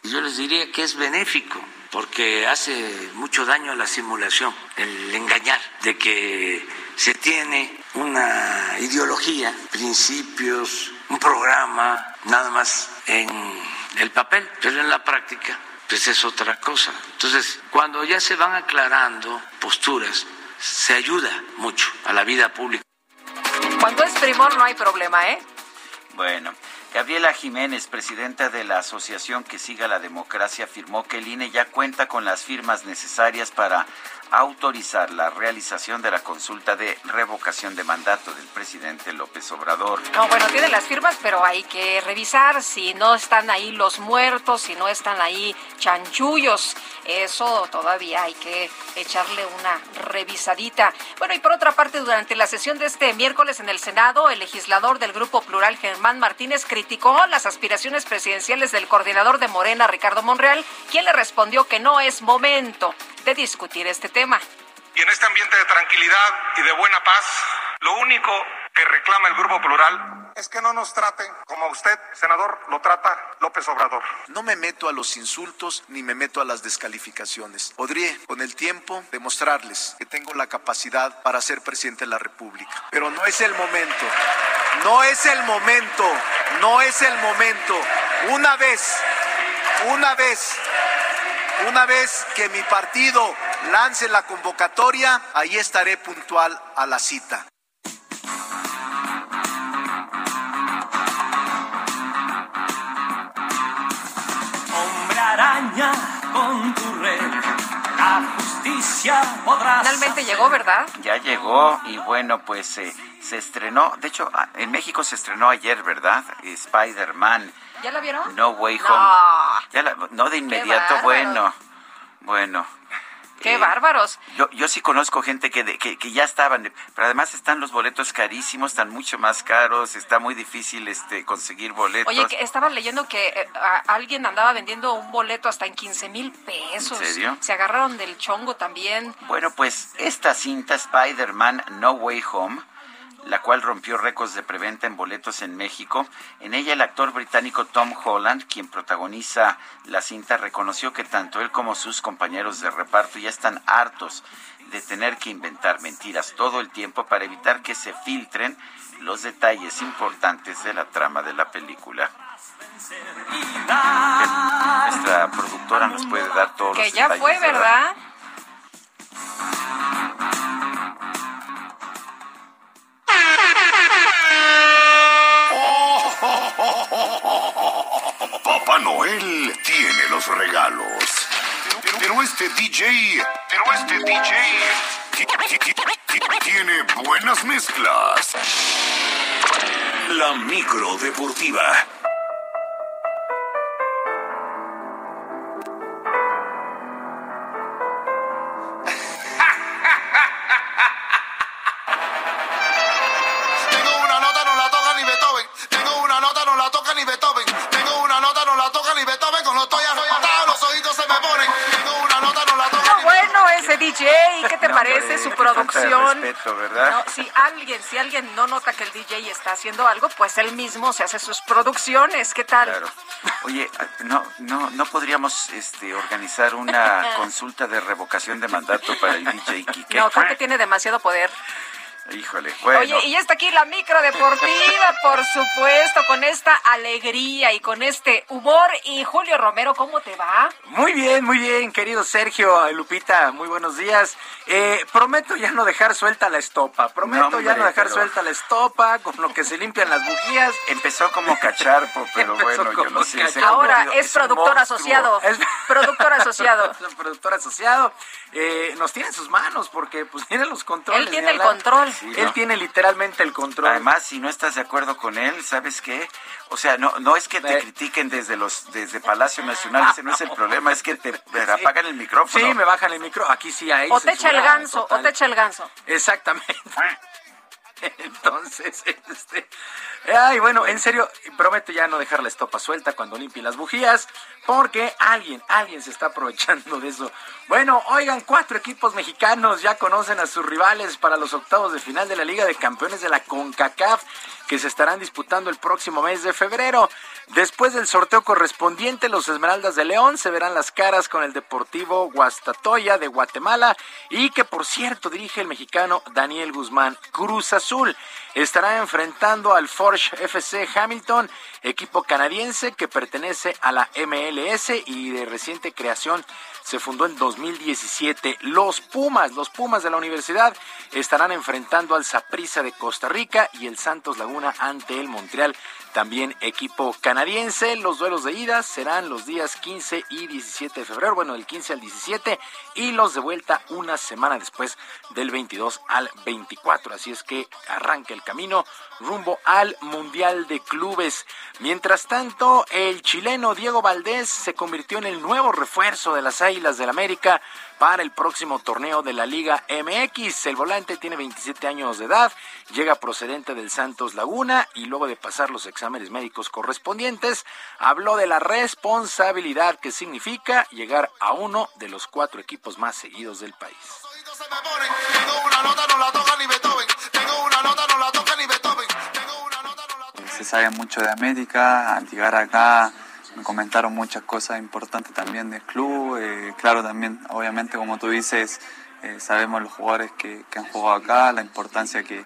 Yo les diría que es benéfico porque hace mucho daño a la simulación, el engañar de que se tiene una ideología, principios, un programa, nada más en el papel, pero en la práctica pues es otra cosa. Entonces, cuando ya se van aclarando posturas, se ayuda mucho a la vida pública. Cuando es primor no hay problema, ¿eh? Bueno, Gabriela Jiménez, presidenta de la Asociación que siga la democracia, afirmó que el INE ya cuenta con las firmas necesarias para autorizar la realización de la consulta de revocación de mandato del presidente López Obrador. No, bueno, tiene las firmas, pero hay que revisar si no están ahí los muertos, si no están ahí chanchullos. Eso todavía hay que echarle una revisadita. Bueno, y por otra parte, durante la sesión de este miércoles en el Senado, el legislador del Grupo Plural, Germán Martínez, criticó las aspiraciones presidenciales del coordinador de Morena, Ricardo Monreal, quien le respondió que no es momento de discutir este tema. Y en este ambiente de tranquilidad y de buena paz, lo único que reclama el Grupo Plural es que no nos traten como usted, senador, lo trata López Obrador. No me meto a los insultos ni me meto a las descalificaciones. Podría, con el tiempo, demostrarles que tengo la capacidad para ser presidente de la República. Pero no es el momento. No es el momento. No es el momento. Una vez, una vez una vez que mi partido lance la convocatoria, ahí estaré puntual a la cita. Hombre araña con tu red, la justicia podrá. Finalmente llegó, ¿verdad? Ya llegó y bueno, pues eh, se estrenó, de hecho, ah, en México se estrenó ayer, ¿verdad? Spider-Man. ¿Ya la vieron? No Way Home. No, de inmediato, bueno, bueno. ¡Qué bárbaros! Yo, yo sí conozco gente que, que, que, ya estaban, pero además están los boletos carísimos, están mucho más caros, está muy difícil este conseguir boletos. Oye, que estaba leyendo que eh, alguien andaba vendiendo un boleto hasta en 15 mil pesos. ¿En serio? Se agarraron del chongo también. Bueno, pues esta cinta Spider-Man No Way Home la cual rompió récords de preventa en boletos en México. En ella el actor británico Tom Holland, quien protagoniza la cinta, reconoció que tanto él como sus compañeros de reparto ya están hartos de tener que inventar mentiras todo el tiempo para evitar que se filtren los detalles importantes de la trama de la película. Nuestra productora nos puede dar todos que los ya fue, ¿verdad? Papá Noel tiene los regalos. Pero, este DJ, pero este DJ tiene buenas mezclas. La micro deportiva. Parece su producción? Respeto, ¿verdad? No, si alguien, si alguien no nota que el DJ está haciendo algo, pues él mismo se hace sus producciones. ¿Qué tal? Claro. Oye, no, no, no podríamos este, organizar una [laughs] consulta de revocación de mandato para el DJ Kike. No, creo que tiene demasiado poder. Híjole, bueno. Oye, y ya está aquí la micro deportiva, [laughs] por supuesto, con esta alegría y con este humor. Y Julio Romero, ¿cómo te va? Muy bien, muy bien, querido Sergio, Lupita, muy buenos días. Eh, prometo ya no dejar suelta la estopa, prometo No, ya no dejar pero- suelta la estopa, con lo que se limpian las bujías. Empezó como cacharpo, [laughs] pero bueno, yo no sé. Ahora es productor monstruo. asociado. [laughs] Es- Productor asociado. Productor asociado eh, nos tiene en sus manos porque pues tiene los controles. Él tiene el hablar. control. Sí, Él ¿no? tiene literalmente el control. Además, si no estás de acuerdo con él, ¿sabes qué? O sea, no, no es que te Eh. critiquen desde los desde Palacio Nacional, ese no es el problema, es que te [laughs] te apagan el micrófono. Sí, me bajan el micro. Aquí sí hay. O te echa el ganso, o te echa el ganso. Exactamente. [laughs] Entonces, este. Ay, bueno, en serio, prometo ya no dejar la estopa suelta cuando limpie las bujías, porque alguien, alguien se está aprovechando de eso. Bueno, oigan, cuatro equipos mexicanos ya conocen a sus rivales para los octavos de final de la Liga de Campeones de la CONCACAF, que se estarán disputando el próximo mes de febrero. Después del sorteo correspondiente, los Esmeraldas de León se verán las caras con el Deportivo Guastatoya de Guatemala y que por cierto dirige el mexicano Daniel Guzmán. Cruz Azul estará enfrentando al Forge FC Hamilton, equipo canadiense que pertenece a la MLS y de reciente creación se fundó en 2017. Los Pumas, los Pumas de la universidad estarán enfrentando al Saprissa de Costa Rica y el Santos Laguna ante el Montreal, también equipo canadiense. Los duelos de ida serán los días 15 y 17 de febrero, bueno, del 15 al 17 y los de vuelta una semana después del 22 al 24. Así es que arranca el camino rumbo al Mundial de Clubes. Mientras tanto, el chileno Diego Valdés se convirtió en el nuevo refuerzo de las Águilas del América para el próximo torneo de la Liga MX. El volante tiene 27 años de edad, llega procedente del Santos Laguna y luego de pasar los exámenes médicos correspondientes, habló de la responsabilidad que significa llegar a uno de los cuatro equipos más seguidos del país. se sabe mucho de América, al llegar acá me comentaron muchas cosas importantes también del club, eh, claro también, obviamente como tú dices, eh, sabemos los jugadores que, han jugado acá, la importancia que,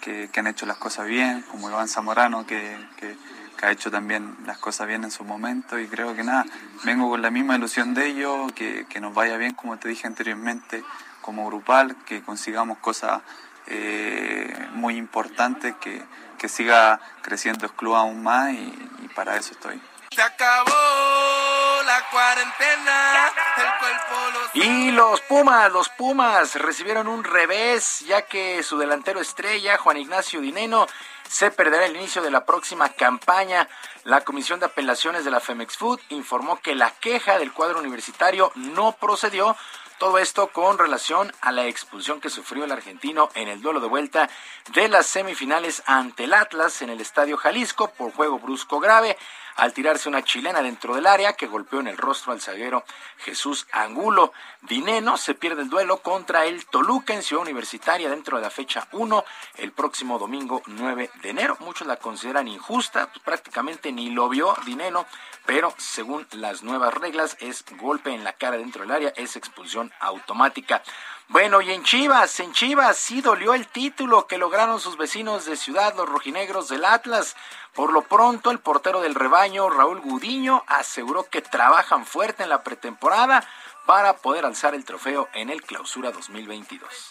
que- han hecho las cosas bien, como Iván Zamorano que, que- ha hecho también las cosas bien en su momento y creo que nada, vengo con la misma ilusión de ellos, que, nos vaya bien como te dije anteriormente como grupal, que consigamos cosas eh, muy importantes, que, siga creciendo el club aún más y para eso estoy. Se acabó la cuarentena, cuerpo Y los Pumas, los Pumas recibieron un revés, ya que su delantero estrella, Juan Ignacio Dineno, se perderá el inicio de la próxima campaña. La Comisión de Apelaciones de la Femex Food informó que la queja del cuadro universitario no procedió. Todo esto con relación a la expulsión que sufrió el argentino en el duelo de vuelta de las semifinales ante el Atlas en el Estadio Jalisco por juego brusco grave al tirarse una chilena dentro del área que golpeó en el rostro al zaguero Jesús Angulo. Dineno se pierde el duelo contra el Toluca en Ciudad Universitaria dentro de la fecha 1 el próximo domingo 9 de enero. Muchos la consideran injusta, pues prácticamente ni lo vio Dineno, pero según las nuevas reglas es golpe en la cara dentro del área, es expulsión automática. Bueno, y en Chivas, en Chivas sí dolió el título que lograron sus vecinos de ciudad, los rojinegros del Atlas. Por lo pronto, el portero del rebaño, Raúl Gudiño, aseguró que trabajan fuerte en la pretemporada para poder alzar el trofeo en el Clausura 2022.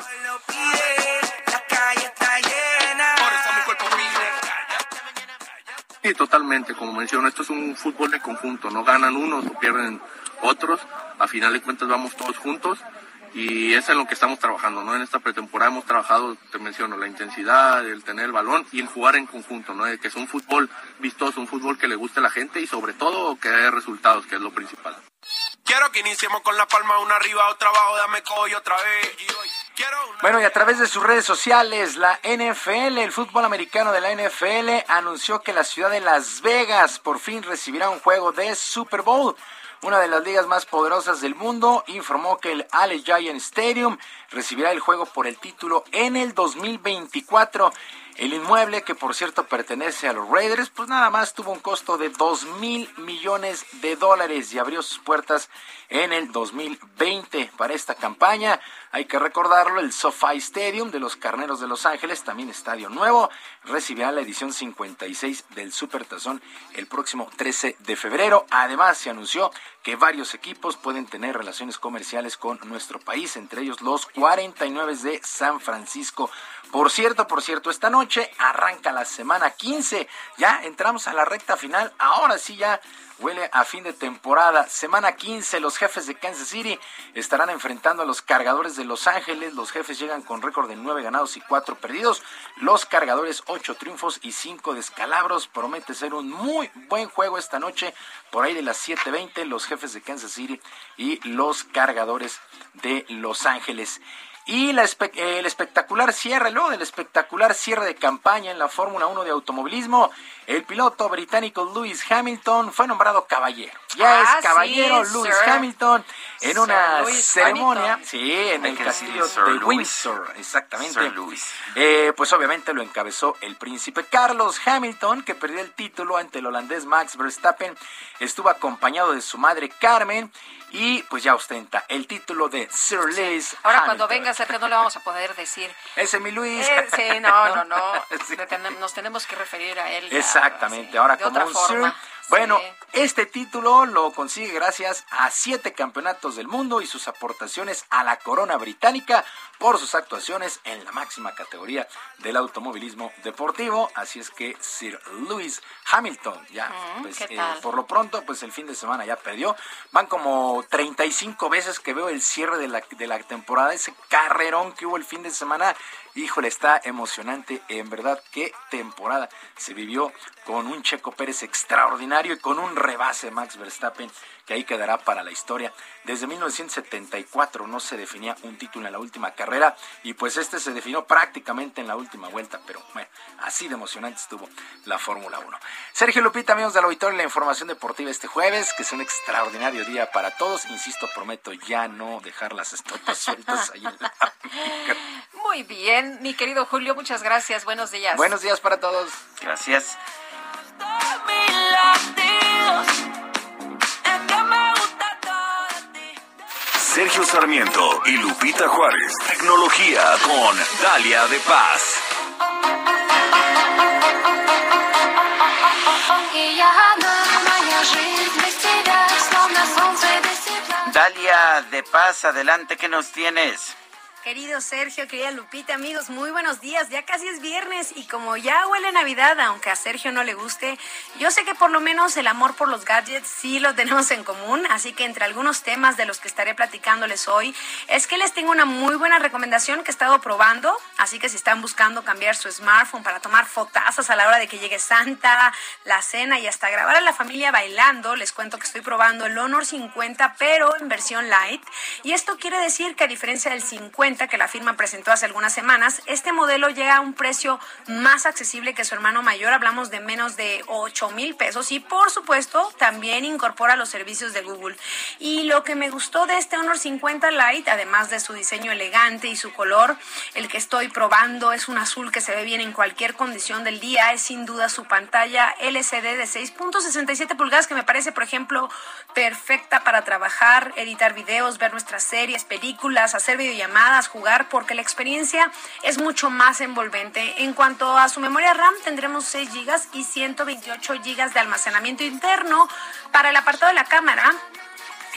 la calle está llena. Por eso mi cuerpo pide. Sí, totalmente, como menciono, esto es un fútbol de conjunto, no ganan unos o pierden otros, a final de cuentas vamos todos juntos y es en lo que estamos trabajando, ¿no? En esta pretemporada hemos trabajado, te menciono, la intensidad, el tener el balón y el jugar en conjunto, ¿no? Que es un fútbol vistoso, un fútbol que le guste a la gente y sobre todo que haya resultados, que es lo principal. Quiero que iniciemos con la palma una arriba, otra abajo, dame coy otra vez. Quiero una... Bueno, y a través de sus redes sociales, la NFL, el fútbol americano de la NFL, anunció que la ciudad de Las Vegas por fin recibirá un juego de Super Bowl. Una de las ligas más poderosas del mundo, informó que el Ale Giant Stadium recibirá el juego por el título en el 2024. El inmueble, que por cierto pertenece a los Raiders, pues nada más tuvo un costo de 2 mil millones de dólares y abrió sus puertas en el 2020 para esta campaña. Hay que recordarlo, el SoFi Stadium de los Carneros de Los Ángeles, también estadio nuevo, recibirá la edición 56 del Supertazón el próximo 13 de febrero. Además, se anunció que varios equipos pueden tener relaciones comerciales con nuestro país, entre ellos los 49 de San Francisco. Por cierto, por cierto, esta noche arranca la semana 15. Ya entramos a la recta final. Ahora sí ya huele a fin de temporada. Semana 15, los jefes de Kansas City estarán enfrentando a los cargadores de Los Ángeles. Los jefes llegan con récord de 9 ganados y 4 perdidos. Los cargadores 8 triunfos y 5 descalabros. Promete ser un muy buen juego esta noche. Por ahí de las 7:20, los jefes de Kansas City y los cargadores de Los Ángeles. Y el espectacular cierre, luego del espectacular cierre de campaña en la Fórmula 1 de automovilismo, el piloto británico Lewis Hamilton fue nombrado caballero. Ya Ah, es caballero sí, Lewis Sir. Hamilton en Sir una Lewis ceremonia, Hamilton. sí, en el castillo de Lewis. Windsor, exactamente. Sir Lewis. Eh, pues obviamente lo encabezó el príncipe Carlos Hamilton, que perdió el título ante el holandés Max Verstappen. Estuvo acompañado de su madre Carmen y pues ya ostenta el título de Sir Lewis Ahora Hamilton. cuando venga Sergio no le vamos a poder decir. [laughs] Ese es mi Luis. Eh, sí, no, no, no. [laughs] Sí. Nos tenemos que referir a él. Exactamente, ahora de como otra un forma. Bueno, este título lo consigue gracias a siete campeonatos del mundo y sus aportaciones a la corona británica por sus actuaciones en la máxima categoría del automovilismo deportivo. Así es que Sir Lewis Hamilton, ya, Mm, pues, ¿qué eh, por lo pronto, pues el fin de semana ya perdió. Van como 35 veces que veo el cierre de la, de la temporada, ese carrerón que hubo el fin de semana. Híjole, está emocionante. En verdad, qué temporada se vivió con un Checo Pérez extraordinario y con un rebase Max Verstappen que ahí quedará para la historia. Desde 1974 no se definía un título en la última carrera y pues este se definió prácticamente en la última vuelta, pero bueno, así de emocionante estuvo la Fórmula 1. Sergio Lupita, amigos del auditorio, la información deportiva este jueves, que es un extraordinario día para todos. Insisto, prometo ya no dejar las estopas [laughs] sueltas ahí en la Muy bien, mi querido Julio, muchas gracias. Buenos días. Buenos días para todos. Gracias. Sergio Sarmiento y Lupita Juárez. Tecnología con Dalia de Paz. Dalia de Paz, adelante, ¿qué nos tienes? Querido Sergio, querida Lupita, amigos, muy buenos días. Ya casi es viernes y como ya huele Navidad, aunque a Sergio no le guste, yo sé que por lo menos el amor por los gadgets sí lo [laughs] tenemos en común. Así que entre algunos temas de los que estaré platicándoles hoy, es que les tengo una muy buena recomendación que he estado probando. Así que si están buscando cambiar su smartphone para tomar fotazas a la hora de que llegue Santa, la cena y hasta grabar a la familia bailando, les cuento que estoy probando el Honor 50, pero en versión light. Y esto quiere decir que a diferencia del 50, que la firma presentó hace algunas semanas, este modelo llega a un precio más accesible que su hermano mayor, hablamos de menos de 8 mil pesos. Y por supuesto también incorpora los servicios de Google. Y lo que me gustó de este Honor 50 Lite, además de su diseño elegante y su color, el que estoy probando es un azul que se ve bien en cualquier condición del día, es sin duda su pantalla LCD de 6.67 pulgadas que me parece, por ejemplo, perfecta para trabajar, editar videos, ver nuestras series, películas, hacer videollamadas, jugar, porque la experiencia es mucho más envolvente. En cuanto a su memoria RAM, tendremos 6 GB y 128 GB de almacenamiento interno. Para el apartado de la cámara,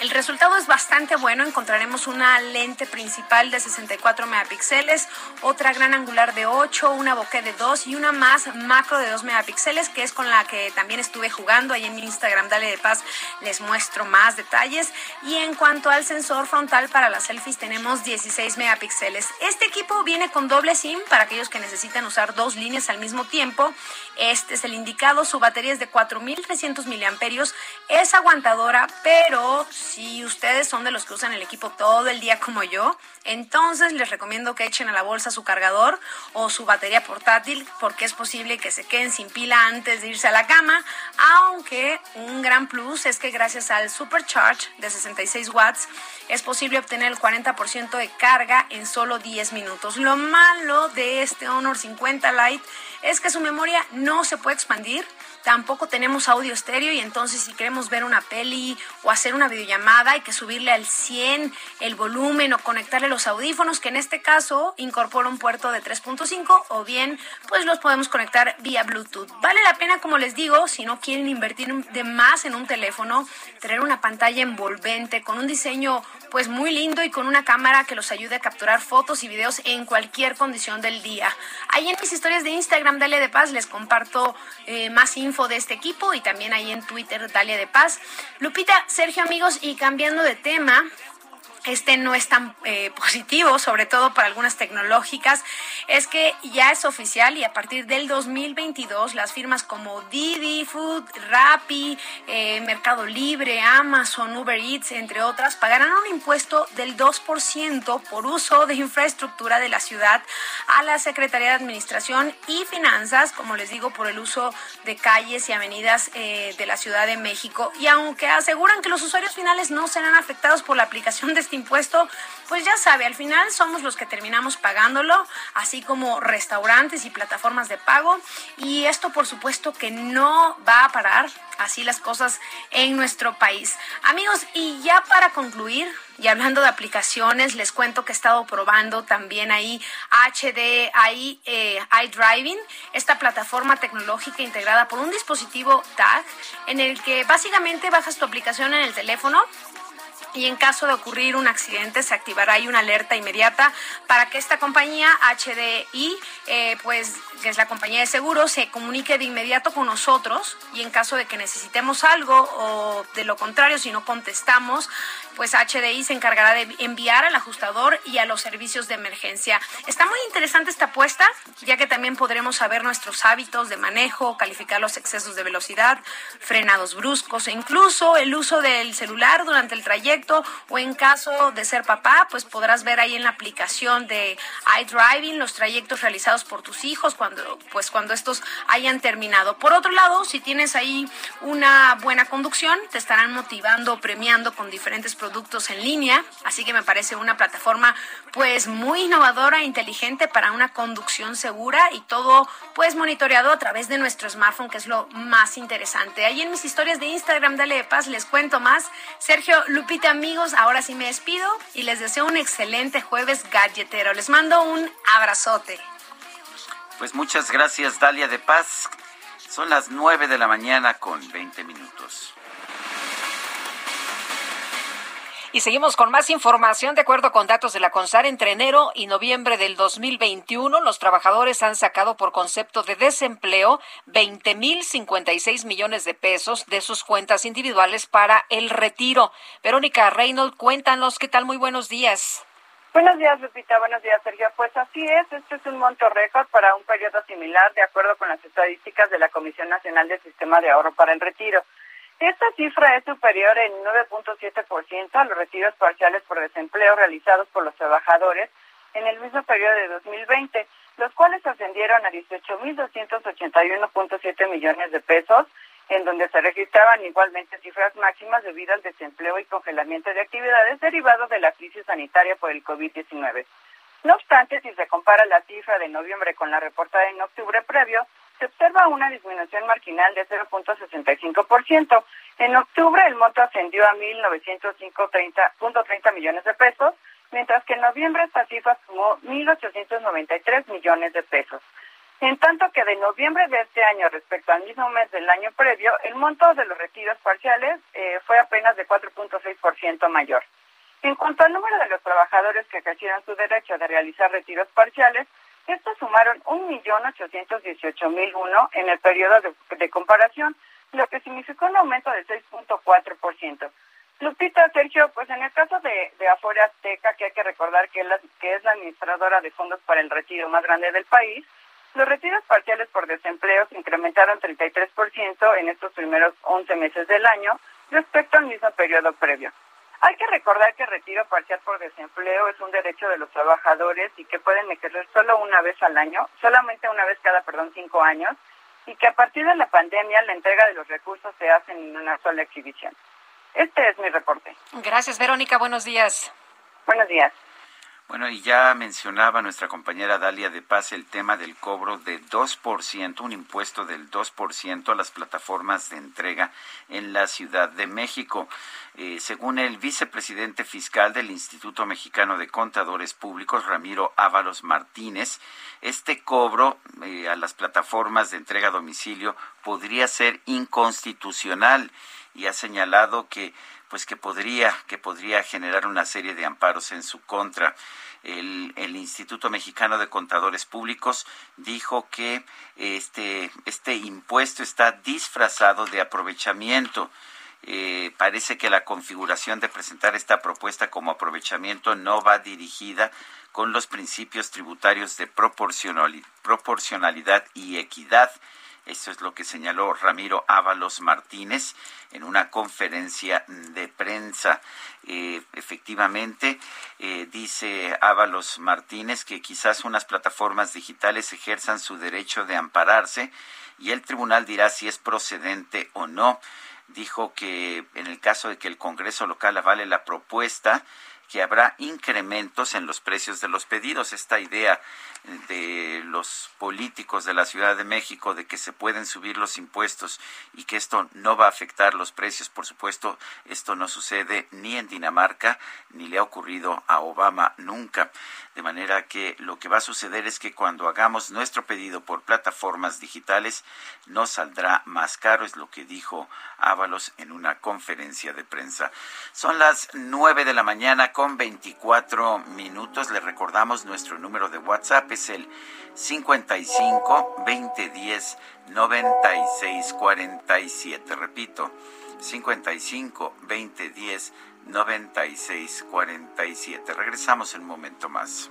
el resultado es bastante bueno. Encontraremos una lente principal de 64 megapíxeles, otra gran angular de 8, una bokeh de 2 y una más macro de 2 megapíxeles, que es con la que también estuve jugando. Ahí en mi Instagram, Dale de Paz, les muestro más detalles. Y en cuanto al sensor frontal para las selfies, tenemos 16 megapíxeles. Este equipo viene con doble SIM para aquellos que necesitan usar dos líneas al mismo tiempo. Este es el indicado. Su batería es de 4300 miliamperios. Es aguantadora, pero si ustedes son de los que usan el equipo todo el día como yo, entonces les recomiendo que echen a la bolsa su cargador o su batería portátil porque es posible que se queden sin pila antes de irse a la cama, aunque un gran plus es que gracias al Supercharge de 66 watts es posible obtener el 40% de carga en solo 10 minutos. Lo malo de este Honor 50 Lite es que su memoria no se puede expandir tampoco tenemos audio estéreo y entonces si queremos ver una peli o hacer una videollamada hay que subirle al 100 el volumen o conectarle los audífonos que en este caso incorpora un puerto de 3.5 o bien pues los podemos conectar vía Bluetooth. Vale la pena como les digo si no quieren invertir de más en un teléfono, tener una pantalla envolvente con un diseño pues muy lindo y con una cámara que los ayude a capturar fotos y videos en cualquier condición del día. Ahí en mis historias de Instagram, Dale de Paz, les comparto eh, más info de este equipo y también ahí en Twitter, Dalia de Paz. Lupita, Sergio, amigos, y cambiando de tema, este no es tan eh, positivo, sobre todo para algunas tecnológicas, es que ya es oficial y a partir del 2022 las firmas como Didi, Food, Rappi, eh, Mercado Libre, Amazon, Uber Eats, entre otras, pagarán un impuesto del 2% por uso de infraestructura de la ciudad a la Secretaría de Administración y Finanzas, como les digo, por el uso de calles y avenidas eh, de la Ciudad de México. Y aunque aseguran que los usuarios finales no serán afectados por la aplicación de este impuesto, pues ya sabe, al final somos los que terminamos pagándolo, así como restaurantes y plataformas de pago. Y esto por supuesto que no va a parar así las cosas en nuestro país. Amigos, y ya para concluir, y hablando de aplicaciones, les cuento que he estado probando también ahí HD, ahí eh, iDriving, esta plataforma tecnológica integrada por un dispositivo TAG, en el que básicamente bajas tu aplicación en el teléfono y en caso de ocurrir un accidente se activará ahí una alerta inmediata para que esta compañía HDI, eh, pues que es la compañía de seguros, se comunique de inmediato con nosotros y en caso de que necesitemos algo o de lo contrario, si no contestamos, pues HDI se encargará de enviar al ajustador y a los servicios de emergencia. Está muy interesante esta apuesta, ya que también podremos saber nuestros hábitos de manejo, calificar los excesos de velocidad, frenados bruscos e incluso el uso del celular durante el trayecto o en caso de ser papá, pues podrás ver ahí en la aplicación de iDriving los trayectos realizados por tus hijos cuando pues cuando estos hayan terminado. Por otro lado, si tienes ahí una buena conducción, te estarán motivando, premiando con diferentes productos en línea, así que me parece una plataforma pues muy innovadora e inteligente para una conducción segura y todo pues monitoreado a través de nuestro smartphone, que es lo más interesante. Ahí en mis historias de Instagram, dale de paz, les cuento más. Sergio, Lupita, amigos, ahora sí me despido y les deseo un excelente jueves galletero. Les mando un abrazote. Pues muchas gracias, Dalia de Paz. Son las 9 de la mañana con 20 minutos. Y seguimos con más información. De acuerdo con datos de la CONSAR, entre enero y noviembre del 2021, los trabajadores han sacado por concepto de desempleo 20 mil 56 millones de pesos de sus cuentas individuales para el retiro. Verónica Reynolds, cuéntanos qué tal. Muy buenos días. Buenos días, Lupita. Buenos días, Sergio. Pues así es, este es un monto récord para un periodo similar, de acuerdo con las estadísticas de la Comisión Nacional del Sistema de Ahorro para el Retiro. Esta cifra es superior en 9.7% a los retiros parciales por desempleo realizados por los trabajadores en el mismo periodo de 2020, los cuales ascendieron a 18.281.7 millones de pesos, en donde se registraban igualmente cifras máximas debido al desempleo y congelamiento de actividades derivados de la crisis sanitaria por el COVID-19. No obstante, si se compara la cifra de noviembre con la reportada en octubre previo, se observa una disminución marginal de 0.65%. En octubre el monto ascendió a 1.905.30 millones de pesos, mientras que en noviembre esta cifra sumó 1.893 millones de pesos. En tanto que de noviembre de este año respecto al mismo mes del año previo, el monto de los retiros parciales eh, fue apenas de 4.6% mayor. En cuanto al número de los trabajadores que ejercieron su derecho de realizar retiros parciales, estos sumaron 1.818.001 en el periodo de, comparación, lo que significó un aumento de 6.4%. Lupita, Sergio, pues en el caso de, de Afore Azteca, que hay que recordar que que es la administradora de fondos para el retiro más grande del país, los retiros parciales por desempleo se incrementaron 33% en estos primeros 11 meses del año respecto al mismo periodo previo. Hay que recordar que el retiro parcial por desempleo es un derecho de los trabajadores y que pueden ejercer solo una vez al año, solamente una vez cada, perdón, cinco años, y que a partir de la pandemia la entrega de los recursos se hace en una sola exhibición. Este es mi reporte. Gracias, Verónica. Buenos días. Buenos días. Bueno, y ya mencionaba nuestra compañera Dalia de Paz el tema del cobro de 2%, un impuesto del 2% a las plataformas de entrega en la Ciudad de México. Eh, según el vicepresidente fiscal del Instituto Mexicano de Contadores Públicos, Ramiro Ábalos Martínez, este cobro eh, a las plataformas de entrega a domicilio podría ser inconstitucional y ha señalado que pues que podría que podría generar una serie de amparos en su contra. El, el, Instituto Mexicano de Contadores Públicos dijo que este, este impuesto está disfrazado de aprovechamiento. Eh, parece que la configuración de presentar esta propuesta como aprovechamiento no va dirigida con los principios tributarios de proporcionalidad y equidad eso es lo que señaló Ramiro Ábalos Martínez en una conferencia de prensa. Eh, efectivamente, eh, dice Ábalos Martínez que quizás unas plataformas digitales ejerzan su derecho de ampararse y el tribunal dirá si es procedente o no. Dijo que en el caso de que el Congreso local avale la propuesta, que habrá incrementos en los precios de los pedidos. Esta idea de los políticos de la Ciudad de México de que se pueden subir los impuestos y que esto no va a afectar los precios, por supuesto, esto no sucede ni en Dinamarca ni le ha ocurrido a Obama nunca. De manera que lo que va a suceder es que cuando hagamos nuestro pedido por plataformas digitales nos saldrá más caro, es lo que dijo Ábalos en una conferencia de prensa. Son las nueve de la mañana veinticuatro minutos. Le recordamos nuestro número de WhatsApp es el 55 2010 96 47. Repito, 55 2010 96 47. Regresamos en un momento más.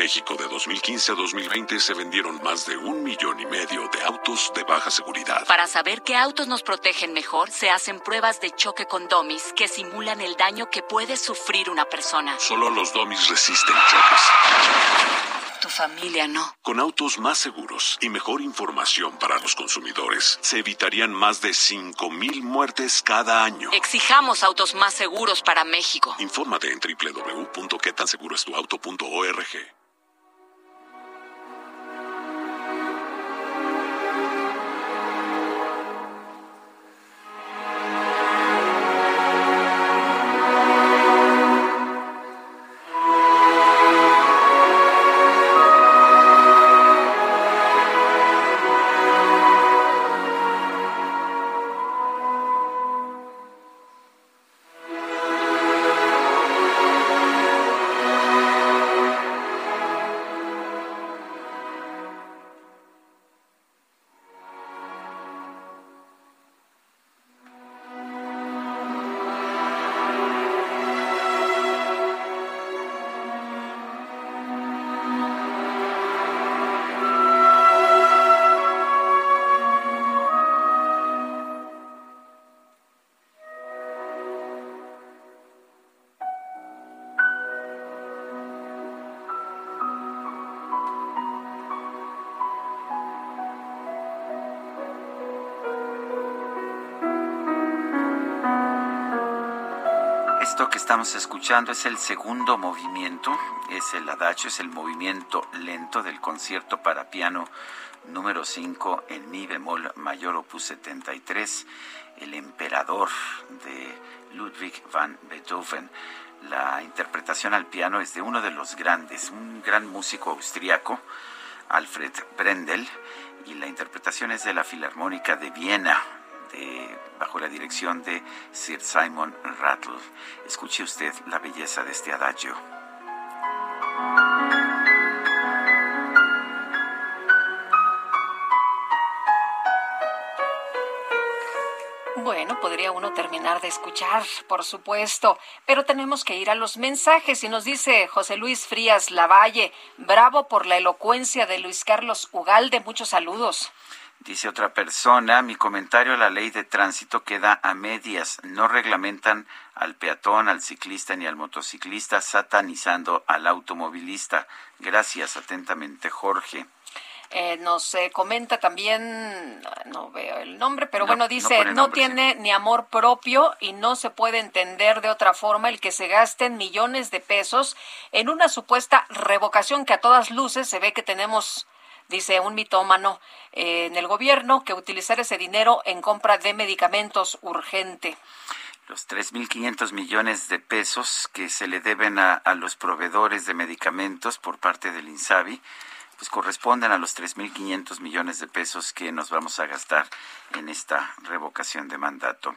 México de 2015 a 2020 se vendieron más de un millón y medio de autos de baja seguridad. Para saber qué autos nos protegen mejor, se hacen pruebas de choque con domis que simulan el daño que puede sufrir una persona. Solo los domis resisten choques. Tu familia no. Con autos más seguros y mejor información para los consumidores, se evitarían más de 5.000 muertes cada año. Exijamos autos más seguros para México. Infórmate en www.quetanseguroestuauto.org. es el segundo movimiento, es el adagio, es el movimiento lento del concierto para piano número 5 en mi bemol mayor opus 73, El emperador de Ludwig van Beethoven. La interpretación al piano es de uno de los grandes, un gran músico austriaco, Alfred Brendel, y la interpretación es de la Filarmónica de Viena, bajo la dirección de Sir Simon Rattle. Escuche usted la belleza de este adagio. Bueno, podría uno terminar de escuchar, por supuesto, pero tenemos que ir a los mensajes y nos dice José Luis Frías Lavalle, bravo por la elocuencia de Luis Carlos Ugalde, muchos saludos. Dice otra persona, mi comentario a la ley de tránsito queda a medias. No reglamentan al peatón, al ciclista ni al motociclista, satanizando al automovilista. Gracias, atentamente, Jorge. Eh, nos eh, comenta también, no veo el nombre, pero bueno, dice, no, tiene ni amor propio y no se puede entender de otra forma el que se gasten millones de pesos en una supuesta revocación que a todas luces se ve que tenemos dice un mitómano eh, en el gobierno, que utilizar ese dinero en compra de medicamentos urgente los 3.500 millones de pesos que se le deben a, los proveedores de medicamentos por parte del INSABI, pues corresponden a los 3.500 millones de pesos que nos vamos a gastar en esta revocación de mandato.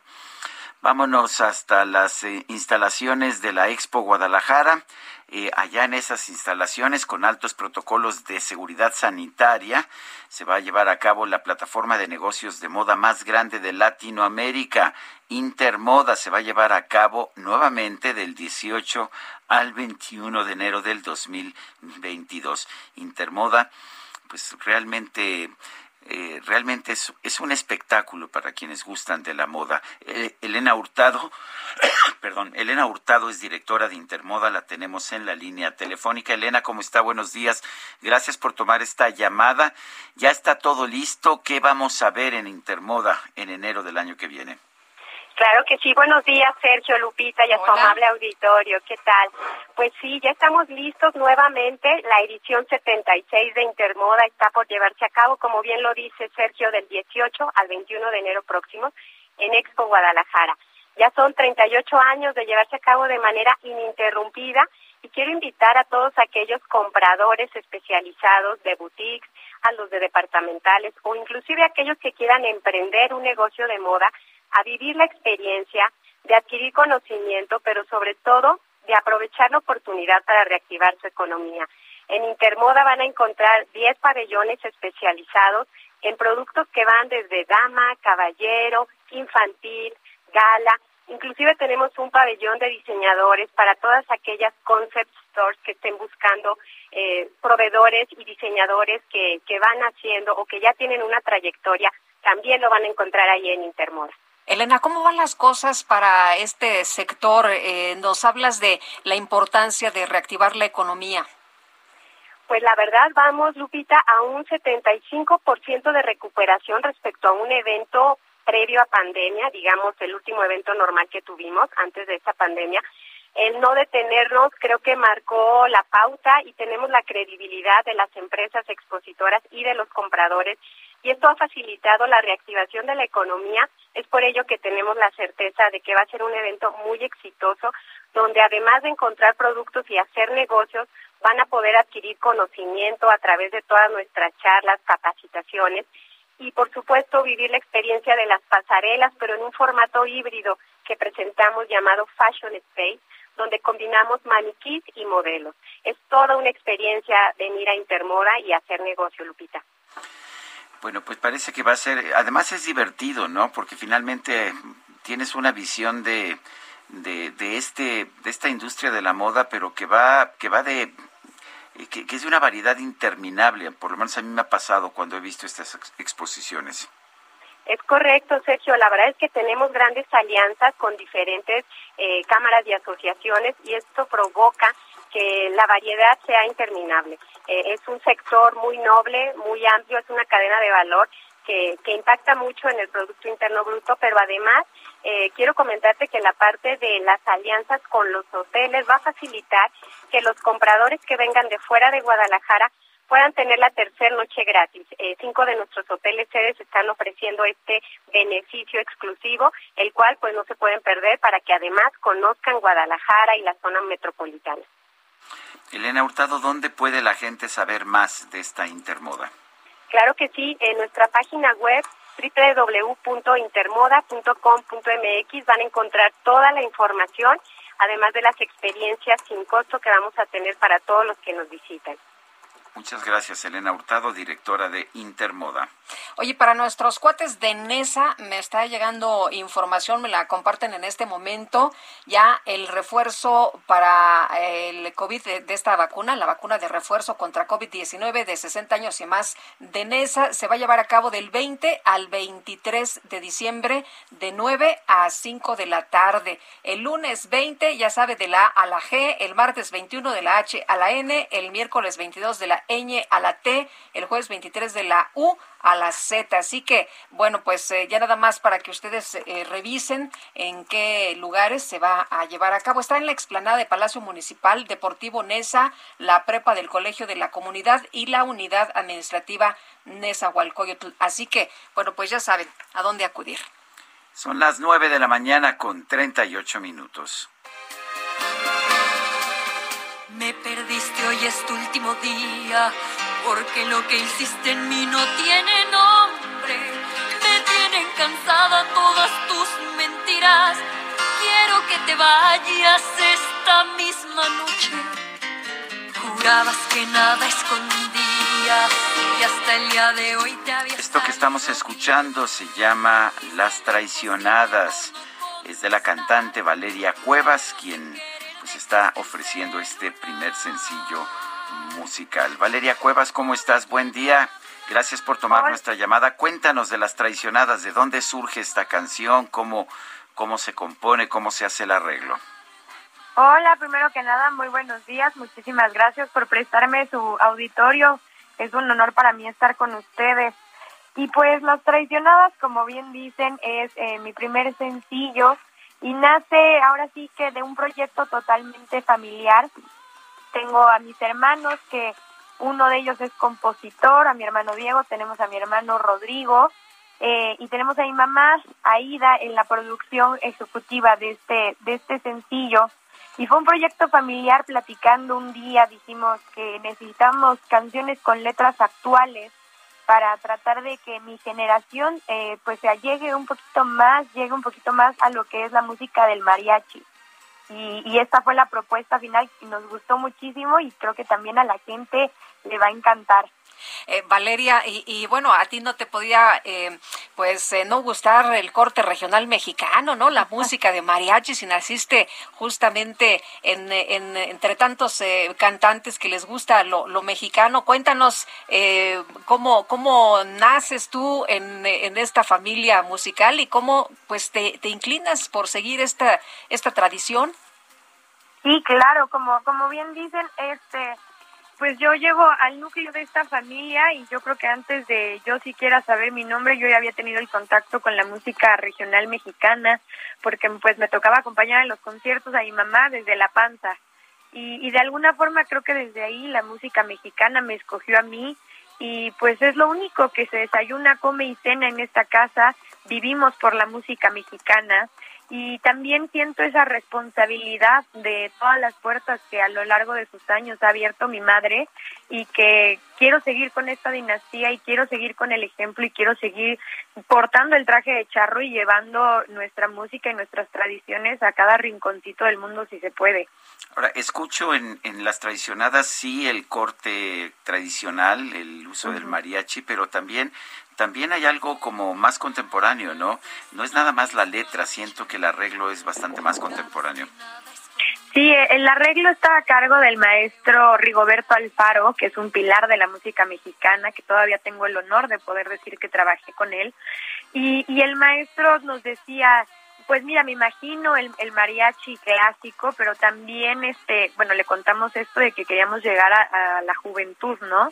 Vámonos hasta las eh, instalaciones de la Expo Guadalajara. Eh, allá en esas instalaciones, con altos protocolos de seguridad sanitaria, se va a llevar a cabo la plataforma de negocios de moda más grande de Latinoamérica. Intermoda se va a llevar a cabo nuevamente del 18 al 21 de enero del 2022. Intermoda, pues realmente eh, realmente es, es, un espectáculo para quienes gustan de la moda. Eh, Elena Hurtado, [coughs] perdón, Elena Hurtado es directora de Intermoda, la tenemos en la línea telefónica. Elena, ¿cómo está? Buenos días. Gracias por tomar esta llamada. Ya está todo listo. ¿Qué vamos a ver en Intermoda en enero del año que viene? Claro que sí. Buenos días, Sergio, Lupita y a su amable auditorio. ¿Qué tal? Pues sí, ya estamos listos nuevamente. La edición 76 de Intermoda está por llevarse a cabo, como bien lo dice Sergio, del 18 al 21 de enero próximo en Expo Guadalajara. Ya son 38 años de llevarse a cabo de manera ininterrumpida y quiero invitar a todos aquellos compradores especializados de boutiques, a los de departamentales o inclusive aquellos que quieran emprender un negocio de moda a vivir la experiencia, de adquirir conocimiento, pero sobre todo de aprovechar la oportunidad para reactivar su economía. En Intermoda van a encontrar 10 pabellones especializados en productos que van desde dama, caballero, infantil, gala. Inclusive tenemos un pabellón de diseñadores para todas aquellas concept stores que estén buscando eh, proveedores y diseñadores que, que van haciendo o que ya tienen una trayectoria. También lo van a encontrar ahí en Intermoda. Elena, ¿cómo van las cosas para este sector? Eh, nos hablas de la importancia de reactivar la economía. Pues la verdad vamos, Lupita, a un 75% de recuperación respecto a un evento previo a pandemia, digamos el último evento normal que tuvimos antes de esta pandemia. El no detenernos creo que marcó la pauta y tenemos la credibilidad de las empresas expositoras y de los compradores y esto ha facilitado la reactivación de la economía. Es por ello que tenemos la certeza de que va a ser un evento muy exitoso, donde además de encontrar productos y hacer negocios, van a poder adquirir conocimiento a través de todas nuestras charlas, capacitaciones y por supuesto vivir la experiencia de las pasarelas, pero en un formato híbrido que presentamos llamado Fashion Space, donde combinamos maniquís y modelos. Es toda una experiencia venir a Intermoda y hacer negocio, Lupita. Bueno, pues parece que va a ser, además es divertido, ¿no? Porque finalmente tienes una visión de, de, este, de esta industria de la moda, pero que va, que va de, que, que es de una variedad interminable. Por lo menos a mí me ha pasado cuando he visto estas exposiciones. Es correcto, Sergio. La verdad es que tenemos grandes alianzas con diferentes eh, cámaras y asociaciones y esto provoca que la variedad sea interminable. Eh, es un sector muy noble, muy amplio, es una cadena de valor que, que impacta mucho en el Producto Interno Bruto, pero además eh, quiero comentarte que la parte de las alianzas con los hoteles va a facilitar que los compradores que vengan de fuera de Guadalajara puedan tener la tercera noche gratis. Eh, cinco de nuestros hoteles sedes están ofreciendo este beneficio exclusivo, el cual pues no se pueden perder para que además conozcan Guadalajara y la zona metropolitana. Elena Hurtado, ¿dónde puede la gente saber más de esta intermoda? Claro que sí, en nuestra página web www.intermoda.com.mx van a encontrar toda la información, además de las experiencias sin costo que vamos a tener para todos los que nos visitan. Muchas gracias, Elena Hurtado, directora de Intermoda. Oye, para nuestros cuates de NESA, me está llegando información, me la comparten en este momento, ya el refuerzo para el COVID de, esta vacuna, la vacuna de refuerzo contra COVID-19 de 60 años y más de NESA, se va a llevar a cabo del 20 al 23 de diciembre, de 9 a 5 de la tarde. El lunes 20, ya sabe, de la A a la G, el martes 21 de la H a la N, el miércoles 22 de la a la T, el jueves 23 de la U a la Z. Así que, bueno, pues eh, ya nada más para que ustedes eh, revisen en qué lugares se va a llevar a cabo. Está en la explanada de Palacio Municipal, Deportivo Nesa, la prepa del Colegio de la Comunidad y la unidad administrativa Nesa Hualcoyotl. Así que, bueno, pues ya saben a dónde acudir. Son las nueve de la mañana con 38 minutos. Me perdiste, hoy es tu último día, porque lo que hiciste en mí no tiene nombre. Me tienen cansada todas tus mentiras. Quiero que te vayas esta misma noche. Jurabas que nada escondía y hasta el día de hoy te había. Esto que estamos escuchando se llama Las Traicionadas. Es de la cantante Valeria Cuevas, quien pues está ofreciendo este primer sencillo musical. Valeria Cuevas, ¿cómo estás? Buen día. Gracias por tomar nuestra llamada. Cuéntanos de las traicionadas, de dónde surge esta canción, cómo, cómo se compone, cómo se hace el arreglo. Hola, primero que nada, muy buenos días. Muchísimas gracias por prestarme su auditorio. Es un honor para mí estar con ustedes. Y pues Las Traicionadas, como bien dicen, es eh, mi primer sencillo y nace ahora sí que de un proyecto totalmente familiar. Tengo a mis hermanos que uno de ellos es compositor, a mi hermano Diego, tenemos a mi hermano Rodrigo eh, y tenemos a mi mamá Aida en la producción ejecutiva de este de este sencillo. Y fue un proyecto familiar platicando un día, dijimos que necesitamos canciones con letras actuales para tratar de que mi generación eh, pues se llegue un poquito más, llegue un poquito más a lo que es la música del mariachi. Y, y esta fue la propuesta final y nos gustó muchísimo y creo que también a la gente le va a encantar. Eh, Valeria, y, bueno, a ti no te podía, eh, pues, eh, no gustar el corte regional mexicano, ¿no? La música de mariachi, si naciste justamente en, entre tantos cantantes que les gusta lo, mexicano. Cuéntanos cómo, cómo naces tú en, esta familia musical y cómo, pues, te, te inclinas por seguir esta, esta tradición. Sí, claro, como, como bien dicen, este pues yo llego al núcleo de esta familia y yo creo que antes de yo siquiera saber mi nombre, yo ya había tenido el contacto con la música regional mexicana, porque pues me tocaba acompañar en los conciertos a mi mamá desde la panza. Y, y de alguna forma creo que desde ahí la música mexicana me escogió a mí y pues es lo único que se desayuna, come y cena en esta casa, vivimos por la música mexicana y también siento esa responsabilidad de todas las puertas que a lo largo de sus años ha abierto mi madre y que quiero seguir con esta dinastía y quiero seguir con el ejemplo y quiero seguir portando el traje de charro y llevando nuestra música y nuestras tradiciones a cada rinconcito del mundo si se puede. Ahora, escucho en, en las tradicionadas sí el corte tradicional, el uso del mariachi, pero también también hay algo como más contemporáneo, ¿no? No es nada más la letra, siento que el arreglo es bastante más contemporáneo. Sí, el arreglo está a cargo del maestro Rigoberto Alfaro, que es un pilar de la música mexicana, que todavía tengo el honor de poder decir que trabajé con él. Y, y el maestro nos decía, Pues mira, me imagino el, mariachi clásico, pero también, este, bueno, le contamos esto de que queríamos llegar a, a, la juventud, ¿no?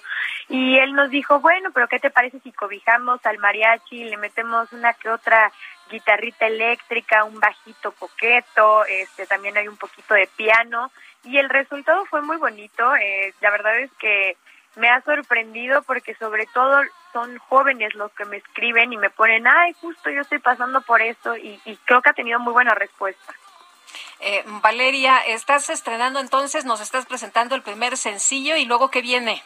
Y él nos dijo, bueno, pero ¿qué te parece si cobijamos al mariachi y le metemos una que otra guitarrita eléctrica, un bajito coqueto, este, también hay un poquito de piano y el resultado fue muy bonito. Eh, la verdad es que me ha sorprendido porque sobre todo son jóvenes los que me escriben y me ponen, ay, justo yo estoy pasando por esto y, y creo que ha tenido muy buena respuesta. Eh, Valeria, estás estrenando entonces, nos estás presentando el primer sencillo y luego qué viene.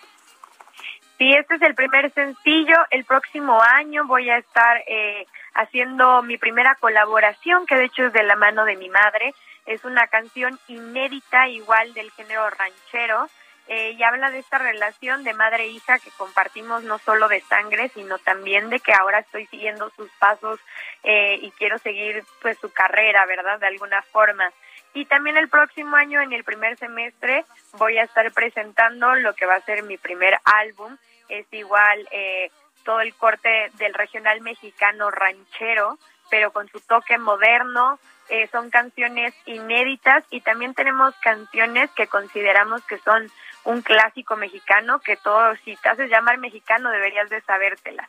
Sí, este es el primer sencillo. El próximo año voy a estar eh, haciendo mi primera colaboración, que de hecho es de la mano de mi madre. Es una canción inédita, igual del género ranchero, eh, y habla de esta relación de madre e hija que compartimos no solo de sangre, sino también de que ahora estoy siguiendo sus pasos eh, y quiero seguir pues su carrera, ¿verdad? De alguna forma. Y también el próximo año, en el primer semestre, voy a estar presentando lo que va a ser mi primer álbum. Es igual eh, todo el corte del regional mexicano ranchero, pero con su toque moderno, eh, son canciones inéditas y también tenemos canciones que consideramos que son un clásico mexicano que todo, si te haces llamar mexicano deberías de sabértela.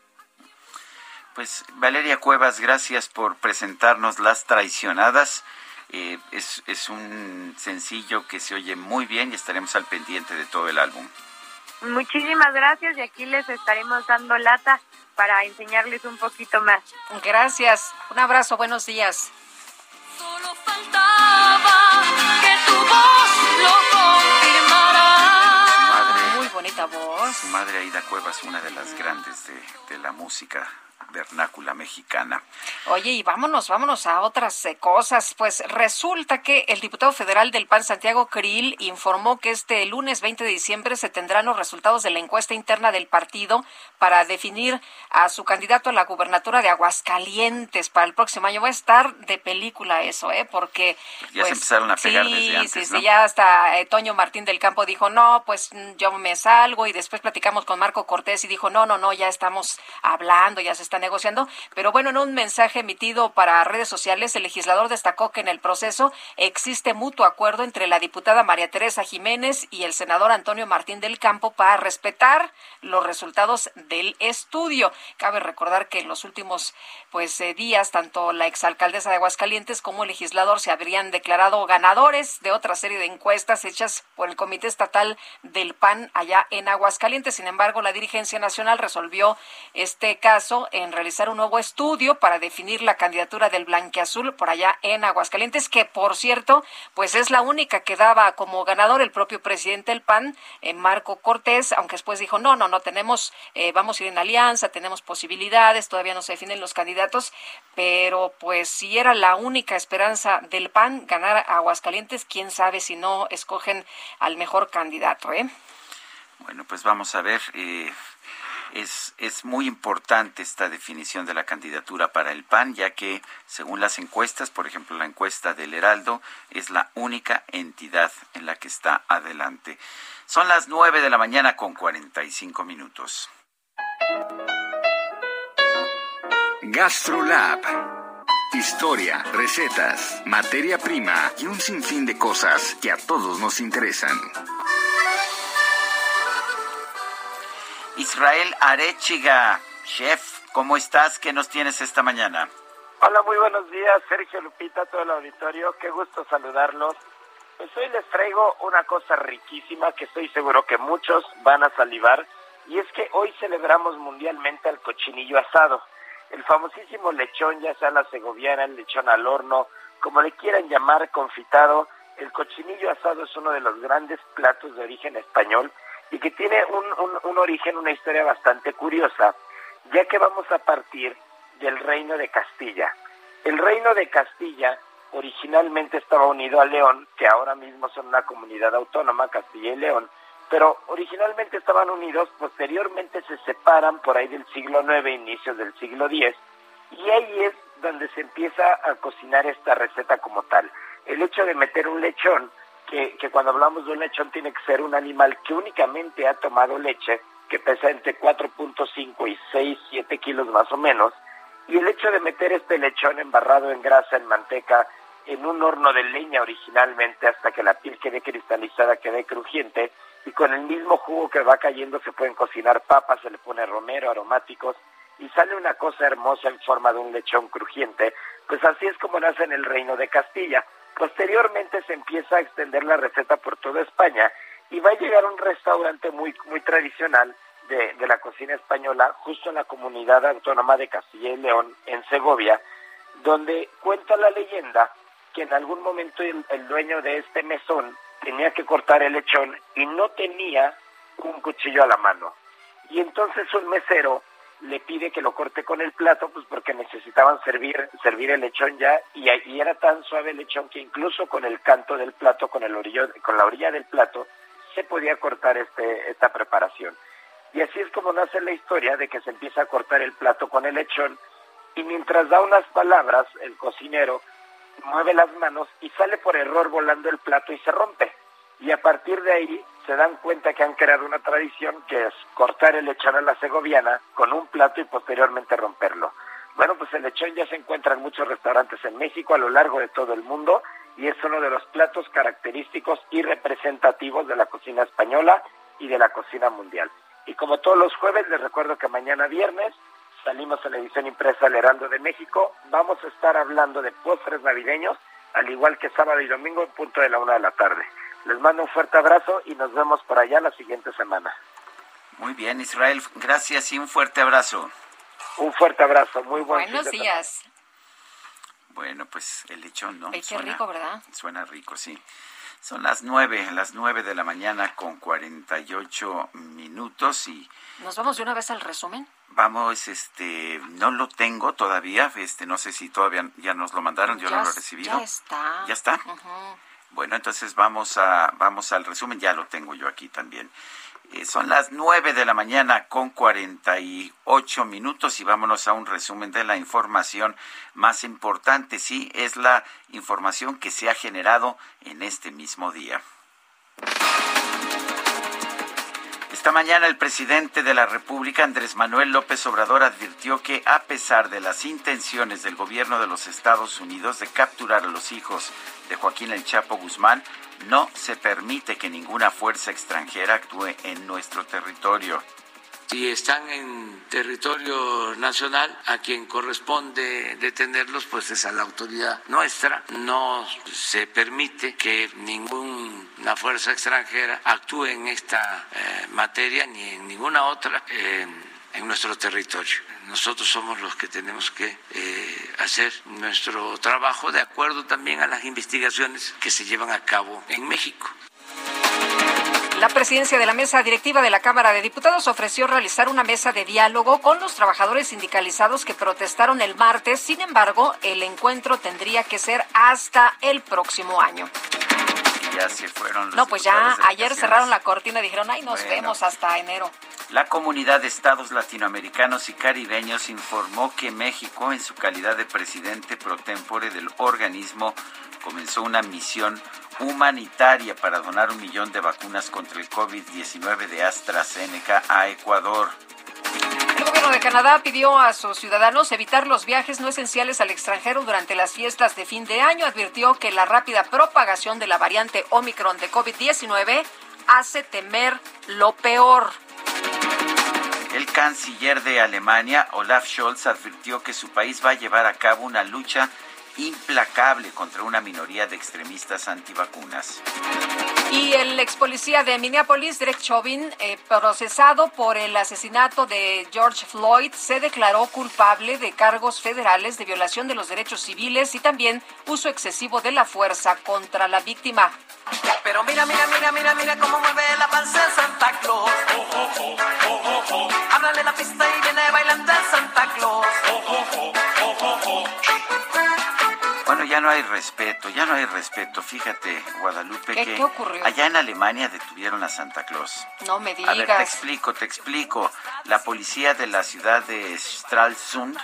Pues Valeria Cuevas, gracias por presentarnos Las Traicionadas. Eh, es, es un sencillo que se oye muy bien y estaremos al pendiente de todo el álbum. Muchísimas gracias y aquí les estaremos dando lata para enseñarles un poquito más. Gracias, un abrazo, buenos días. Solo faltaba bonita voz. su madre Aida Cuevas, una de las grandes de, de la música vernácula mexicana. Oye, y vámonos, vámonos a otras eh, cosas. Pues resulta que el diputado federal del PAN, Santiago Krill, informó que este lunes 20 de diciembre se tendrán los resultados de la encuesta interna del partido para definir a su candidato a la gubernatura de Aguascalientes para el próximo año. Va a estar de película eso, ¿eh? Porque... Ya se empezaron a pegar sí, desde antes, Sí, ¿no? sí, ya hasta eh, Toño Martín del Campo dijo, no, pues mm, yo me salgo y después platicamos con Marco Cortés y dijo, no, no, no, ya estamos hablando, ya se está negociando. Pero bueno, en un mensaje emitido para redes sociales, el legislador destacó que en el proceso existe mutuo acuerdo entre la diputada María Teresa Jiménez y el senador Antonio Martín del Campo para respetar los resultados del estudio. Cabe recordar que en los últimos pues eh, días tanto la exalcaldesa de Aguascalientes como el legislador se habrían declarado ganadores de otra serie de encuestas hechas por el Comité Estatal del PAN allá en Aguascalientes. Sin embargo, la dirigencia nacional resolvió este caso en realizar un nuevo estudio para definir la candidatura del Blanqueazul por allá en Aguascalientes, que por cierto, pues es la única que daba como ganador el propio presidente del PAN, eh, Marco Cortés, aunque después dijo, no, no, no, tenemos, eh, vamos a ir en alianza, tenemos posibilidades, todavía no se definen los candidatos, pero pues si era la única esperanza del PAN ganar a Aguascalientes, quién sabe si no escogen al mejor candidato, ¿eh? Bueno, pues vamos a ver. eh, es, es muy importante esta definición de la candidatura para el PAN, ya que según las encuestas, por ejemplo la encuesta del Heraldo, es la única entidad en la que está adelante. Son las 9 de la mañana con 45 minutos. GastroLab. Historia, recetas, materia prima y un sinfín de cosas que a todos nos interesan. Israel Arechiga, chef, ¿cómo estás? ¿Qué nos tienes esta mañana? Hola, muy buenos días, Sergio Lupita, todo el auditorio. Qué gusto saludarlos. Pues hoy les traigo una cosa riquísima que estoy seguro que muchos van a salivar. Y es que hoy celebramos mundialmente el cochinillo asado. El famosísimo lechón, ya sea la segoviana, el lechón al horno, como le quieran llamar, confitado. El cochinillo asado es uno de los grandes platos de origen español y que tiene un, un, origen, una historia bastante curiosa, ya que vamos a partir del reino de Castilla. El reino de Castilla originalmente estaba unido a León, que ahora mismo son una comunidad autónoma, Castilla y León, pero originalmente estaban unidos, posteriormente se separan por ahí del siglo IX, inicios del siglo X, y ahí es donde se empieza a cocinar esta receta como tal. El hecho de meter un lechón, que, cuando hablamos de un lechón tiene que ser un animal que únicamente ha tomado leche, que pesa entre 4.5 y 6, 7 kilos más o menos, Y el hecho de meter este lechón embarrado en grasa, en manteca, en un horno de leña originalmente hasta que la piel quede cristalizada, quede crujiente, y con el mismo jugo que va cayendo se pueden cocinar papas, se le pone romero, aromáticos, y sale una cosa hermosa en forma de un lechón crujiente, pues así es como nace en el reino de Castilla. Posteriormente se empieza a extender la receta por toda España y va a llegar un restaurante muy, muy tradicional de, de la cocina española, justo en la comunidad autónoma de Castilla y León, en Segovia, donde cuenta la leyenda que en algún momento el dueño de este mesón tenía que cortar el lechón y no tenía un cuchillo a la mano. Y entonces un mesero le pide que lo corte con el plato, pues porque necesitaban servir, servir el lechón ya, y, y era tan suave el lechón que incluso con el canto del plato, con el orillo, con la orilla del plato, se podía cortar este, esta preparación. Y así es como nace la historia de que se empieza a cortar el plato con el lechón, y mientras da unas palabras, el cocinero mueve las manos y sale por error volando el plato y se rompe. Y a partir de ahí se dan cuenta que han creado una tradición que es cortar el lechón a la segoviana con un plato y posteriormente romperlo. Bueno, pues el lechón ya se encuentra en muchos restaurantes en México a lo largo de todo el mundo y es uno de los platos característicos y representativos de la cocina española y de la cocina mundial. Y como todos los jueves, les recuerdo que mañana viernes salimos en la edición impresa del de México. Vamos a estar hablando de postres navideños, al igual que sábado y domingo en punto de la una de la tarde. Les mando un fuerte abrazo y nos vemos por allá la siguiente semana. Muy bien, Israel, gracias y un fuerte abrazo. Un fuerte abrazo, muy buen Buenos días. Bueno, pues el lechón, ¿no? Ay, qué rico, ¿verdad? Suena rico, sí. Son las nueve, las nueve de la mañana con cuarenta y ocho minutos y... ¿Nos vamos de una vez al resumen? Vamos, este, no lo tengo todavía, este, no sé si todavía ya nos lo mandaron, yo ya, no lo he recibido. Ya está. ¿Ya está? Bueno, entonces vamos a, vamos al resumen, ya lo tengo yo aquí también. Eh, son las nueve de la mañana con cuarenta y ocho minutos y vámonos a un resumen de la información más importante. Sí, es la información que se ha generado en este mismo día. Esta mañana el presidente de la República, Andrés Manuel López Obrador, advirtió que a pesar de las intenciones del gobierno de los Estados Unidos de capturar a los hijos de Joaquín El Chapo Guzmán, no se permite que ninguna fuerza extranjera actúe en nuestro territorio. Si están en territorio nacional, a quien corresponde detenerlos, pues es a la autoridad nuestra. No se permite que ninguna fuerza extranjera actúe en esta eh, materia ni en ninguna otra eh, en nuestro territorio. Nosotros somos los que tenemos que eh, hacer nuestro trabajo de acuerdo también a las investigaciones que se llevan a cabo en México. La presidencia de la mesa directiva de la Cámara de Diputados ofreció realizar una mesa de diálogo con los trabajadores sindicalizados que protestaron el martes. Sin embargo, el encuentro tendría que ser hasta el próximo año. Ya se fueron los No, pues ya ayer cerraron la cortina y dijeron, ay, nos Bueno. vemos hasta enero. La comunidad de estados latinoamericanos y caribeños informó que México, en su calidad de presidente pro tempore del organismo, comenzó una misión humanitaria para donar un millón de vacunas contra el COVID-19 de AstraZeneca a Ecuador. El gobierno de Canadá pidió a sus ciudadanos evitar los viajes no esenciales al extranjero durante las fiestas de fin de año. Advirtió que la rápida propagación de la variante Omicron de COVID-19 hace temer lo peor. El canciller de Alemania, Olaf Scholz, advirtió que su país va a llevar a cabo una lucha implacable contra una minoría de extremistas antivacunas. Y el ex policía de Minneapolis, Derek Chauvin, eh, procesado por el asesinato de George Floyd, se declaró culpable de cargos federales de violación de los derechos civiles y también uso excesivo de la fuerza contra la víctima. Pero mira, mira, mira, mira, mira cómo mueve la panza Santa Claus. Háblale la pista y viene bailando el Santa Claus. Bueno, ya no hay respeto, ya no hay respeto. Fíjate, Guadalupe, ¿Qué- que qué ocurrió? allá en Alemania detuvieron a Santa Claus. No me A ver, te digas. explico, te explico. La policía de la ciudad de Stralsund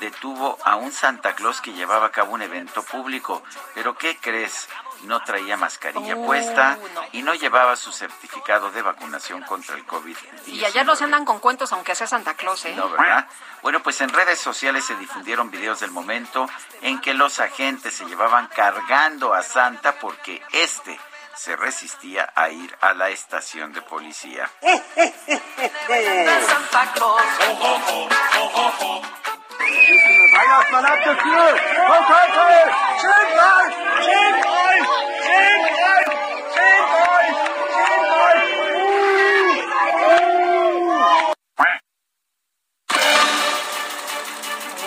detuvo a un Santa Claus que llevaba a cabo un evento público. Pero ¿qué crees? No traía mascarilla puesta y no llevaba su certificado de vacunación contra el COVID. Y allá no se andan con cuentos aunque sea Santa Claus, ¿eh? No, ¿verdad? Bueno, pues en redes sociales se difundieron videos del momento en que los agentes se llevaban cargando a Santa porque este se resistía a ir a la estación de policía. [laughs]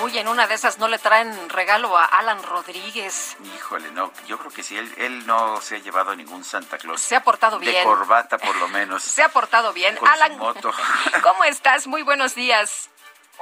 Uy, en una de esas no le traen regalo a Alan Rodríguez. Híjole, no, yo creo que sí, él, él no se ha llevado ningún Santa Claus. Se ha portado De bien. corbata, por lo menos. Se ha portado bien. Con su Alan, moto. ¿cómo estás? Muy buenos días.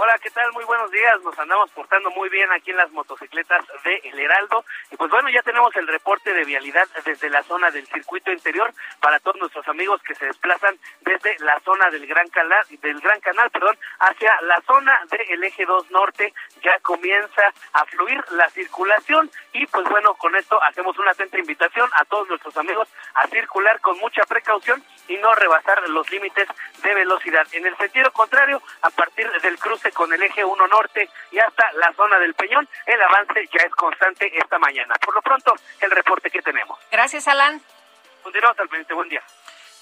Hola, ¿qué tal? Muy buenos días. Nos andamos portando muy bien aquí en las motocicletas de El Heraldo. Y pues bueno, ya tenemos el reporte de vialidad desde la zona del circuito interior para todos nuestros amigos que se desplazan desde la zona del Gran Canal, del Gran Canal, perdón, hacia la zona del eje 2 norte. Ya comienza a fluir la circulación y pues bueno, con esto hacemos una atenta invitación a todos nuestros amigos a circular con mucha precaución y no rebasar los límites de velocidad. En el sentido contrario, a partir del cruce con el eje 1 norte y hasta la zona del Peñón, el avance ya es constante esta mañana. Por lo pronto, el reporte que tenemos. Gracias, Alan. Continuamos al pendiente. Buen día.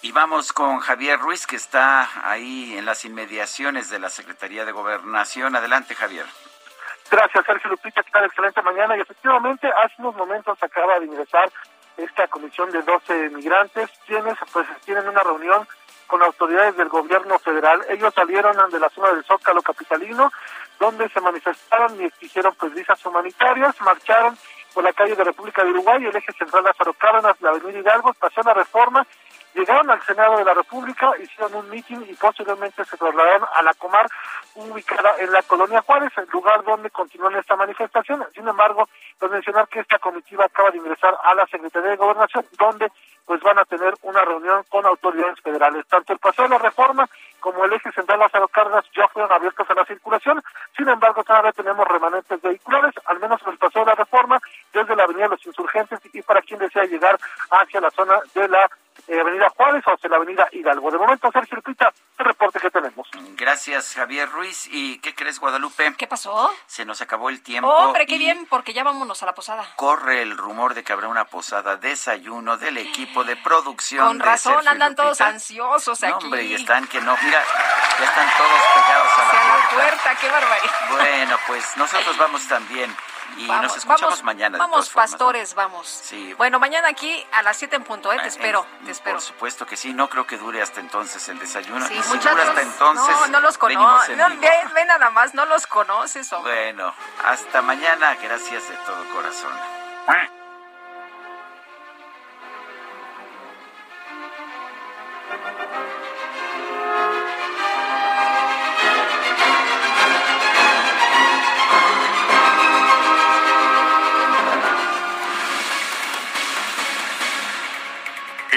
Y vamos con Javier Ruiz, que está ahí en las inmediaciones de la Secretaría de Gobernación. Adelante, Javier. Gracias, Sergio Lupita. ¿Qué tal? Excelente mañana. Y efectivamente, hace unos momentos acaba de ingresar esta comisión de 12 migrantes, quienes pues tienen una reunión con autoridades del gobierno federal. Ellos salieron de la zona del Zócalo capitalino, donde se manifestaron y exigieron pues visas humanitarias, marcharon por la calle de República de Uruguay, el eje central Lázaro Cárdenas, la avenida Hidalgo, estación La Reforma, llegaron al Senado de la República, hicieron un mitin y posteriormente se trasladaron a la Comar, ubicada en la colonia Juárez, el lugar donde continúan esta manifestación. Sin embargo, pues mencionar que esta comitiva acaba de ingresar a la Secretaría de Gobernación, donde pues van a tener una reunión con autoridades federales. Tanto el paseo de la reforma como el eje central Lázaro Cárdenas ya fueron abiertos a la circulación, sin embargo todavía tenemos remanentes vehiculares, al menos en el paseo de la reforma, desde la avenida de los insurgentes y para quien desea llegar hacia la zona de la eh, avenida Juárez o hacia la avenida Hidalgo. De momento, Sergio Lupita, el reporte que tenemos. Gracias, Javier Ruiz. ¿Y qué crees, Guadalupe? ¿Qué pasó? Se nos acabó el tiempo. Hombre, qué bien, porque ya vámonos a la posada. Corre el rumor de que habrá una posada desayuno del equipo de producción. Con de razón, Sergio andan todos ansiosos No, aquí. hombre, y están que no. Mira, ya están todos pegados a la Hacia la puerta. puerta, qué barbaridad. Bueno, pues nosotros vamos también. Y Vamos, nos escuchamos vamos, mañana. de Vamos, todas formas, ¿no? pastores, vamos. Sí. Bueno, mañana aquí a las 7 en punto, ¿eh? Te espero, eh, te espero. Por supuesto que sí, no creo que dure hasta entonces el desayuno. Sí, y si muchachos, dura hasta entonces, no, no los No, vivo. ve, ve nada más, no los conoces, hombre. Bueno, hasta mañana, gracias de todo corazón.